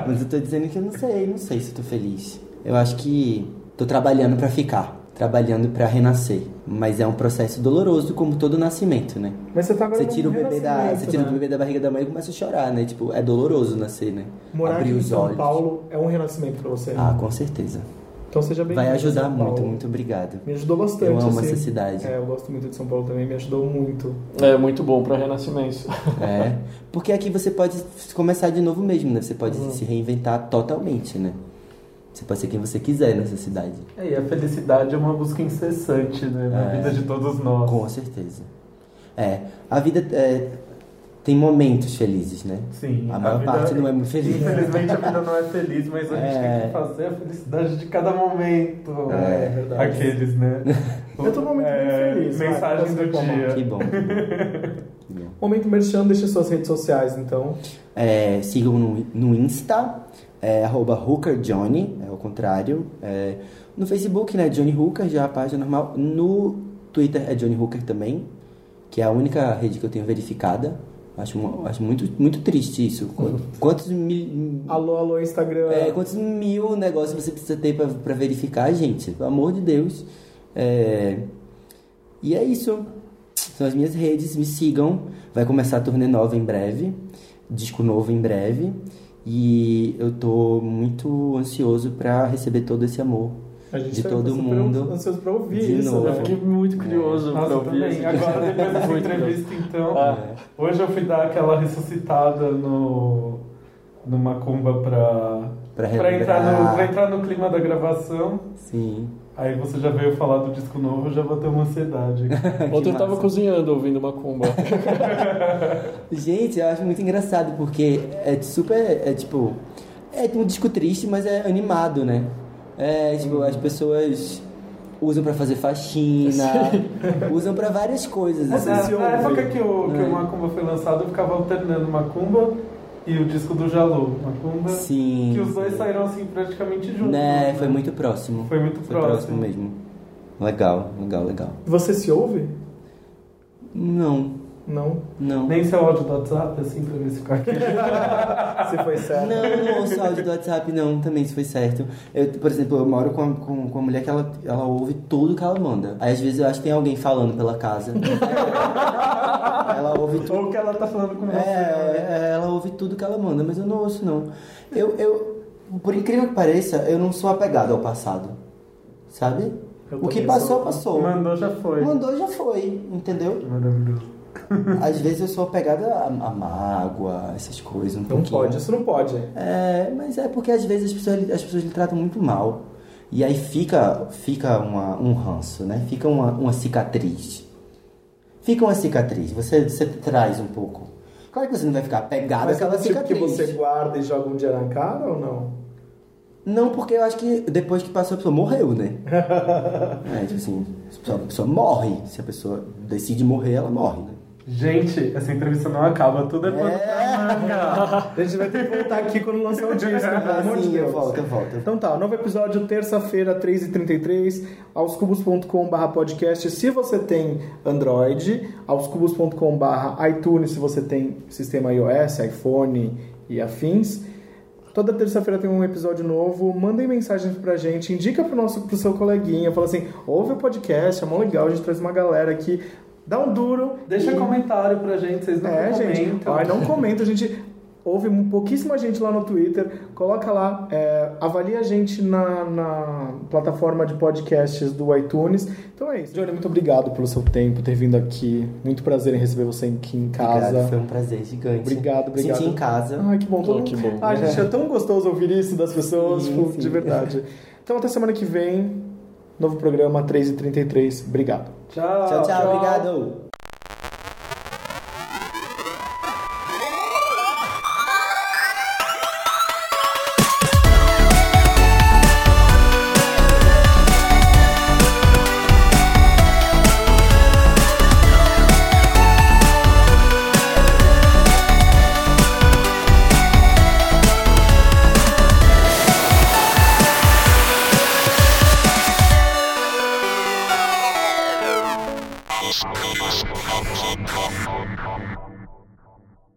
Mas eu tô dizendo que eu não sei, não sei se eu tô feliz. Eu acho que tô trabalhando pra ficar. Trabalhando pra renascer. Mas é um processo doloroso, como todo nascimento, né? Mas você tá agora Você tira, o bebê da, você tira né? o bebê da barriga da mãe e começa a chorar, né? Tipo, é doloroso nascer, né? Morar Abrir em os São olhos. Paulo é um renascimento pra você. Ah, com certeza. Então seja bem Vai ajudar muito, muito obrigado. Me ajudou bastante. Eu amo assim. essa cidade. É, eu gosto muito de São Paulo também, me ajudou muito. É muito bom pra renascimento. É, porque aqui você pode começar de novo mesmo, né? Você pode Uhum. se reinventar totalmente, né? Você pode ser quem você quiser nessa cidade. É, e a felicidade é uma busca incessante, né? Na É. vida de todos nós. Com certeza. É, a vida é, tem momentos felizes, né? Sim. A maior vida- parte não é muito feliz. Infelizmente a vida não é feliz, mas a gente É. tem que fazer a felicidade de cada momento. É, verdade. Aqueles, né? Eu tô É, muito feliz. vai, Mensagem do dia. Que bom. Momento Merchan, deixa suas redes sociais, então. É, sigam no, no Insta, é, arroba HookerJohnny, é o contrário. É, no Facebook, né, Johnny Hooker, já a página normal. No Twitter é Johnny Hooker também, que é a única rede que eu tenho verificada. Acho, acho muito, muito triste isso. Qu- Quantos mil, Alô, alô, Instagram. é, quantos mil negócios você precisa ter pra, pra verificar, gente? Pelo amor de Deus. É, e é isso. São as minhas redes, me sigam. Vai começar a turnê nova em breve, disco novo em breve. E eu tô muito ansioso pra receber todo esse amor de tá todo mundo. ansioso pra ouvir de isso, novo. né? Eu fiquei muito curioso Nossa, pra eu ouvir também. isso. Agora, depois dessa entrevista, então, Ah. hoje eu fui dar aquela ressuscitada no, no Macumba pra, Pra pra, entrar no, pra entrar no clima da gravação. Sim. Aí você já veio falar do disco novo, já bateu uma ansiedade. Ontem eu tava cozinhando ouvindo macumba. Gente, eu acho muito engraçado, porque é super. É tipo. É um disco triste, mas é animado, né? É, tipo, as pessoas usam pra fazer faxina, usam pra várias coisas. Mas assim. na, na época que o, que É. o Macumba foi lançado, eu ficava alternando Macumba e o disco do Jalu. Macumba. Sim. Que os dois saíram assim praticamente juntos. Né, foi muito próximo. Foi muito próximo. mesmo. Legal, legal, legal. Você se ouve? Não. Não? Não. Nem seu áudio do WhatsApp, assim, pra ver se ficar aqui. Se foi certo. Não, não ouço áudio do WhatsApp, não, também, se foi certo. Eu, por exemplo, eu moro com, a- com, com uma mulher que ela, ela ouve tudo que ela manda. Aí às vezes eu acho que tem alguém falando pela casa. ela ouve tudo. Ou que ela tá falando com você. É, é, ela ouve tudo que ela manda, mas eu não ouço, não. Eu, eu, por incrível que pareça, eu não sou apegado ao passado. Sabe? Eu O que passou, sou. passou. Mandou, já foi. Mandou, já foi, entendeu? Maravilhoso. Às vezes eu sou apegada a, a mágoa, essas coisas. Um Não pouquinho. pode, isso não pode. É, mas é porque às vezes as pessoas, as pessoas lhe tratam muito mal. E aí fica, fica uma, um ranço, né? Fica uma, uma cicatriz. Fica uma cicatriz. Você, você traz um pouco. Claro que você não vai ficar apegado Mas é àquela do tipo que cicatriz. você guarda e joga um dia na cara ou não? Não, porque eu acho que depois que passou a pessoa morreu, né? é, tipo assim, a pessoa, a pessoa morre. Se a pessoa decide morrer, ela morre, né? Gente, essa entrevista não acaba, tudo é pra manga. A gente vai ter que voltar aqui quando lançar o disco, pelo amor de Sim, eu Deus. volto, eu volto. Então tá, novo episódio terça-feira, 3h33, aoscubos.com.br podcast se você tem Android, aoscubos.com.br iTunes se você tem sistema iOS, iPhone e afins. Toda terça-feira tem um episódio novo. Mandem mensagens pra gente, indica pro, nosso, pro seu coleguinha, fala assim, ouve o podcast, é mó legal, a gente traz uma galera aqui. Dá um duro. Deixa e- comentário pra gente, vocês não é, gente. comentam. Ai, não comenta, a gente ouve um pouquíssima gente lá no Twitter. Coloca lá, é, avalia a gente na, na plataforma de podcasts do iTunes. Então é isso. Johnny, muito obrigado pelo seu tempo, ter vindo aqui. Muito prazer em receber você aqui em casa. Obrigado, foi um prazer gigante. Obrigado, obrigado. Senti em casa. Ai, que bom. Todo mundo- que bom. Ai, gente, é tão gostoso ouvir isso das pessoas, Sim, tipo, sim. de verdade. Então até semana que vem, novo programa 3h33. Obrigado. Tchau, Tchau, tchau, obrigado.